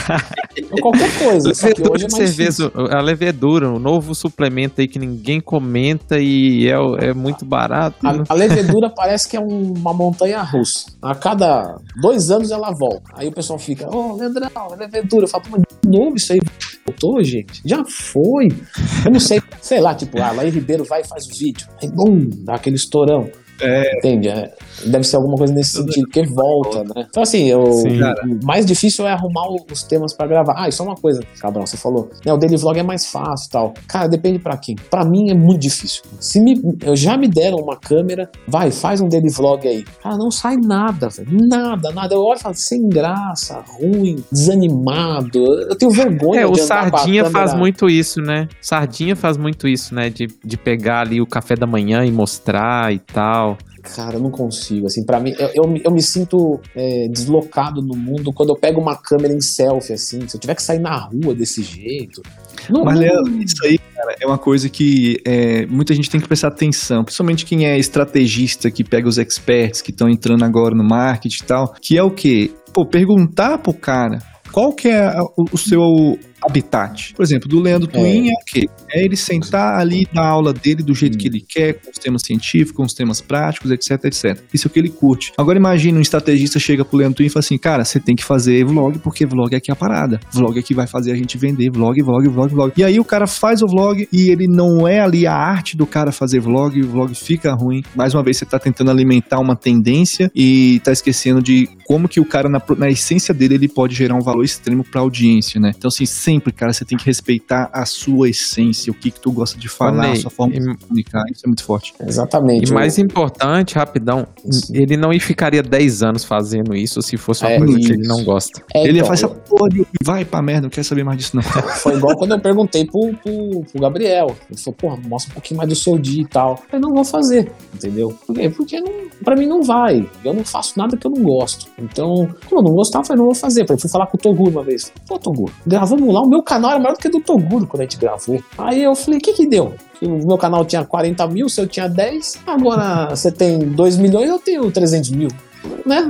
Então, qualquer coisa. Só que hoje é mais cerveja, a levedura, um novo suplemento aí que ninguém comenta e é, é muito barato. A, a levedura parece que é um- uma montanha russa. A cada dois anos ela volta. Aí o pessoal fica, ô, Leandrão, a levedura. Eu falo, mas de novo isso aí voltou, gente? Já foi. Eu não sei, sei lá, tipo, a Laí Ribeiro vai e faz o vídeo. Aí, bum, dá aquele estourão. É. Entende? É, deve ser alguma coisa nesse sentido, porque volta, né? Então, assim, eu, Sim. o mais difícil é arrumar o- os temas pra gravar. Ah, e só uma coisa, Cabral, você falou, né, o daily vlog é mais fácil e tal. Cara, depende pra quem. Pra mim é muito difícil. Se me, eu já me deram uma câmera, vai, faz um daily vlog aí. Cara, não sai nada, velho. Nada, nada. Eu olho e falo, sem graça, ruim, desanimado. Eu tenho vergonha É, o de a Sardinha faz muito isso, né? Sardinha faz muito isso, né? De, de pegar ali o café da manhã e mostrar e tal. Cara, eu não consigo. Assim, para mim, eu, eu, me- eu me sinto é, deslocado no mundo quando eu pego uma câmera em selfie, assim. Se eu tiver que sair na rua desse jeito. Não, Mas, não- Léo, isso aí, cara, é uma coisa que é, muita gente tem que prestar atenção, principalmente quem é estrategista, que pega os experts que estão entrando agora no marketing e tal, que é o quê? Pô, perguntar pro cara qual que é o, o seu habitat. Por exemplo, do Leandro É. Twin é o quê? É ele sentar ali e dar a aula dele do jeito Hum. que ele quer, com os temas científicos, com os temas práticos, etc, etc. Isso é o que ele curte. Agora imagina um estrategista chega pro Leandro Twin e fala assim, cara, você tem que fazer vlog, porque vlog é é a parada. Vlog é que vai fazer a gente vender, vlog, vlog, vlog, vlog. E aí o cara faz o vlog e ele não é ali a arte do cara fazer vlog, e o vlog fica ruim. Mais uma vez você tá tentando alimentar uma tendência e tá esquecendo de como que o cara, na, na essência dele, ele pode gerar um valor extremo pra audiência, né? Então, assim, sempre, cara, você tem que respeitar a sua essência, o que que tu gosta de falar, a Ney, sua forma de e- comunicar. Isso é muito forte. Exatamente. E mais importante, rapidão, ele não ficaria 10 anos fazendo isso se fosse uma É, coisa que isso. ele não gosta. É, ele ia então, fazer essa porra de vai pra merda, não quero saber mais disso, não. Foi igual quando eu perguntei pro, pro, pro Gabriel. Ele falou, porra, mostra um pouquinho mais do seu dia e tal. Eu não vou fazer, entendeu? Por quê? Porque não, pra mim não vai. Eu não faço nada que eu não gosto. Então, como eu não gostava, eu falei, não vou fazer. Eu fui falar com o Toguro uma vez. Pô, Toguro, gravamos lá, o meu canal era maior do que do Toguro quando a gente gravou. Aí eu falei, o que que deu? O meu canal tinha 40 mil, seu tinha 10. Agora você tem 2 milhões, eu tenho 300 mil. Né?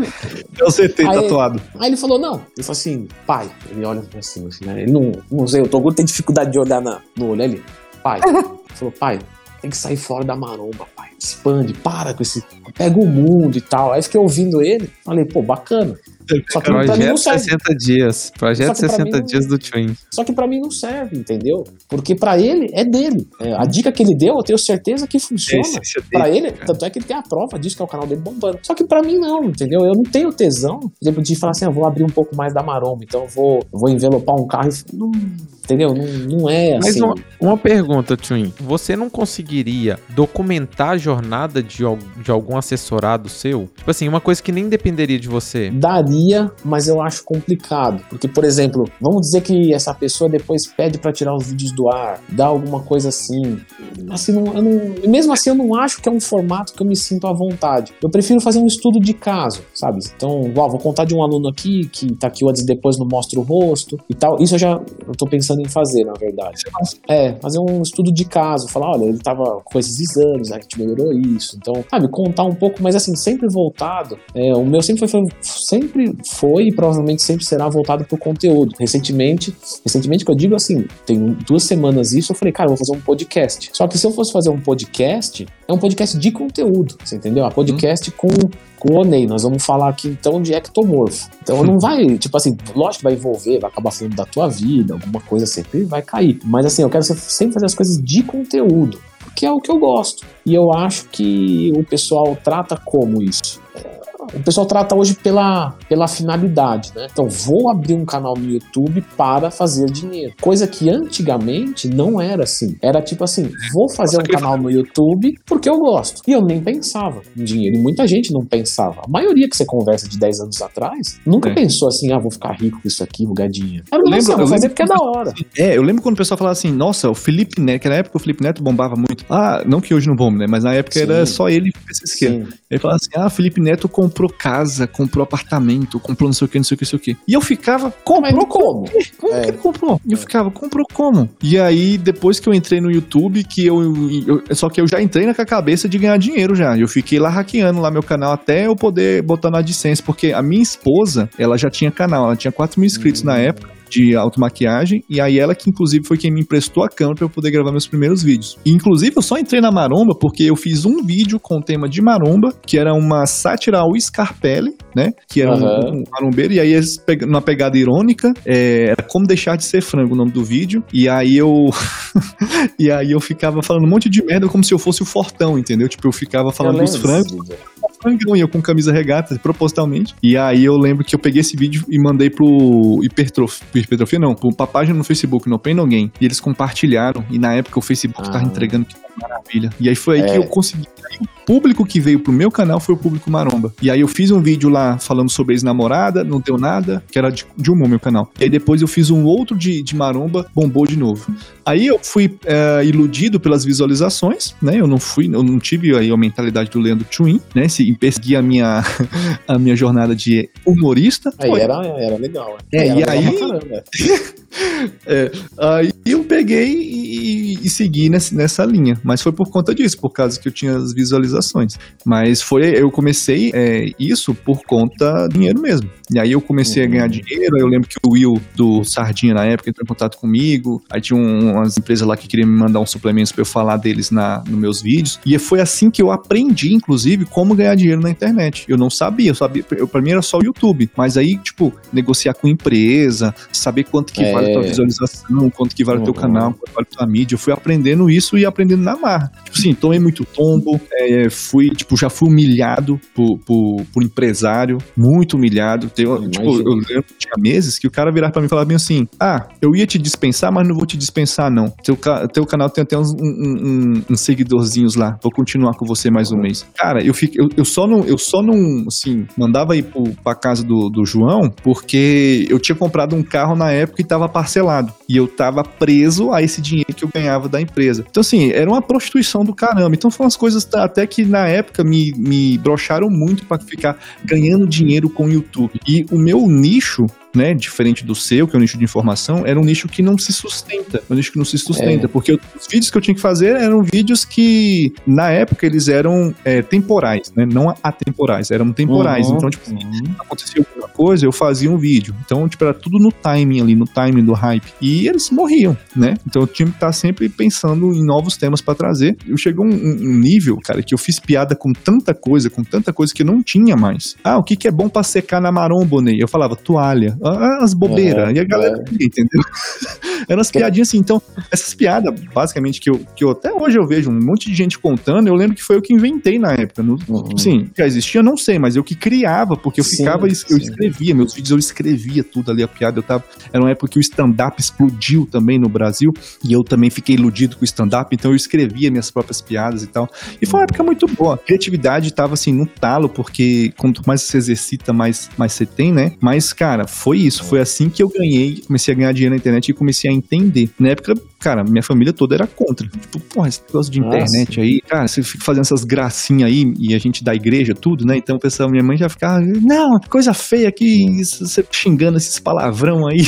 O CT Aí- tatuado. Aí ele falou, não. Ele falou assim, pai. Ele olha pra cima, assim, né? Ele não, não sei, o Toguro tem dificuldade de olhar na, no olho ali. Pai. Ele falou, pai, tem que sair fora da maromba, pai. Expande, para com esse. Pega o mundo e tal. Aí fiquei ouvindo ele, falei, pô, bacana. Só que pra mim não Projeto serve. 60 dias. Projeto Só que pra 60 mim- dias do Twin. Só que pra mim não serve, entendeu? Porque pra ele é dele. É, a dica que ele deu, eu tenho certeza que É funciona. dele. Pra ele, tanto é que ele tem a prova disso, que é o canal dele bombando. Só que pra mim não, entendeu? Eu não tenho tesão, por exemplo, de falar assim, eu vou abrir um pouco mais da maromba, então eu vou, eu vou envelopar um carro e. Não, entendeu? Não, não é Mas assim. uma, uma pergunta, Twin. Você não conseguiria documentar a jornada de, de algum assessorado seu? Tipo assim, uma coisa que nem dependeria de você. Daria, mas eu acho complicado. Porque, por exemplo, vamos dizer que essa pessoa depois pede pra tirar os vídeos do ar, dá alguma coisa assim. Assim, não, eu não- mesmo assim, eu não acho que é um formato que eu me sinto à vontade. Eu prefiro fazer um estudo de caso, sabe? Então, ó, vou contar de um aluno aqui que tá aqui o antes e depois, não mostra o rosto e tal. Isso eu já eu tô pensando em fazer, na verdade. É, fazer um estudo de caso, falar, olha, ele tava com esses exames, a gente melhorou isso. Então, sabe, contar um pouco, mas assim, sempre voltado. É, o meu sempre foi, sempre foi e provavelmente sempre será voltado pro conteúdo. Recentemente, recentemente que eu digo assim, tem duas semanas isso, eu falei, cara, eu vou fazer um podcast. Só que se eu fosse fazer um podcast, é um podcast de conteúdo, você entendeu? É podcast com com o Onei. Nós vamos falar aqui então de ectomorfo. Então não vai, tipo assim, lógico que vai envolver, vai acabar falando da tua vida, alguma coisa sempre vai cair. Mas assim, eu quero sempre fazer as coisas de conteúdo, porque é o que eu gosto. E eu acho que o pessoal trata como isso. O pessoal trata hoje pela, pela finalidade, né? Então, vou abrir um canal no YouTube para fazer dinheiro. Coisa que antigamente não era assim. Era tipo assim, vou fazer um canal no YouTube porque eu gosto. E eu nem pensava em dinheiro. E muita gente não pensava. A maioria que você conversa de 10 anos atrás nunca é. pensou assim, ah, vou ficar rico com isso aqui, vou ganhar dinheiro. Era eu lembro, eu fazer porque é da hora. É, eu lembro quando o pessoal falava assim, nossa, o Felipe Neto, que na época o Felipe Neto bombava muito. Ah, não que hoje não bombe, né? Mas na época Sim. era só ele e esse esquerdo. Ele falava assim, ah, Felipe Neto comprou casa, comprou apartamento, comprou não sei o que, não sei o que, não sei o que. E eu ficava, comprou como? Como é. que ele comprou? E eu ficava, comprou como? E aí, depois que eu entrei no YouTube, que eu, eu, Só que eu já entrei na cabeça de ganhar dinheiro já. Eu fiquei lá hackeando lá meu canal até eu poder botar na AdSense, porque a minha esposa, ela já tinha canal, ela tinha 4 mil inscritos na época de automaquiagem, e aí ela que inclusive foi quem me emprestou a câmera para eu poder gravar meus primeiros vídeos. E, inclusive eu só entrei na maromba porque eu fiz um vídeo com o tema de maromba, que era uma sátira ao Scarpelli, né? Que era uhum. um, um marombeiro, e aí eles numa pegada irônica, é, era como deixar de ser frango o nome do vídeo, e aí eu e aí eu ficava falando um monte de merda como se eu fosse o fortão, entendeu? Tipo, eu ficava falando dos frangos frangão e eu com camisa regata, propositalmente. E aí eu lembro que eu peguei esse vídeo e mandei pro Hipertrofia, hipertrofia não, pra página no Facebook, no Pain No. E eles compartilharam. E na época o Facebook ah. tava entregando que maravilha. E aí foi aí é. que eu consegui. Público que veio pro meu canal foi o público maromba. E aí eu fiz um vídeo lá falando sobre ex-namorada, não deu nada, que era de, de humor meu canal. E aí depois eu fiz um outro de, de maromba, bombou de novo. Aí eu fui é, iludido pelas visualizações, né? Eu não fui, eu não tive aí a mentalidade do Leandro Twin, né? Se perseguir a minha, a minha jornada de humorista. Aí era, era legal. É, e aí. é, aí eu peguei e, e segui nessa, nessa linha. Mas foi por conta disso, por causa que eu tinha as visualizações. Mas foi, eu comecei é, isso por conta do dinheiro mesmo. E aí eu comecei uhum. a ganhar dinheiro. Eu lembro que o Will do Sardinha na época entrou em contato comigo. Aí tinha um, umas empresas lá que queriam me mandar uns suplementos para eu falar deles na, nos meus vídeos. E foi assim que eu aprendi, inclusive, como ganhar dinheiro na internet. Eu não sabia, eu sabia, eu, pra mim era só o YouTube. Mas aí, tipo, negociar com empresa, saber quanto que é. vale a tua visualização, quanto que vale o uhum. teu canal, quanto vale a tua mídia. Eu fui aprendendo isso e aprendendo na marra. Tipo assim, tomei muito tombo, é, fui, tipo, já fui humilhado por, por, por empresário, muito humilhado. Eu, tipo, eu lembro que tinha meses que o cara virava pra mim e falava bem assim: Ah, eu ia te dispensar, mas não vou te dispensar, não. Teu, teu canal tem até uns um, um, um, seguidorzinhos lá. Vou continuar com você mais um mês. Cara, eu, fico, eu, eu só não, eu só não, assim, mandava ir pro, pra casa do, do João porque eu tinha comprado um carro na época e tava parcelado. E eu tava preso a esse dinheiro que eu ganhava da empresa. Então, assim, era uma prostituição do caramba. Então, foram as coisas até que na época me, me brocharam muito para ficar ganhando dinheiro com o YouTube. E o meu nicho né, diferente do seu, que é um nicho de informação, era um nicho que não se sustenta. Um nicho que não se sustenta. É. Porque os vídeos que eu tinha que fazer eram vídeos que, na época, eles eram é, temporais, né? Não atemporais, eram temporais. Uhum. Então, tipo, uhum. acontecia alguma coisa, eu fazia um vídeo. Então, tipo, era tudo no timing ali, no timing do hype. E eles morriam, né? Então eu tinha que estar sempre pensando em novos temas para trazer. Eu chegou um, um, nível, cara, que eu fiz piada com tanta coisa, com tanta coisa que não tinha mais. Ah, o que, que é bom para secar na maromba, Ney? Eu falava toalha. Ah, as bobeiras. É, e a galera, é. entendeu? Eram as piadinhas assim. Então, essas piadas, basicamente, que eu, que eu até hoje eu vejo um monte de gente contando, eu lembro que foi eu que inventei na época. No, uhum. Sim, já existia, não sei, mas eu que criava, porque eu sim, ficava, sim. eu escrevia, meus vídeos eu escrevia tudo ali, a piada. Eu tava. Era uma época que o stand-up explodiu também no Brasil, e eu também fiquei iludido com o stand-up, então eu escrevia minhas próprias piadas e tal. E foi uma época muito boa. A criatividade tava assim no talo, porque quanto mais você exercita, mais, mais você tem, né? Mas, cara, foi isso. Foi assim que eu ganhei, comecei a ganhar dinheiro na internet e comecei a entender. Na época, cara, minha família toda era contra. Tipo, porra, esse negócio de internet Nossa. aí, cara, você fica fazendo essas gracinhas aí e a gente da igreja, tudo, né? Então o pessoal, minha mãe já ficava, não, coisa feia aqui, você xingando esses palavrão aí.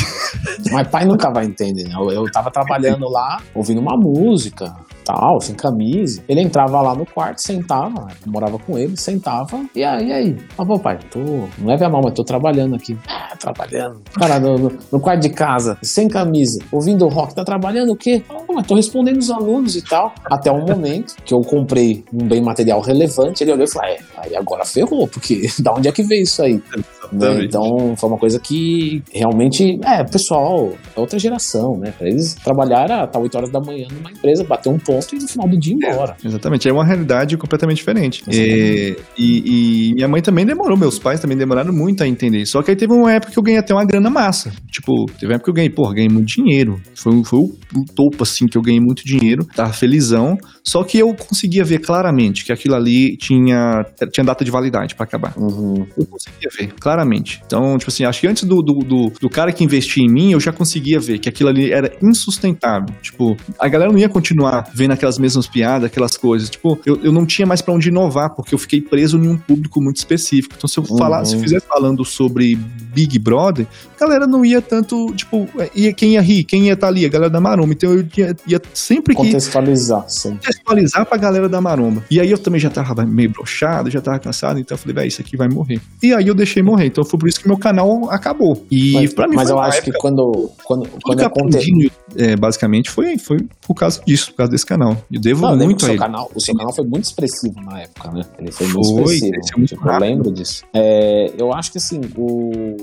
Mas pai nunca vai entender, né? Eu, eu tava trabalhando lá, ouvindo uma música, tal, sem camisa. Ele entrava lá no quarto, sentava, morava com ele, sentava, e aí, e aí? Pô, pai, tô, não leve a mal, mas tô trabalhando aqui. Ah, trabalhando. Cara, no, no, no quarto de casa, sem camisa, ouvindo rock, tá trabalhando o quê? Ah, mas tô respondendo os alunos e tal. Até um momento que eu comprei um bem material relevante, ele olhou e falou: é, aí agora ferrou, porque da onde é que veio isso aí? Né? Então foi uma coisa que realmente, é, pessoal, é outra geração, né? Pra eles trabalhar era até 8 horas da manhã numa empresa, bater um ponto e no final do dia ir embora. É, exatamente, é uma realidade completamente diferente. E, e, e, minha mãe também demorou, meus pais também demoraram muito a entender. Só que aí teve uma época que eu ganhei até uma grana massa. Tipo, teve uma época que eu ganhei, porra, ganhei muito dinheiro. Foi, foi o, o topo, assim, que eu ganhei muito dinheiro, tava felizão. Só que eu conseguia ver claramente que aquilo ali tinha, tinha data de validade para acabar. Uhum. Eu conseguia ver, claramente. Então, tipo assim, acho que antes do, do, do, do, cara que investia em mim, eu já conseguia ver que aquilo ali era insustentável. Tipo, a galera não ia continuar vendo aquelas mesmas piadas, aquelas coisas. Tipo, eu, eu não tinha mais para onde inovar, porque eu fiquei preso em um público muito específico. Então, se eu uhum. falar, se eu fizesse falando sobre Big Brother, a galera não ia tanto, tipo, ia, quem ia rir, quem ia estar tá ali, a galera da Maroma. Então eu ia, ia sempre que. Contextualizar, sim contextualizar pra galera da maromba. E aí eu também já tava meio brochado, já tava cansado, então eu falei, velho, isso aqui vai morrer. E aí eu deixei morrer. Então foi por isso que meu canal acabou. E mas, pra mim Mas eu acho época, que quando. quando, quando aprendi, é, basicamente foi, foi por causa disso, por causa desse canal. Eu devo Não, muito a ele. Canal, o seu canal foi muito expressivo na época, né? Ele foi, foi muito expressivo. Muito tipo, eu lembro disso. É, eu acho que assim, o,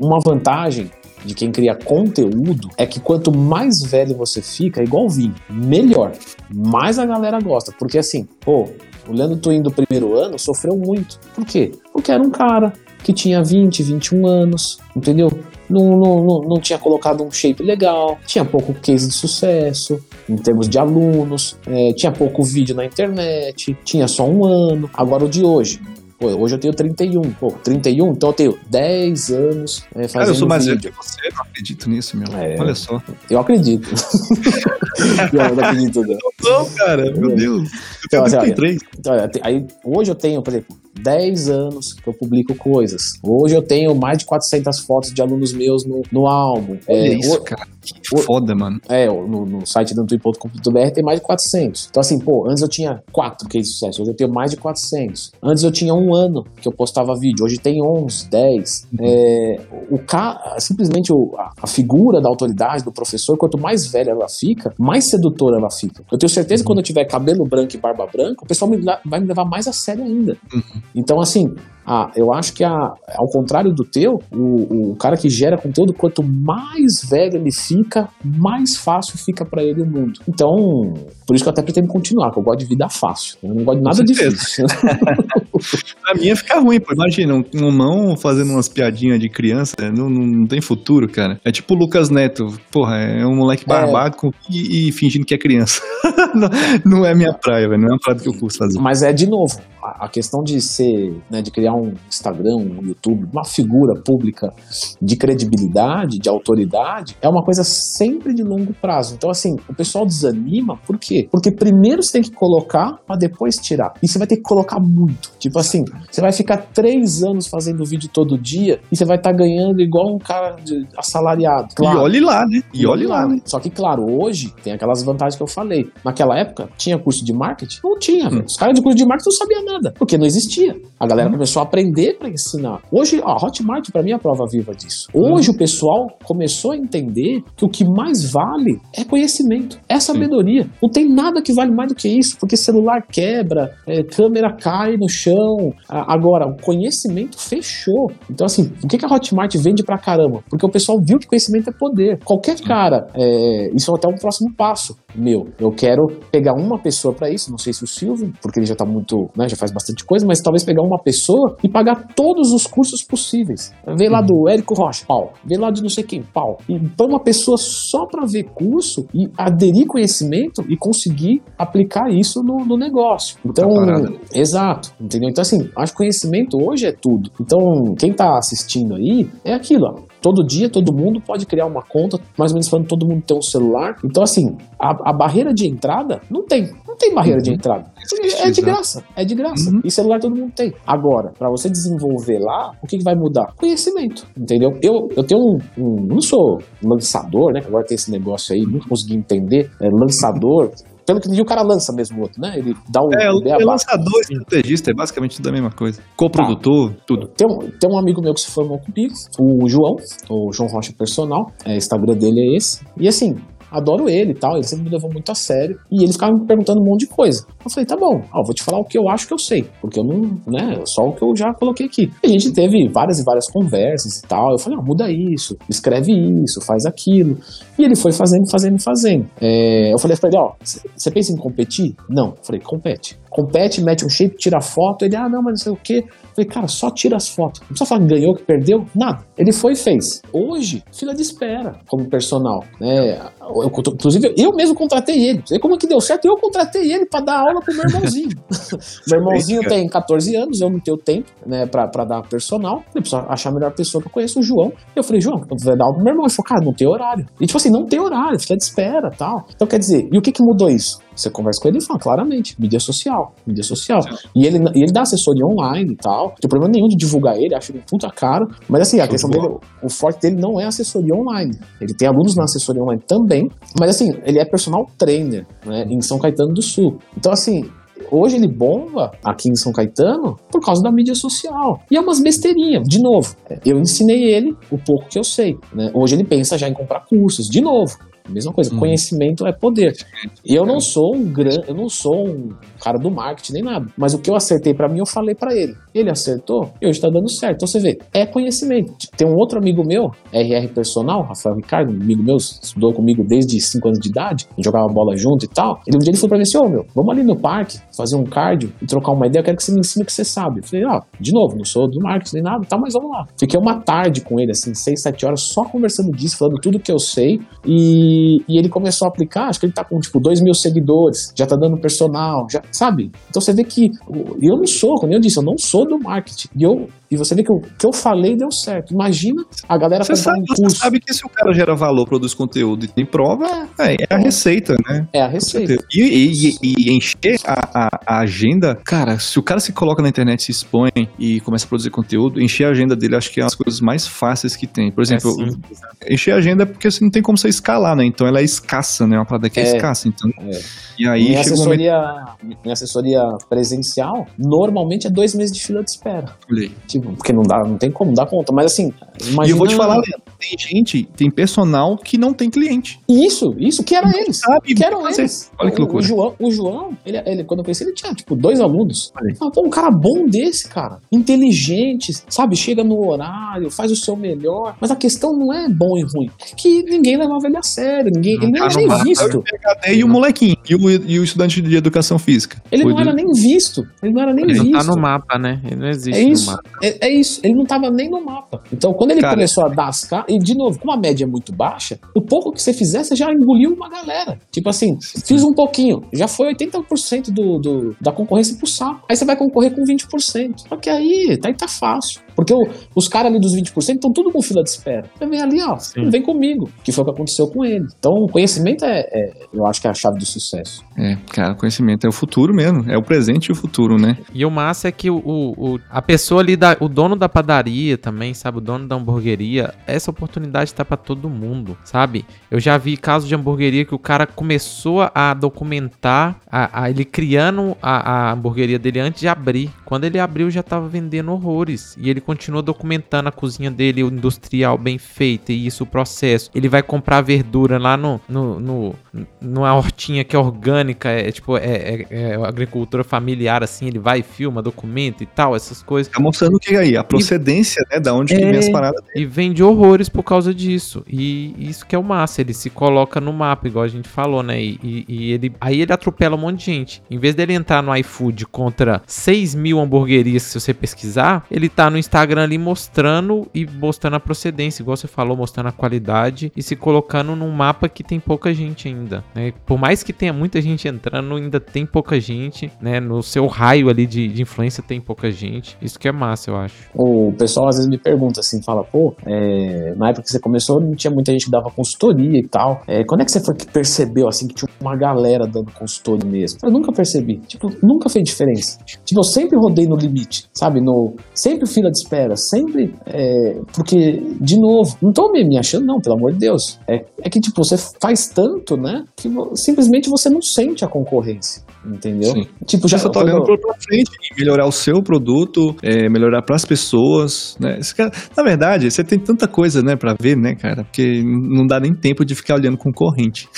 uma vantagem de quem cria conteúdo é que quanto mais velho você fica, igual vinho, melhor. Mais a galera gosta. Porque assim, pô, o Leandro Twin do primeiro ano sofreu muito. Por quê? Porque era um cara que tinha 20, 21 anos, entendeu? Não, não, não, não tinha colocado um shape legal, tinha pouco case de sucesso em termos de alunos, é, tinha pouco vídeo na internet, tinha só um ano. Agora o de hoje, Pô, hoje eu tenho 31. Pô, 31, então eu tenho 10 anos é, fazendo Cara, eu sou mais velho que você, não acredito nisso, meu. É, Olha só. Eu acredito. eu não acredito, não. Não, cara, meu Deus. Eu tenho então, 33. Então, aí, hoje eu tenho, por exemplo, 10 anos que eu publico coisas. Hoje eu tenho mais de 400 fotos de alunos meus no, no álbum. Olha é, isso, o, cara. Que foda, mano. É, no, no site dantuí.com.br tem mais de 400. Então, assim, pô, antes eu tinha 4 cases de sucesso, hoje eu tenho mais de 400. Antes eu tinha um ano que eu postava vídeo, hoje tem 11, 10. Uhum. É, o. Simplesmente o, a, a, figura da autoridade, do professor, quanto mais velha ela fica, mais sedutora ela fica. Eu tenho certeza uhum. que quando eu tiver cabelo branco e barba branca, o pessoal me, vai me levar mais a sério ainda. Uhum. Então, assim, ah, eu acho que a, ao contrário do teu, o, o cara que gera conteúdo, quanto mais velho ele fica, mais fácil fica para ele o mundo. Então, por isso que eu até pretendo continuar, que eu gosto de vida fácil. Eu não gosto de nada difícil. pra mim ia ficar ruim, pô. Imagina, um, um mão fazendo umas piadinhas de criança, não, não, não, tem futuro, cara. É tipo o Lucas Neto, porra, é um moleque é. barbado é. e, e, fingindo que é criança. não, não, é minha praia, velho. Não é uma praia que eu curso fazer. Mas é de novo, a, a questão de ser, né, de criar um Instagram, um YouTube, uma figura pública de credibilidade, de autoridade, é uma coisa sempre de longo prazo. Então, assim, o pessoal desanima, por quê? Porque primeiro você tem que colocar para depois tirar. E você vai ter que colocar muito. Tipo assim, você vai ficar três anos fazendo vídeo todo dia e você vai estar tá ganhando igual um cara de, assalariado. Claro. E olhe lá, né? E, e olhe lá, né? Só que, claro, hoje tem aquelas vantagens que eu falei. Naquela época, tinha curso de marketing? Não tinha, hum. Os caras de curso de marketing não sabiam nada, porque não existia. A galera hum. começou a aprender para ensinar. Hoje, a Hotmart para mim é a prova viva disso. Hoje hum. o pessoal começou a entender que o que mais vale é conhecimento, é sabedoria. Não tem nada que vale mais do que isso, porque celular quebra, é, câmera cai no chão. Agora, o conhecimento fechou. Então, assim, o que, que a Hotmart vende pra caramba? Porque o pessoal viu que conhecimento é poder. Qualquer cara, é, isso é até um próximo passo meu. Eu quero pegar uma pessoa para isso, não sei se o Silvio, porque ele já tá muito, né, já faz bastante coisa, mas talvez pegar uma pessoa e pagar todos os cursos possíveis. Vê lá do Érico Rocha, pau. Vê lá de não sei quem, pau. E põe uma pessoa só para ver curso e aderir conhecimento e conseguir aplicar isso no, no negócio. Então, exato, entendeu? Então, assim, acho que conhecimento hoje é tudo. Então, quem tá assistindo aí é aquilo, ó. Todo dia, todo mundo pode criar uma conta, mais ou menos falando, todo mundo tem um celular. Então, assim, a, a barreira de entrada não tem tem barreira de Uhum. entrada. Existe, É de exato. graça, é de graça. Uhum. E celular todo mundo tem. Agora, pra você desenvolver lá, o que, que vai mudar? Conhecimento, entendeu? Eu, eu tenho um, um- Não sou lançador, né? que Agora tem esse negócio aí, não consegui entender. É, lançador. Pelo que o cara lança mesmo o outro, né? Ele dá o. É, é lançador, estrategista, é basicamente tudo a mesma coisa. Coprodutor, tudo. Tem um, tem um amigo meu que se formou comigo, o João, o João Rocha Personal, é, o Instagram dele é esse. E assim, adoro ele e tal, ele sempre me levou muito a sério. E ele ficava me perguntando um monte de coisa. Eu falei, tá bom, ó, vou te falar o que eu acho que eu sei, porque eu não, né, só o que eu já coloquei aqui. E a gente teve várias e várias conversas e tal. Eu falei, ó, muda isso, escreve isso, faz aquilo. E ele foi fazendo, fazendo, fazendo. É, eu falei pra ele, ó, você pensa em competir? Não. Eu falei, compete. Compete, mete um shape, tira foto. Ele, ah, não, mas não sei o quê. Eu falei, cara, só tira as fotos. Não precisa falar que ganhou, que perdeu, nada. Ele foi e fez. Hoje, fila de espera como personal. Né? Eu, inclusive, eu mesmo contratei ele. Sei como é que deu certo. Eu contratei ele pra dar aula pro meu irmãozinho. meu irmãozinho tem 14 anos, eu não tenho tempo né, pra dar personal. Eu preciso achar a melhor pessoa que eu conheço, o João. Eu falei, João, eu vou dar aula pro meu irmão. Ele falou, cara, não tem horário. E tipo assim, não tem horário, fica de espera tal. Então quer dizer, e o que que mudou isso? Você conversa com ele e fala, claramente, mídia social, mídia social. E ele, e ele dá assessoria online e tal. Não tem problema nenhum de divulgar ele, acho ele puta caro. Mas assim, a Show questão de dele, o forte dele não é assessoria online. Ele tem alunos na assessoria online também. Mas assim, ele é personal trainer, né, em São Caetano do Sul. Então assim, Hoje ele bomba aqui em São Caetano por causa da mídia social. E é umas besteirinhas. De novo, eu ensinei ele o pouco que eu sei. né? Hoje ele pensa já em comprar cursos. De novo, mesma coisa. Uhum. Conhecimento é poder. E eu não sou um grande, eu não sou um cara do marketing nem nada. Mas o que eu acertei pra mim, eu falei pra ele. Ele acertou e hoje tá dando certo. Então você vê, é conhecimento. Tem um outro amigo meu, RR Personal, Rafael Ricardo, um amigo meu, estudou comigo desde 5 anos de idade, jogava bola junto e tal. Ele um dia ele falou pra mim assim: Ô meu, vamos ali no parque fazer um cardio e trocar uma ideia. Eu quero que você me ensine o que você sabe. Eu falei: Ó, de novo, não sou do marketing nem nada, tá, mas vamos lá. Fiquei uma tarde com ele, assim, 6, 7 horas, só conversando disso, falando tudo que eu sei. E, e ele começou a aplicar, acho que ele tá com tipo 2 mil seguidores, já tá dando personal, já, sabe? Então você vê que eu não sou, como eu disse, eu não sou do marketing. E, eu, e você vê que o que eu falei deu certo. Imagina a galera Você sabe, um você curso. sabe que se o cara gera valor, produz conteúdo e tem prova, é, é a receita, né? É a receita. E, e- e- encher a, a- a agenda, cara, se o cara se coloca na internet, se expõe e começa a produzir conteúdo, encher a agenda dele acho que é uma das coisas mais fáceis que tem. Por exemplo, É encher a agenda é porque você não tem como você escalar, né? Então ela é escassa, né? Uma parada que é, É. escassa. Então, É. E aí minha, um momento. assessoria, minha assessoria presencial, normalmente é dois meses de fila de espera. Aí. Tipo, porque não dá, não tem como dar conta. Mas assim, imagina... E eu vou te falar, Leandro, tem gente, tem personal que não tem cliente. Isso, isso, que era eles. Sabe? Que eram fazer. eles. Olha que loucura. O João, o João ele, ele- quando eu conheci, ele tinha, tipo, dois alunos. Pô, um cara bom desse, cara. Inteligente, sabe? Chega no horário, faz o seu melhor. Mas a questão não é bom e ruim. É que ninguém levava ele a sério. Ninguém, Não ele nem tá era no nem mapa. visto. PhD e o molequinho. E o, e o estudante de educação física. Ele não Cuida- era nem visto. Ele não era nem Ele não visto. tá no mapa, né? Ele não existe É no isso, mapa. é, é isso. Ele não tava nem no mapa. Então, quando ele Cara, começou a dar as caras, e de novo, como a média é muito baixa, o pouco que você fizer, você já engoliu uma galera. Tipo assim, fiz um pouquinho, já foi 80% do, do, da concorrência pro saco. Aí você vai concorrer com 20%. Só que aí, tá, aí tá fácil. Porque o- os caras ali dos 20% estão tudo com fila de espera. Você vem ali, ó, Sim. vem comigo, que foi o que aconteceu com ele. Então, o conhecimento é, é, eu acho que é a chave do sucesso. É, cara, conhecimento é o futuro mesmo. É o presente e o futuro, né? E o massa é que o, o- a pessoa ali, da, o dono da padaria também, sabe? O dono da hamburgueria, essa oportunidade tá pra todo mundo, sabe? Eu já vi casos de hamburgueria que o cara começou a documentar a, a- ele criando a, a hamburgueria dele antes de abrir. Quando ele abriu, já tava vendendo horrores. E ele continua documentando a cozinha dele, o industrial bem feito e isso, o processo. Ele vai comprar verdura lá no, no, no- numa hortinha que é orgânica, é tipo, é, é- é agricultura familiar, assim. Ele vai, filma, documenta e tal, essas coisas. Tá mostrando o que aí? A procedência, né? Da onde que É. vem as paradas. E vende horrores por causa disso. E isso que é o massa. Ele se coloca no mapa, igual a gente falou, né? E, e- e ele, aí ele atropela um monte de gente. Em vez dele entrar no iFood contra 6 mil hamburguerias, se você pesquisar, ele tá no Instagram ali mostrando e mostrando a procedência, igual você falou, mostrando a qualidade e se colocando num mapa que tem pouca gente ainda, né? Por mais que tenha muita gente entrando, ainda tem pouca gente, né? No seu raio ali de, de influência tem pouca gente. Isso que é massa, eu acho. O pessoal às vezes me pergunta assim, fala, pô, é, na época que você começou não tinha muita gente que dava consultoria e tal. É, quando é que você foi que percebeu assim que tinha uma galera dando consultoria mesmo? Eu nunca percebi. Tipo, nunca fez diferença. Tipo, eu sempre rodei no limite, sabe? No, sempre fila de espera, sempre. É, porque, de novo, não tô me, achando, não, pelo amor de Deus. É, é que, tipo, você faz tanto, né? Que simplesmente você não sente a concorrência. Entendeu? Sim. Tipo, já. Você tá olhando pra frente melhorar o seu produto, é, melhorar pras pessoas, né? Cara, na verdade, você tem tanta coisa, né, pra ver, né, cara? Porque não dá nem tempo de ficar olhando concorrente.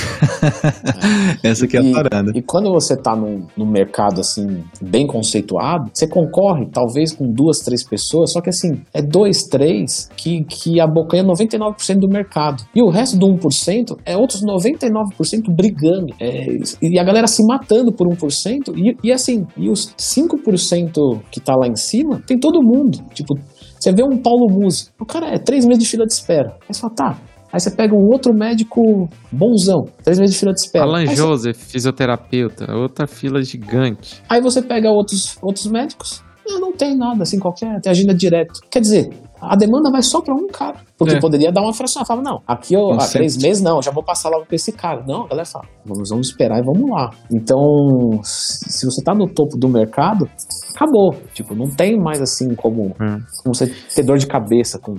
É. Essa que é a parada. E quando você tá num, num mercado, assim, bem conceituado, você concorre, talvez, com duas, três pessoas, só que, assim, é dois, três que, que abocanha 99% do mercado. E o resto do 1% é outros 99% brigando. É, e a galera se matando por 1%. E, e assim, e os 5% que tá lá em cima, tem todo mundo. Tipo, você vê um Paulo Musi, o cara é três meses de fila de espera. Aí você fala, tá, Aí você pega um outro médico bonzão, três meses de fila de espera. Alan Aí Joseph, você... fisioterapeuta, outra fila gigante. Aí você pega outros, outros médicos, não, não tem nada assim qualquer, tem agenda direto. Quer dizer, a demanda vai só para um cara. Porque é. poderia dar uma fração. Fala, não, aqui eu, há três meses, não, já vou passar logo pra esse cara. Não, a galera fala, vamos, vamos esperar e vamos lá. Então, se você tá no topo do mercado, acabou. Tipo, não tem mais assim como, hum. como você ter dor de cabeça com.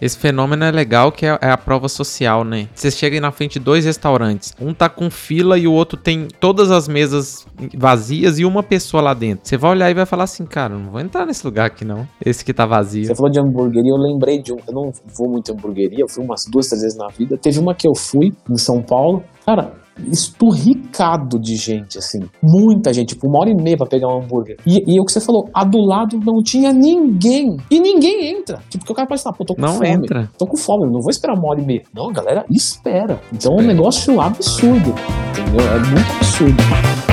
Esse fenômeno é legal que é, é a prova social, né? Você chega aí na frente de dois restaurantes. Um tá com fila e o outro tem todas as mesas vazias e uma pessoa lá dentro. Você vai olhar e vai falar assim, cara, não vou entrar nesse lugar aqui não. Esse que tá vazio. Você falou de hambúrguer e eu lembrei de um. Eu não vou muito em hamburgueria, eu fui umas duas, três vezes na vida. Teve uma que eu fui em São Paulo. Cara, esturricado de gente, assim. Muita gente, tipo, uma hora e meia pra pegar um hambúrguer. E, e o que você falou, a do lado não tinha ninguém. E ninguém entra. Tipo, porque o cara pode falar, pô, tô com não fome. Entra. Tô com fome, não vou esperar uma hora e meia. Não, a galera espera. Então é um negócio absurdo. Entendeu? É muito absurdo.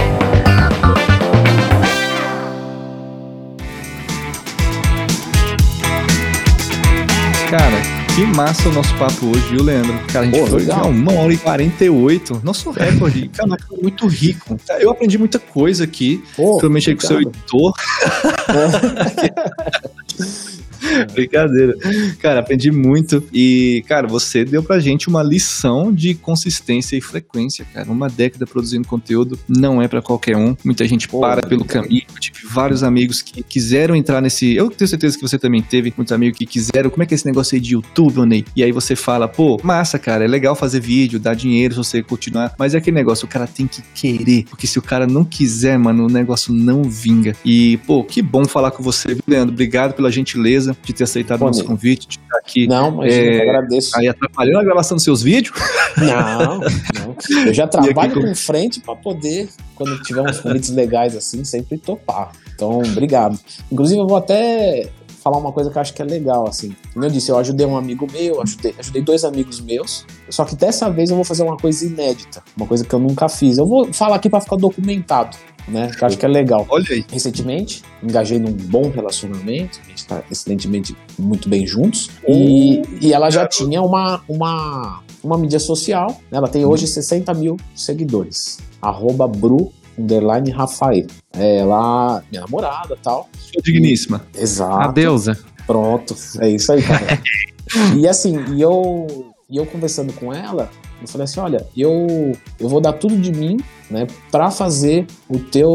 Que massa o nosso papo hoje, viu, Leandro? Cara, a gente Pô, foi legal. uma hora e 48. Nosso recorde. Cara, foi muito rico. Eu aprendi muita coisa aqui. Pô, aí com o seu editor. Brincadeira. Cara, aprendi muito. E, cara, você deu pra gente uma lição de consistência e frequência, cara. Uma década produzindo conteúdo não é para qualquer um. Muita gente Pô, para pelo caminho. Eu tive vários amigos que quiseram entrar nesse. Eu tenho certeza que você também teve muitos amigos que quiseram. Como é que é esse negócio aí de YouTube, Ney? E aí você fala, pô, massa, cara, é legal fazer vídeo, dar dinheiro se você continuar. Mas é aquele negócio, o cara tem que querer. Porque se o cara não quiser, mano, o negócio não vinga. E, pô, que bom falar com você, Leandro. Obrigado pela gentileza de ter aceitado o nosso convite, de estar aqui. Não, mas é, eu agradeço. Aí atrapalhando a gravação dos seus vídeos. Não, não. Eu já trabalho com frente para poder, quando tiver uns convites legais assim, sempre topar. Então, obrigado. Inclusive, eu vou até falar uma coisa que eu acho que é legal, assim. Como eu disse, eu ajudei um amigo meu, ajudei, ajudei dois amigos meus, só que dessa vez eu vou fazer uma coisa inédita, uma coisa que eu nunca fiz. Eu vou falar aqui para ficar documentado né? Que eu acho que é legal. Olha aí. Recentemente, engajei num bom relacionamento, a gente tá excelentemente muito bem juntos. E, e ela já tinha uma, uma, uma mídia social, né? ela tem hoje 60 mil seguidores. Arroba Bru underline Rafael. É ela, minha namorada tal. Sua digníssima. E, exato. A deusa. Pronto, é isso aí, cara. e assim, e eu, e eu conversando com ela, eu falei assim, olha, eu, eu vou dar tudo de mim, né, para fazer o teu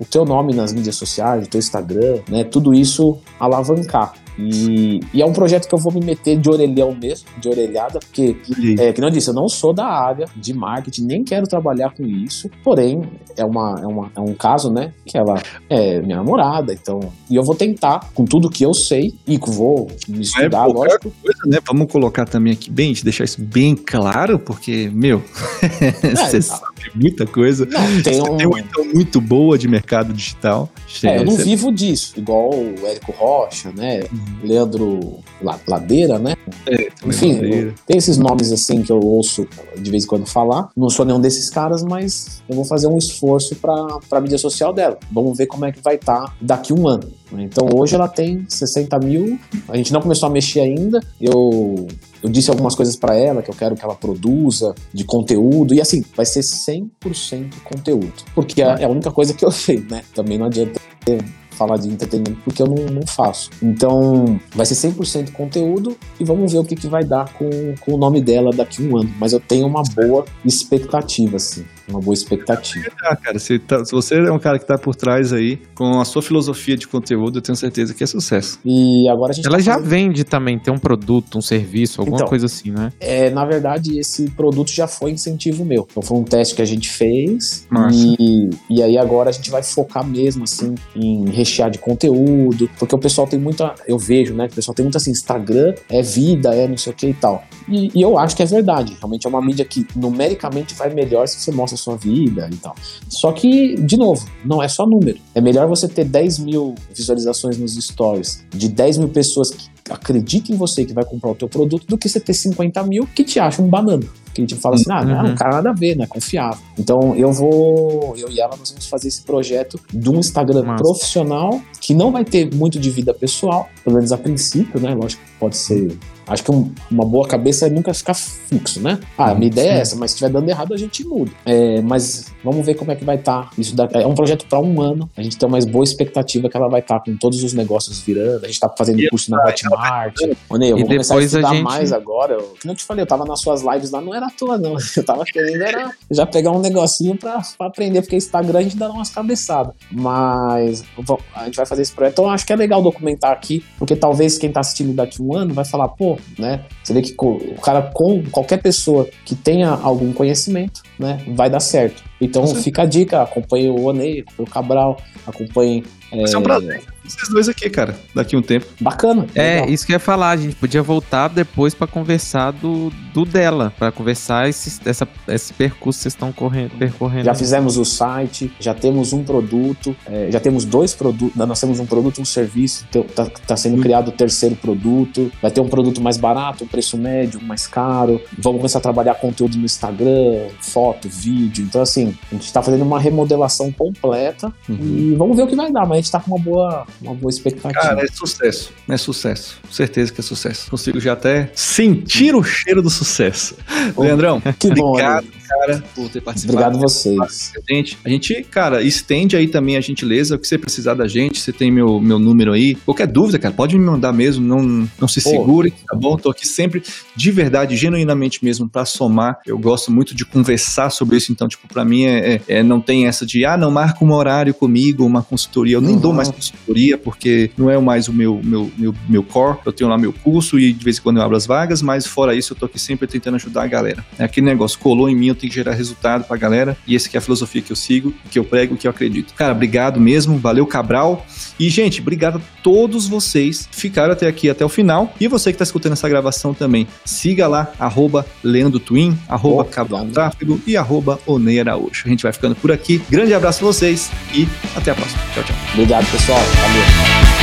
o teu nome nas mídias sociais, o teu Instagram, né, tudo isso alavancar. E, e, é um projeto que eu vou me meter de orelhão mesmo, de orelhada, porque, é, que não disse, eu não sou da área de marketing, nem quero trabalhar com isso, porém, é, uma, é, uma, é um caso, né, que ela é minha namorada, então, e eu vou tentar, com tudo que eu sei, e vou me estudar, é, lógico. Coisa, né, vamos colocar também aqui bem, deixar isso bem claro, porque, meu, você é, sabe muita coisa. Não, tem, um... tem uma então muito boa de mercado digital. É, eu não vivo disso, igual o Érico Rocha, né? Uhum. Leandro, Ladeira, né? É, Enfim, ladeira. tem esses nomes assim que eu ouço de vez em quando falar. Não sou nenhum desses caras, mas eu vou fazer um esforço para a mídia social dela. Vamos ver como é que vai estar daqui um ano. Então hoje ela tem 60 mil. A gente não começou a mexer ainda. Eu eu disse algumas coisas para ela que eu quero que ela produza de conteúdo e assim vai ser 100% conteúdo porque é é a única coisa que eu sei né? Também não adianta ter- falar de entretenimento porque eu não, não faço. Então vai ser 100% conteúdo e vamos ver o que, que vai dar com, com o nome dela daqui a um ano. Mas eu tenho uma boa expectativa assim uma boa expectativa Ah, cara, se, tá- se você é um cara que tá por trás aí, com a sua filosofia de conteúdo, eu tenho certeza que é sucesso. e agora a gente Ela tá já fazendo- vende também, tem um produto, um serviço, alguma Então. coisa assim, né? É, na verdade, esse produto já foi incentivo meu. Então foi um teste que a gente fez Massa. e, e aí agora a gente vai focar mesmo assim em rechear de conteúdo, porque o pessoal tem muita, eu vejo, né, que o pessoal tem muito assim, Instagram é vida, é não sei o que e tal. E, e eu acho que é verdade, realmente é uma mídia que numericamente vai melhor se você mostra a sua vida e tal. Só que, de novo, não é só número. É melhor você ter 10 mil visualizações nos stories de 10 mil pessoas que acreditam em você que vai comprar o teu produto do que você ter 50 mil que te acham um banana. Que tipo fala assim, ah, não, Uhum. um cara nada a ver, né? Confiável. Então eu vou, eu e ela, nós vamos fazer esse projeto de um Instagram profissional que não vai ter muito de vida pessoal, pelo menos a princípio, né? Lógico que pode ser. Acho que um- uma boa cabeça é nunca ficar fixo, né? Ah, a minha ideia é Sim. essa, mas se estiver dando errado, a gente muda. É, mas vamos ver como é que vai estar. Isso daqui. É um projeto para um ano. A gente tem uma boa expectativa que ela vai estar com todos os negócios virando. A gente tá fazendo E curso na Hotmart. Ô, Ney, eu E vou começar a depois a estudar gente- mais agora. Eu, que não te falei, eu tava nas suas lives lá, não era à toa, não. Eu tava querendo era já pegar um negocinho pra, pra aprender, porque Instagram a gente dá umas cabeçadas. Mas a gente vai fazer esse projeto. Então eu acho que é legal documentar aqui, porque talvez quem tá assistindo daqui um ano vai falar, pô, né? Você vê que o cara com qualquer pessoa que tenha algum conhecimento, né, vai dar certo. Então fica a dica, acompanhe o Onei, acompanhe o Cabral, acompanhe. Vai ser um prazer vocês dois aqui, cara, daqui a um tempo. Bacana. É, legal. isso que eu ia falar, a gente podia voltar depois pra conversar do, do dela, pra conversar esse, essa, esse percurso que vocês estão correndo, percorrendo. Já fizemos o site, já temos um produto, é, já temos dois produtos, nós temos um produto e um serviço, está sendo Hum. criado o terceiro produto, vai ter um produto mais barato, um preço médio, um mais caro, vamos começar a trabalhar conteúdo no Instagram, foto, vídeo, então assim, a gente está fazendo uma remodelação completa Uhum. e vamos ver o que vai dar, mas a gente está com uma boa, uma boa expectativa. Cara, é sucesso. É sucesso. Certeza que é sucesso. Consigo já até sentir o cheiro do sucesso. Pô, Leandrão, que bom, obrigado, Alex. Cara, por ter participado. Obrigado vocês. a gente. A gente, cara, estende aí também a gentileza. O que você precisar da gente, você tem meu, meu número aí. Qualquer dúvida, cara, pode me mandar mesmo. Não, não se Pô. segure, tá bom? Tô aqui sempre, de verdade, genuinamente mesmo, pra somar. Eu gosto muito de conversar sobre isso. Então, tipo, pra mim, é, é- é- não tem essa de, ah, não marca um horário comigo, uma consultoria. Eu nem Uhum. dou mais consultoria, porque não é mais o meu, meu, meu, meu core. Eu tenho lá meu curso e de vez em quando eu abro as vagas, mas fora isso, eu tô aqui sempre tentando ajudar a galera. É aquele negócio, colou em mim, eu tenho que gerar resultado pra galera. E esse aqui é a filosofia que eu sigo, que eu prego, que eu acredito. Cara, obrigado mesmo. Valeu, Cabral. E, gente, obrigado a todos vocês que ficaram até aqui, até o final. E você que tá escutando essa gravação também. Siga lá, arroba Leandro Twin, arroba Cabral. Tráfego e arroba Onei Araújo. A gente vai ficando por aqui. Grande abraço a vocês e até a próxima. Tchau, tchau. Obrigado, pessoal. Valeu.